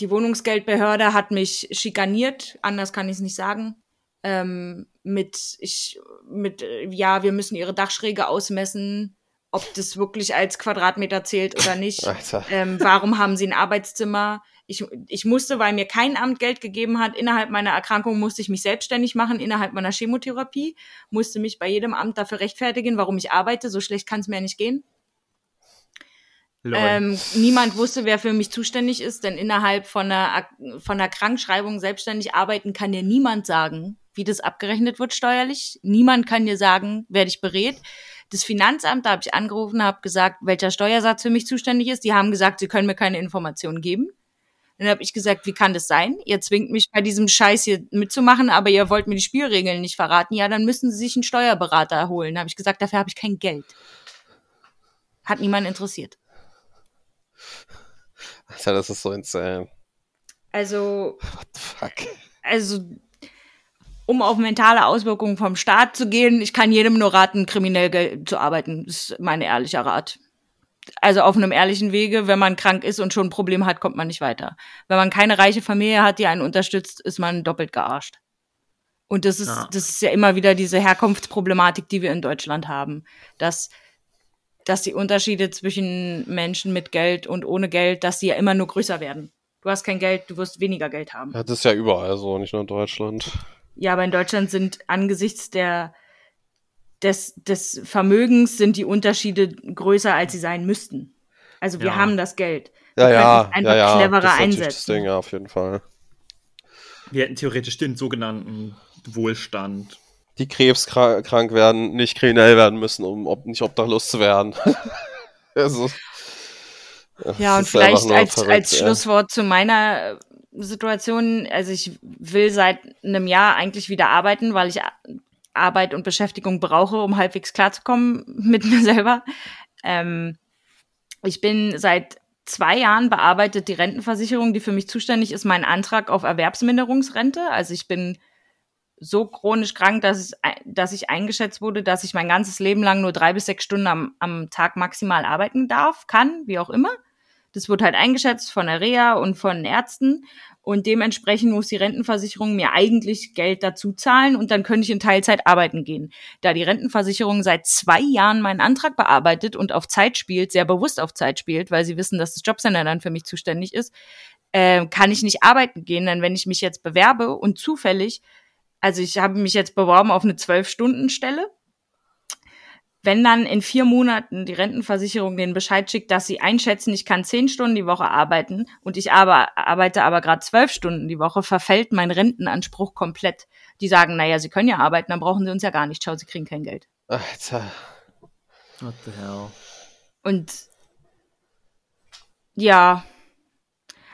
Speaker 2: Die Wohnungsgeldbehörde hat mich schikaniert, anders kann ich es nicht sagen. Ähm, mit, ich, mit, ja, wir müssen ihre Dachschräge ausmessen, ob das wirklich als Quadratmeter zählt oder nicht. Ähm, warum haben sie ein Arbeitszimmer? Ich, ich musste, weil mir kein Amt Geld gegeben hat, innerhalb meiner Erkrankung musste ich mich selbstständig machen, innerhalb meiner Chemotherapie, musste mich bei jedem Amt dafür rechtfertigen, warum ich arbeite. So schlecht kann es mir ja nicht gehen. Ähm, niemand wusste, wer für mich zuständig ist, denn innerhalb von einer, von einer Krankschreibung selbstständig arbeiten kann dir niemand sagen, wie das abgerechnet wird steuerlich. Niemand kann dir sagen, wer dich berät. Das Finanzamt, da habe ich angerufen, habe gesagt, welcher Steuersatz für mich zuständig ist. Die haben gesagt, sie können mir keine Informationen geben. Dann habe ich gesagt, wie kann das sein? Ihr zwingt mich bei diesem Scheiß hier mitzumachen, aber ihr wollt mir die Spielregeln nicht verraten. Ja, dann müssen sie sich einen Steuerberater holen. Da habe ich gesagt, dafür habe ich kein Geld. Hat niemand interessiert.
Speaker 4: Alter, das ist so insane.
Speaker 2: Also,
Speaker 4: What the fuck?
Speaker 2: also, um auf mentale Auswirkungen vom Staat zu gehen, ich kann jedem nur raten, kriminell zu arbeiten. Das ist mein ehrlicher Rat. Also auf einem ehrlichen Wege, wenn man krank ist und schon ein Problem hat, kommt man nicht weiter. Wenn man keine reiche Familie hat, die einen unterstützt, ist man doppelt gearscht. Und das ist,
Speaker 3: Ja.
Speaker 2: das ist ja immer wieder diese Herkunftsproblematik, die wir in Deutschland haben. Dass, dass die Unterschiede zwischen Menschen mit Geld und ohne Geld, dass sie ja immer nur größer werden. Du hast kein Geld, du wirst weniger Geld haben.
Speaker 4: Ja, das ist ja überall so, nicht nur in Deutschland.
Speaker 2: Ja, aber in Deutschland sind angesichts der, des, des Vermögens sind die Unterschiede größer, als sie sein müssten. Also wir
Speaker 3: Ja.
Speaker 2: haben das Geld.
Speaker 4: Ja,
Speaker 2: Wir
Speaker 4: ja,
Speaker 2: einfach
Speaker 4: ja, ja.
Speaker 2: cleverer
Speaker 4: das ist natürlich das
Speaker 2: einsetzen.
Speaker 4: Ding, ja, auf jeden Fall.
Speaker 3: Wir hätten theoretisch den sogenannten Wohlstand.
Speaker 4: Die krebskrank werden, nicht kriminell werden müssen, um ob, nicht obdachlos zu werden. also,
Speaker 2: Ja, und vielleicht als,
Speaker 4: verrückt,
Speaker 2: als
Speaker 4: ja.
Speaker 2: Schlusswort zu meiner Situation, also ich will seit einem Jahr eigentlich wieder arbeiten, weil ich Arbeit und Beschäftigung brauche, um halbwegs klarzukommen mit mir selber. Ähm, ich bin seit zwei Jahren bearbeitet die Rentenversicherung, die für mich zuständig ist, mein Antrag auf Erwerbsminderungsrente. Also ich bin so chronisch krank, dass, es, dass ich eingeschätzt wurde, dass ich mein ganzes Leben lang nur drei bis sechs Stunden am, am Tag maximal arbeiten darf, kann, wie auch immer. Das wird halt eingeschätzt von der Reha und von Ärzten. Und dementsprechend muss die Rentenversicherung mir eigentlich Geld dazu zahlen und dann könnte ich in Teilzeit arbeiten gehen. Da die Rentenversicherung seit zwei Jahren meinen Antrag bearbeitet und auf Zeit spielt, sehr bewusst auf Zeit spielt, weil sie wissen, dass das Jobcenter dann für mich zuständig ist, äh, kann ich nicht arbeiten gehen. Denn wenn ich mich jetzt bewerbe und zufällig, also ich habe mich jetzt beworben auf eine Zwölf-Stunden-Stelle, wenn dann in vier Monaten die Rentenversicherung den Bescheid schickt, dass sie einschätzen, ich kann zehn Stunden die Woche arbeiten und ich aber, arbeite aber gerade zwölf Stunden die Woche, verfällt mein Rentenanspruch komplett. Die sagen, naja, sie können ja arbeiten, dann brauchen sie uns ja gar nicht. Schau, sie kriegen kein Geld.
Speaker 4: Alter.
Speaker 3: What the hell?
Speaker 2: Und ja,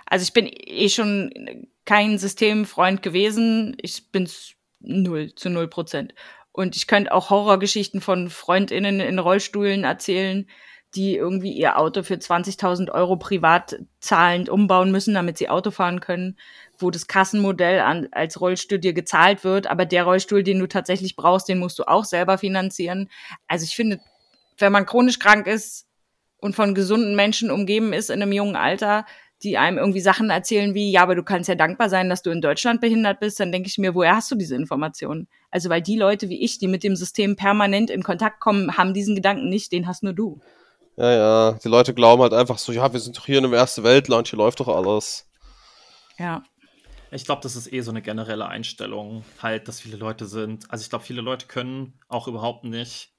Speaker 2: also ich bin eh schon kein Systemfreund gewesen. Ich bin's null zu null Prozent. Und ich könnte auch Horrorgeschichten von FreundInnen in Rollstühlen erzählen, die irgendwie ihr Auto für 20.000 Euro privat zahlend umbauen müssen, damit sie Auto fahren können, wo das Kassenmodell an, als Rollstuhl dir gezahlt wird, aber der Rollstuhl, den du tatsächlich brauchst, den musst du auch selber finanzieren. Also ich finde, wenn man chronisch krank ist und von gesunden Menschen umgeben ist in einem jungen Alter, die einem irgendwie Sachen erzählen wie, ja, aber du kannst ja dankbar sein, dass du in Deutschland behindert bist, dann denke ich mir, woher hast du diese Informationen? Also weil die Leute wie ich, die mit dem System permanent in Kontakt kommen, haben diesen Gedanken nicht, den hast nur du.
Speaker 4: Ja, ja. Die Leute glauben halt einfach so, ja, wir sind doch hier in einem Erste Weltland, hier läuft doch alles.
Speaker 2: Ja.
Speaker 3: Ich glaube, das ist eh so eine generelle Einstellung, halt, dass viele Leute sind. Also ich glaube, viele Leute können auch überhaupt nicht.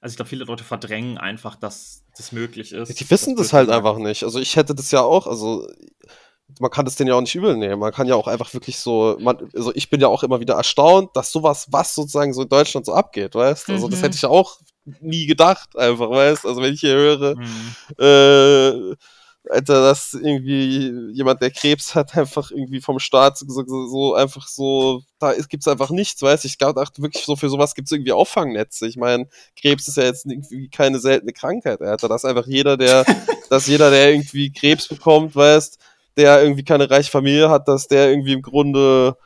Speaker 3: Also ich glaube, viele Leute verdrängen einfach, dass das möglich ist.
Speaker 4: Die wissen das
Speaker 3: wird
Speaker 4: halt einfach nicht. Also ich hätte das ja auch, also man kann das denen ja auch nicht übel nehmen. Man kann ja auch einfach wirklich so, man, also ich bin ja auch immer wieder erstaunt, dass sowas, was sozusagen so in Deutschland so abgeht, weißt? Also das
Speaker 2: Mhm.
Speaker 4: hätte ich ja auch nie gedacht, einfach, weißt? Also wenn ich hier höre,
Speaker 3: Mhm.
Speaker 4: äh, Alter, dass irgendwie jemand, der Krebs hat, einfach irgendwie vom Staat so, so, so einfach so, da ist, gibt's einfach nichts, weißt du? Ich glaub, dachte wirklich so, für sowas gibt's irgendwie Auffangnetze. Ich meine, Krebs ist ja jetzt irgendwie keine seltene Krankheit, Alter. Dass einfach jeder, der, dass jeder, der irgendwie Krebs bekommt, weißt, der irgendwie keine reiche Familie hat, dass der irgendwie im Grunde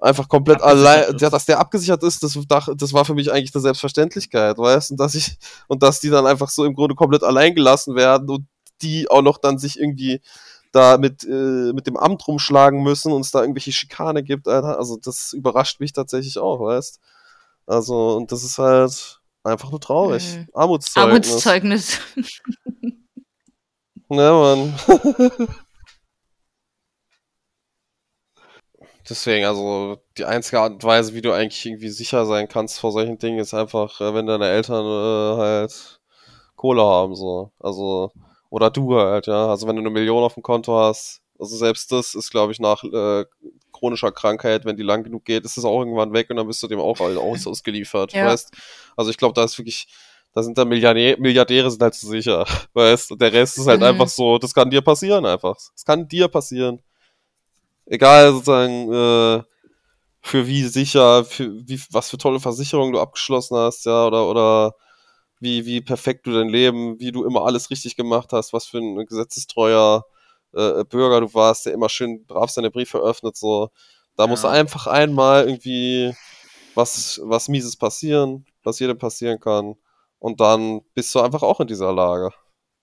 Speaker 4: einfach komplett allein, ja, dass der abgesichert ist, das, das war für mich eigentlich eine Selbstverständlichkeit, weißt und dass ich, und dass die dann einfach so im Grunde komplett allein gelassen werden und die auch noch dann sich irgendwie da mit, äh, mit dem Amt rumschlagen müssen und es da irgendwelche Schikane gibt, Alter. Also das überrascht mich tatsächlich auch, weißt Also, und das ist halt einfach nur traurig.
Speaker 2: Mhm.
Speaker 4: Armutszeugnis.
Speaker 2: Armutszeugnis.
Speaker 4: Ja, Mann. Deswegen, also die einzige Art und Weise, wie du eigentlich irgendwie sicher sein kannst vor solchen Dingen, ist einfach, äh, wenn deine Eltern äh, halt Kohle haben, so. Also, oder du halt, ja. Also wenn du eine Million auf dem Konto hast, also selbst das ist, glaube ich, nach äh, chronischer Krankheit, wenn die lang genug geht, ist es auch irgendwann weg und dann bist du dem auch halt aus- ausgeliefert,
Speaker 2: Ja.
Speaker 4: weißt. Also ich glaube, da ist wirklich, da sind da Milliardäre, Milliardäre sind halt so sicher, weißt. Und der Rest ist halt
Speaker 2: Mhm.
Speaker 4: einfach so, das kann dir passieren einfach. Es kann dir passieren. Egal sozusagen, äh, für wie sicher, für wie, was für tolle Versicherungen du abgeschlossen hast, ja, oder, oder wie, wie perfekt du dein Leben, wie du immer alles richtig gemacht hast, was für ein gesetzestreuer äh, Bürger du warst, der immer schön brav seine Briefe öffnet, so. Da muss
Speaker 3: Ja.
Speaker 4: einfach einmal irgendwie was, was Mieses passieren, was jedem passieren kann. Und dann bist du einfach auch in dieser Lage.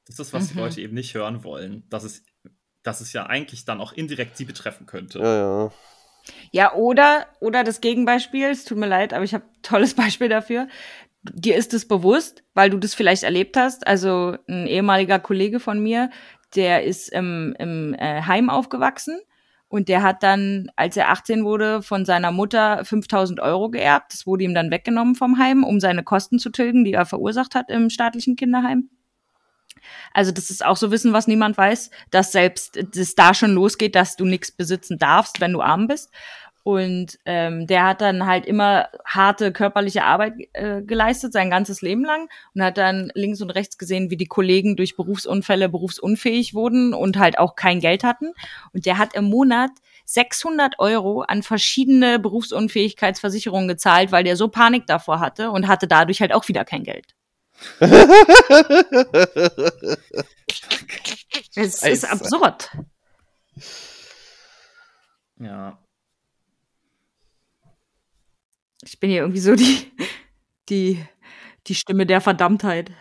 Speaker 3: Das ist, was die
Speaker 2: Mhm.
Speaker 3: Leute eben nicht hören wollen. Dass es, dass es ja eigentlich dann auch indirekt sie betreffen könnte.
Speaker 4: Ja, ja.
Speaker 2: Ja, oder, oder das Gegenbeispiel, es tut mir leid, aber ich habe ein tolles Beispiel dafür. Dir ist es bewusst, weil du das vielleicht erlebt hast. Also ein ehemaliger Kollege von mir, der ist im, im äh, Heim aufgewachsen und der hat dann, als er 18 wurde, von seiner Mutter 5000 Euro geerbt. Das wurde ihm dann weggenommen vom Heim, um seine Kosten zu tilgen, die er verursacht hat im staatlichen Kinderheim. Also das ist auch so Wissen, was niemand weiß, dass selbst das da schon losgeht, dass du nichts besitzen darfst, wenn du arm bist. Und ähm, der hat dann halt immer harte körperliche Arbeit äh, geleistet, sein ganzes Leben lang. Und hat dann links und rechts gesehen, wie die Kollegen durch Berufsunfälle berufsunfähig wurden und halt auch kein Geld hatten. Und der hat im Monat 600 Euro an verschiedene Berufsunfähigkeitsversicherungen gezahlt, weil der so Panik davor hatte und hatte dadurch halt auch wieder kein Geld. Es ist absurd.
Speaker 3: Ja.
Speaker 2: Ich bin hier irgendwie so die, die, die Stimme der Verdammtheit.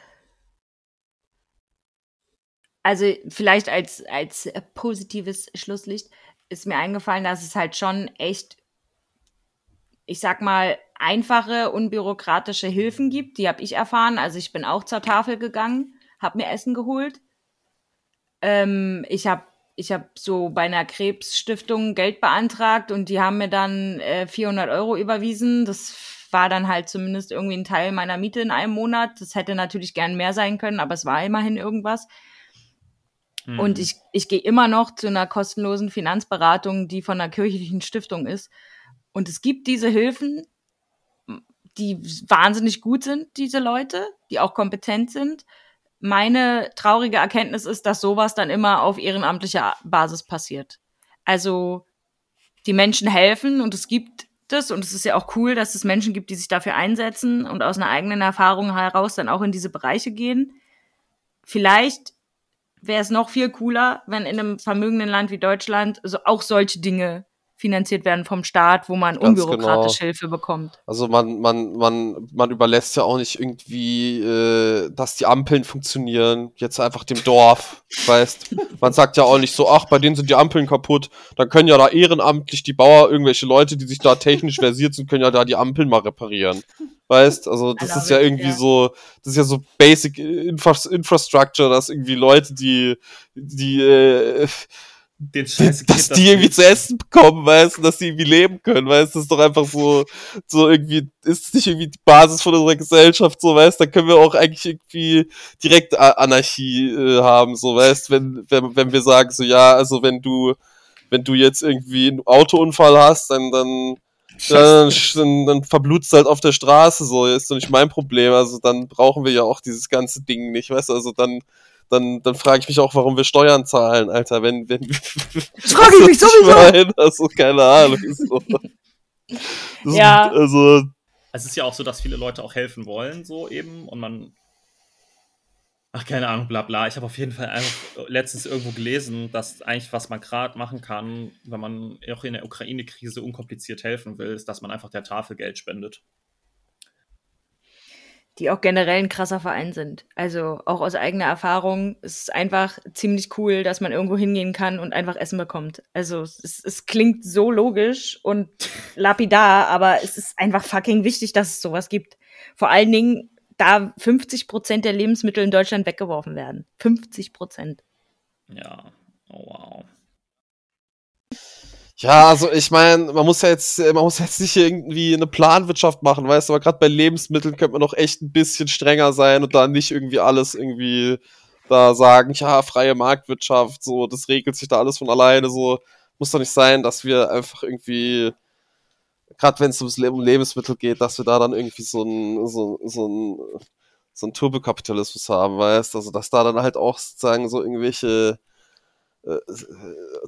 Speaker 2: also vielleicht als, als positives Schlusslicht ist mir eingefallen, dass es halt schon echt, ich sag mal, einfache, unbürokratische Hilfen gibt. Die habe ich erfahren. Also ich bin auch zur Tafel gegangen, habe mir Essen geholt. Ähm, ich habe ich habe so bei einer Krebsstiftung Geld beantragt und die haben mir dann äh, 400 Euro überwiesen. Das war dann halt zumindest irgendwie ein Teil meiner Miete in einem Monat. Das hätte natürlich gern mehr sein können, aber es war immerhin irgendwas. Mhm. Und ich, ich gehe immer noch zu einer kostenlosen Finanzberatung, die von einer kirchlichen Stiftung ist. Und es gibt diese Hilfen, die wahnsinnig gut sind, diese Leute, die auch kompetent sind. Meine traurige Erkenntnis ist, dass sowas dann immer auf ehrenamtlicher Basis passiert. Also die Menschen helfen und es gibt das und es ist ja auch cool, dass es Menschen gibt, die sich dafür einsetzen und aus einer eigenen Erfahrung heraus dann auch in diese Bereiche gehen. Vielleicht wäre es noch viel cooler, wenn in einem vermögenden Land wie Deutschland so auch solche Dinge finanziert werden vom Staat, wo man
Speaker 4: Ganz
Speaker 2: unbürokratisch
Speaker 4: genau.
Speaker 2: Hilfe bekommt.
Speaker 4: Also man, man, man, man überlässt ja auch nicht irgendwie, äh, dass die Ampeln funktionieren, jetzt einfach dem Dorf, weißt. Man sagt ja auch nicht so, ach, bei denen sind die Ampeln kaputt, dann können ja da ehrenamtlich die Bauer, irgendwelche Leute, die sich da technisch versiert sind, können ja da die Ampeln mal reparieren. Weißt, also das
Speaker 2: love
Speaker 4: ist ja irgendwie
Speaker 2: ja.
Speaker 4: so, das ist ja so Basic Infra Infrastructure, dass irgendwie Leute, die, die, äh,
Speaker 3: Den
Speaker 4: die,
Speaker 3: Scheiß
Speaker 4: dass die irgendwie zu essen bekommen, weißt du, dass die irgendwie leben können, weißt du, das ist doch einfach so, so irgendwie, ist es nicht irgendwie die Basis von unserer Gesellschaft, so, weißt du, da können wir auch eigentlich irgendwie direkt Anarchie äh, haben, so, weißt du, wenn, wenn, wenn wir sagen, so, ja, also wenn du, wenn du jetzt irgendwie einen Autounfall hast, dann, dann, dann, dann, dann verblutst du halt auf der Straße, so, ist doch nicht mein Problem, also dann brauchen wir ja auch dieses ganze Ding nicht, weißt du, also dann, dann, dann frage ich mich auch, warum wir Steuern zahlen, Alter, wenn, wenn,
Speaker 2: Das frage ich mich sowieso.
Speaker 4: Nein, also keine Ahnung. Ist so.
Speaker 2: Ja.
Speaker 4: Sind, also,
Speaker 3: Es ist ja auch so, dass viele Leute auch helfen wollen, so eben, und man. Ach, keine Ahnung, bla bla. Ich habe auf jeden Fall einfach letztens irgendwo gelesen, dass eigentlich, was man gerade machen kann, wenn man auch in der Ukraine-Krise unkompliziert helfen will, ist, dass man einfach der Tafel Geld spendet.
Speaker 2: Die auch generell ein krasser Verein sind. Also auch aus eigener Erfahrung es ist einfach ziemlich cool, dass man irgendwo hingehen kann und einfach Essen bekommt. Also es, es klingt so logisch und lapidar, aber es ist einfach fucking wichtig, dass es sowas gibt. Vor allen Dingen, da 50 Prozent der Lebensmittel in Deutschland weggeworfen werden. 50 Prozent.
Speaker 3: Ja. Oh wow.
Speaker 4: Ja, also ich meine, man muss ja jetzt, man muss jetzt nicht irgendwie eine Planwirtschaft machen, weißt du, aber gerade bei Lebensmitteln könnte man noch echt ein bisschen strenger sein und da nicht irgendwie alles irgendwie da sagen, ja, freie Marktwirtschaft, so, das regelt sich da alles von alleine, so, muss doch nicht sein, dass wir einfach irgendwie, gerade wenn es um Lebensmittel geht, dass wir da dann irgendwie so ein, so, so ein, so ein Turbokapitalismus haben, weißt, also dass da dann halt auch sozusagen so irgendwelche äh,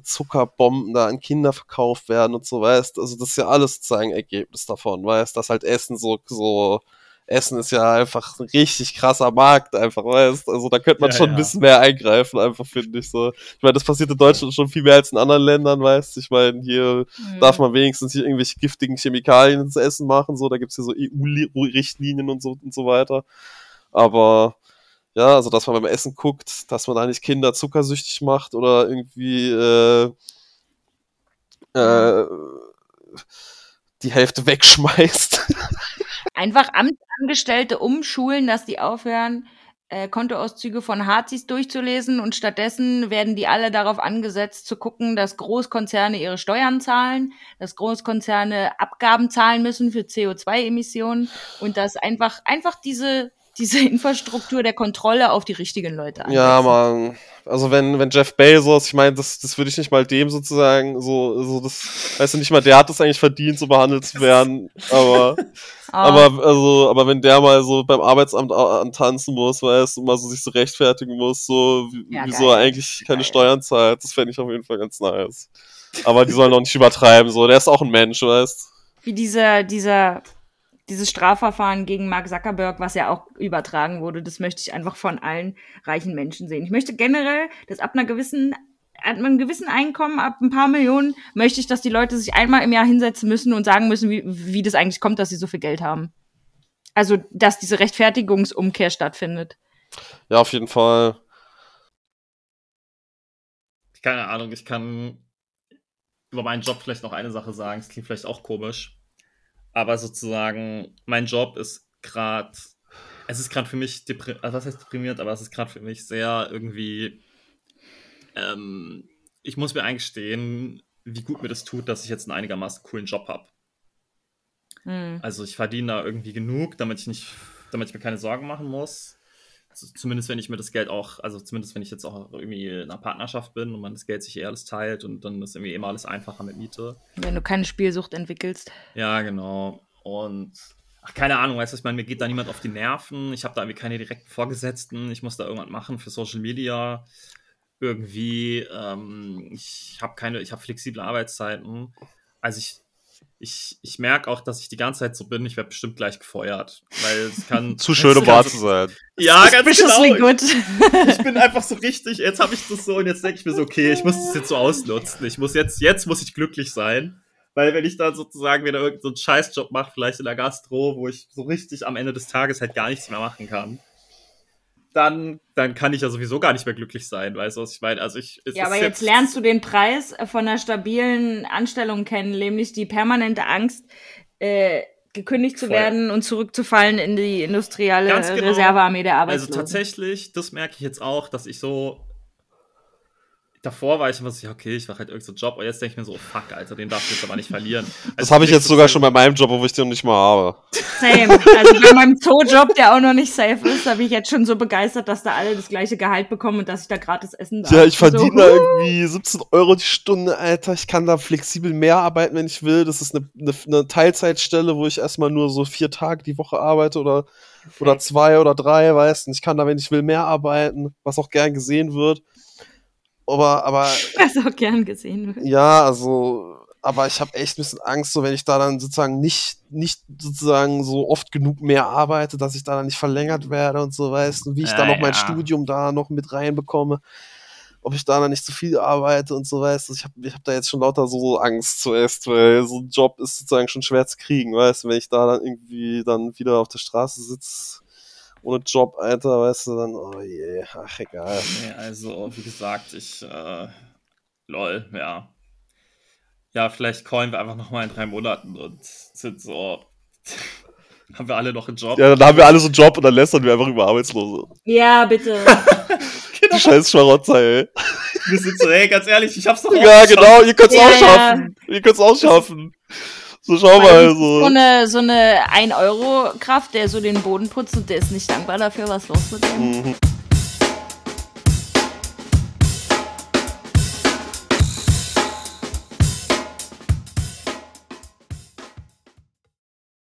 Speaker 4: Zuckerbomben da an Kinder verkauft werden und so, weißt, also das ist ja alles sozusagen Ergebnis davon, weißt, dass halt Essen so, so, Essen ist ja einfach ein richtig krasser Markt, einfach, weißt, also da könnte man
Speaker 3: Ja,
Speaker 4: schon ein
Speaker 3: ja.
Speaker 4: bisschen mehr eingreifen, einfach, finde ich so. Ich meine, das passiert in Deutschland schon viel mehr als in anderen Ländern, weißt, ich meine, hier darf man wenigstens hier irgendwelche giftigen Chemikalien ins Essen machen, so, da gibt's hier so EU-Richtlinien und so und so weiter. Aber ja, also dass man beim Essen guckt, dass man da nicht Kinder zuckersüchtig macht oder irgendwie äh, äh, die Hälfte wegschmeißt.
Speaker 2: Einfach Amtsangestellte umschulen, dass die aufhören, äh, Kontoauszüge von Hazis durchzulesen und stattdessen werden die alle darauf angesetzt zu gucken, dass Großkonzerne ihre Steuern zahlen, dass Großkonzerne Abgaben zahlen müssen für CO2-Emissionen und dass einfach, einfach diese, diese Infrastruktur der Kontrolle auf die richtigen Leute ansetzen.
Speaker 4: Ja, man. Also wenn, wenn Jeff Bezos, ich meine, das, das würde ich nicht mal dem sozusagen, so, so das, weißt du, nicht mal der hat es eigentlich verdient, so behandelt zu werden. Aber,
Speaker 2: Ah,
Speaker 4: aber, also, aber wenn der mal so beim Arbeitsamt antanzen muss, weißt du, mal so sich so rechtfertigen muss, so, wie-
Speaker 2: Ja,
Speaker 4: wieso er eigentlich keine
Speaker 2: Geil.
Speaker 4: Steuern zahlt, das fände ich auf jeden Fall ganz nice. Aber die sollen auch nicht übertreiben, so, der ist auch ein Mensch, weißt
Speaker 2: wie dieser, dieser, dieses Strafverfahren gegen Mark Zuckerberg, was ja auch übertragen wurde, das möchte ich einfach von allen reichen Menschen sehen. Ich möchte generell, dass ab einer gewissen, ab einem gewissen Einkommen, ab ein paar Millionen, möchte ich, dass die Leute sich einmal im Jahr hinsetzen müssen und sagen müssen, wie, wie das eigentlich kommt, dass sie so viel Geld haben. Also, dass diese Rechtfertigungsumkehr stattfindet.
Speaker 4: Ja, auf jeden Fall.
Speaker 3: keine Ahnung, ich kann über meinen Job vielleicht noch eine Sache sagen. Es klingt vielleicht auch komisch. Aber sozusagen, mein Job ist gerade, es ist gerade für mich, depri also was heißt deprimiert, aber es ist gerade für mich sehr irgendwie, ähm, ich muss mir eingestehen, wie gut mir das tut, dass ich jetzt einen einigermaßen coolen Job habe.
Speaker 2: Hm.
Speaker 3: Also ich verdiene da irgendwie genug, damit ich nicht, damit ich mir keine Sorgen machen muss. Zumindest wenn ich mir das Geld auch, also zumindest wenn ich jetzt auch irgendwie in einer Partnerschaft bin und man das Geld sich eh alles teilt und dann ist irgendwie immer alles einfacher mit Miete.
Speaker 2: Wenn du keine Spielsucht entwickelst.
Speaker 3: Ja, genau. Und ach, keine Ahnung, weißt du, ich meine, mir geht da niemand auf die Nerven. Ich habe da irgendwie keine direkten Vorgesetzten. Ich muss da irgendwas machen für Social Media. Irgendwie, ähm, ich habe keine, ich habe flexible Arbeitszeiten. Also ich, ich, ich merke auch, dass ich die ganze Zeit so bin, ich werde bestimmt gleich gefeuert. Weil es kann.
Speaker 4: Zu schön, um wahr zu sein.
Speaker 3: Ja, ganz genau.
Speaker 2: good.
Speaker 3: Ich bin einfach so richtig, jetzt habe ich das so und jetzt denke ich mir so, okay, ich muss das jetzt so ausnutzen. Ich muss jetzt, jetzt muss ich glücklich sein. Weil wenn ich dann sozusagen wieder irgendeinen so einen Scheißjob mache, vielleicht in der Gastro, wo ich so richtig am Ende des Tages halt gar nichts mehr machen kann, dann, dann kann ich ja sowieso gar nicht mehr glücklich sein, weißt du, was ich meine? Also ich,
Speaker 2: Ja,
Speaker 3: ist
Speaker 2: aber jetzt lernst du den Preis von einer stabilen Anstellung kennen, nämlich die permanente Angst, äh, gekündigt zu
Speaker 3: Voll.
Speaker 2: werden und zurückzufallen in die industrielle
Speaker 3: genau.
Speaker 2: Reservearmee der
Speaker 3: Also
Speaker 2: Arbeitslosen.
Speaker 3: tatsächlich, das merke ich jetzt auch, dass ich so. Davor war ich immer so, ja, okay, ich mache halt irgendeinen so Job, und jetzt denke ich mir so, oh, fuck, Alter, den darf ich jetzt aber nicht verlieren.
Speaker 4: Das
Speaker 3: Also
Speaker 4: habe ich jetzt sogar schon bei meinem Job, wo ich den noch nicht mal habe.
Speaker 2: Same. Also bei meinem Zoo-Job, der auch noch nicht safe ist, da bin ich jetzt schon so begeistert, dass da alle das gleiche Gehalt bekommen und dass ich da gratis essen darf.
Speaker 4: Ja, ich verdiene
Speaker 2: so,
Speaker 4: da irgendwie 17 Euro die Stunde, Alter. Ich kann da flexibel mehr arbeiten, wenn ich will. Das ist eine, eine, eine Teilzeitstelle, wo ich erstmal nur so vier Tage die Woche arbeite oder, oder zwei oder drei, weißt du. Ich kann da, wenn ich will, mehr arbeiten, was auch gern gesehen wird. Aber, aber
Speaker 2: Was auch gern gesehen wird.
Speaker 4: ja, also, aber ich habe echt ein bisschen Angst, so wenn ich da dann sozusagen nicht, nicht sozusagen so oft genug mehr arbeite, dass ich da dann nicht verlängert werde und so, weißt du, wie ich
Speaker 3: Ja,
Speaker 4: da noch mein
Speaker 3: ja.
Speaker 4: Studium da noch mit reinbekomme, ob ich da dann nicht zu viel arbeite und so, weißt du, ich habe ich hab da jetzt schon lauter so Angst zuerst, weil so ein Job ist sozusagen schon schwer zu kriegen, weißt du, wenn ich da dann irgendwie dann wieder auf der Straße sitze, ohne Job, Alter, weißt du, dann, oh je, ach, egal.
Speaker 3: Nee, also, wie gesagt, ich, äh, lol, ja. Ja, vielleicht callen wir einfach nochmal in drei Monaten und sind so, haben wir alle noch einen Job?
Speaker 4: Ja, dann haben wir alle so einen Job und dann lästern wir einfach über Arbeitslose.
Speaker 2: Ja, bitte.
Speaker 4: Die scheiß Schmarotzer, ey.
Speaker 3: Wir sind so, hey, ganz ehrlich, ich hab's doch
Speaker 4: Ja,
Speaker 3: auch geschafft.
Speaker 4: genau, ihr könnt's
Speaker 2: Ja,
Speaker 4: auch
Speaker 2: ja.
Speaker 4: schaffen. Ihr könnt's auch schaffen. So, schau mal,
Speaker 2: So
Speaker 4: so.
Speaker 2: eine, so eine 1-Euro-Kraft, der so den Boden putzt und der ist nicht dankbar dafür, was los mit dem.
Speaker 4: Mhm.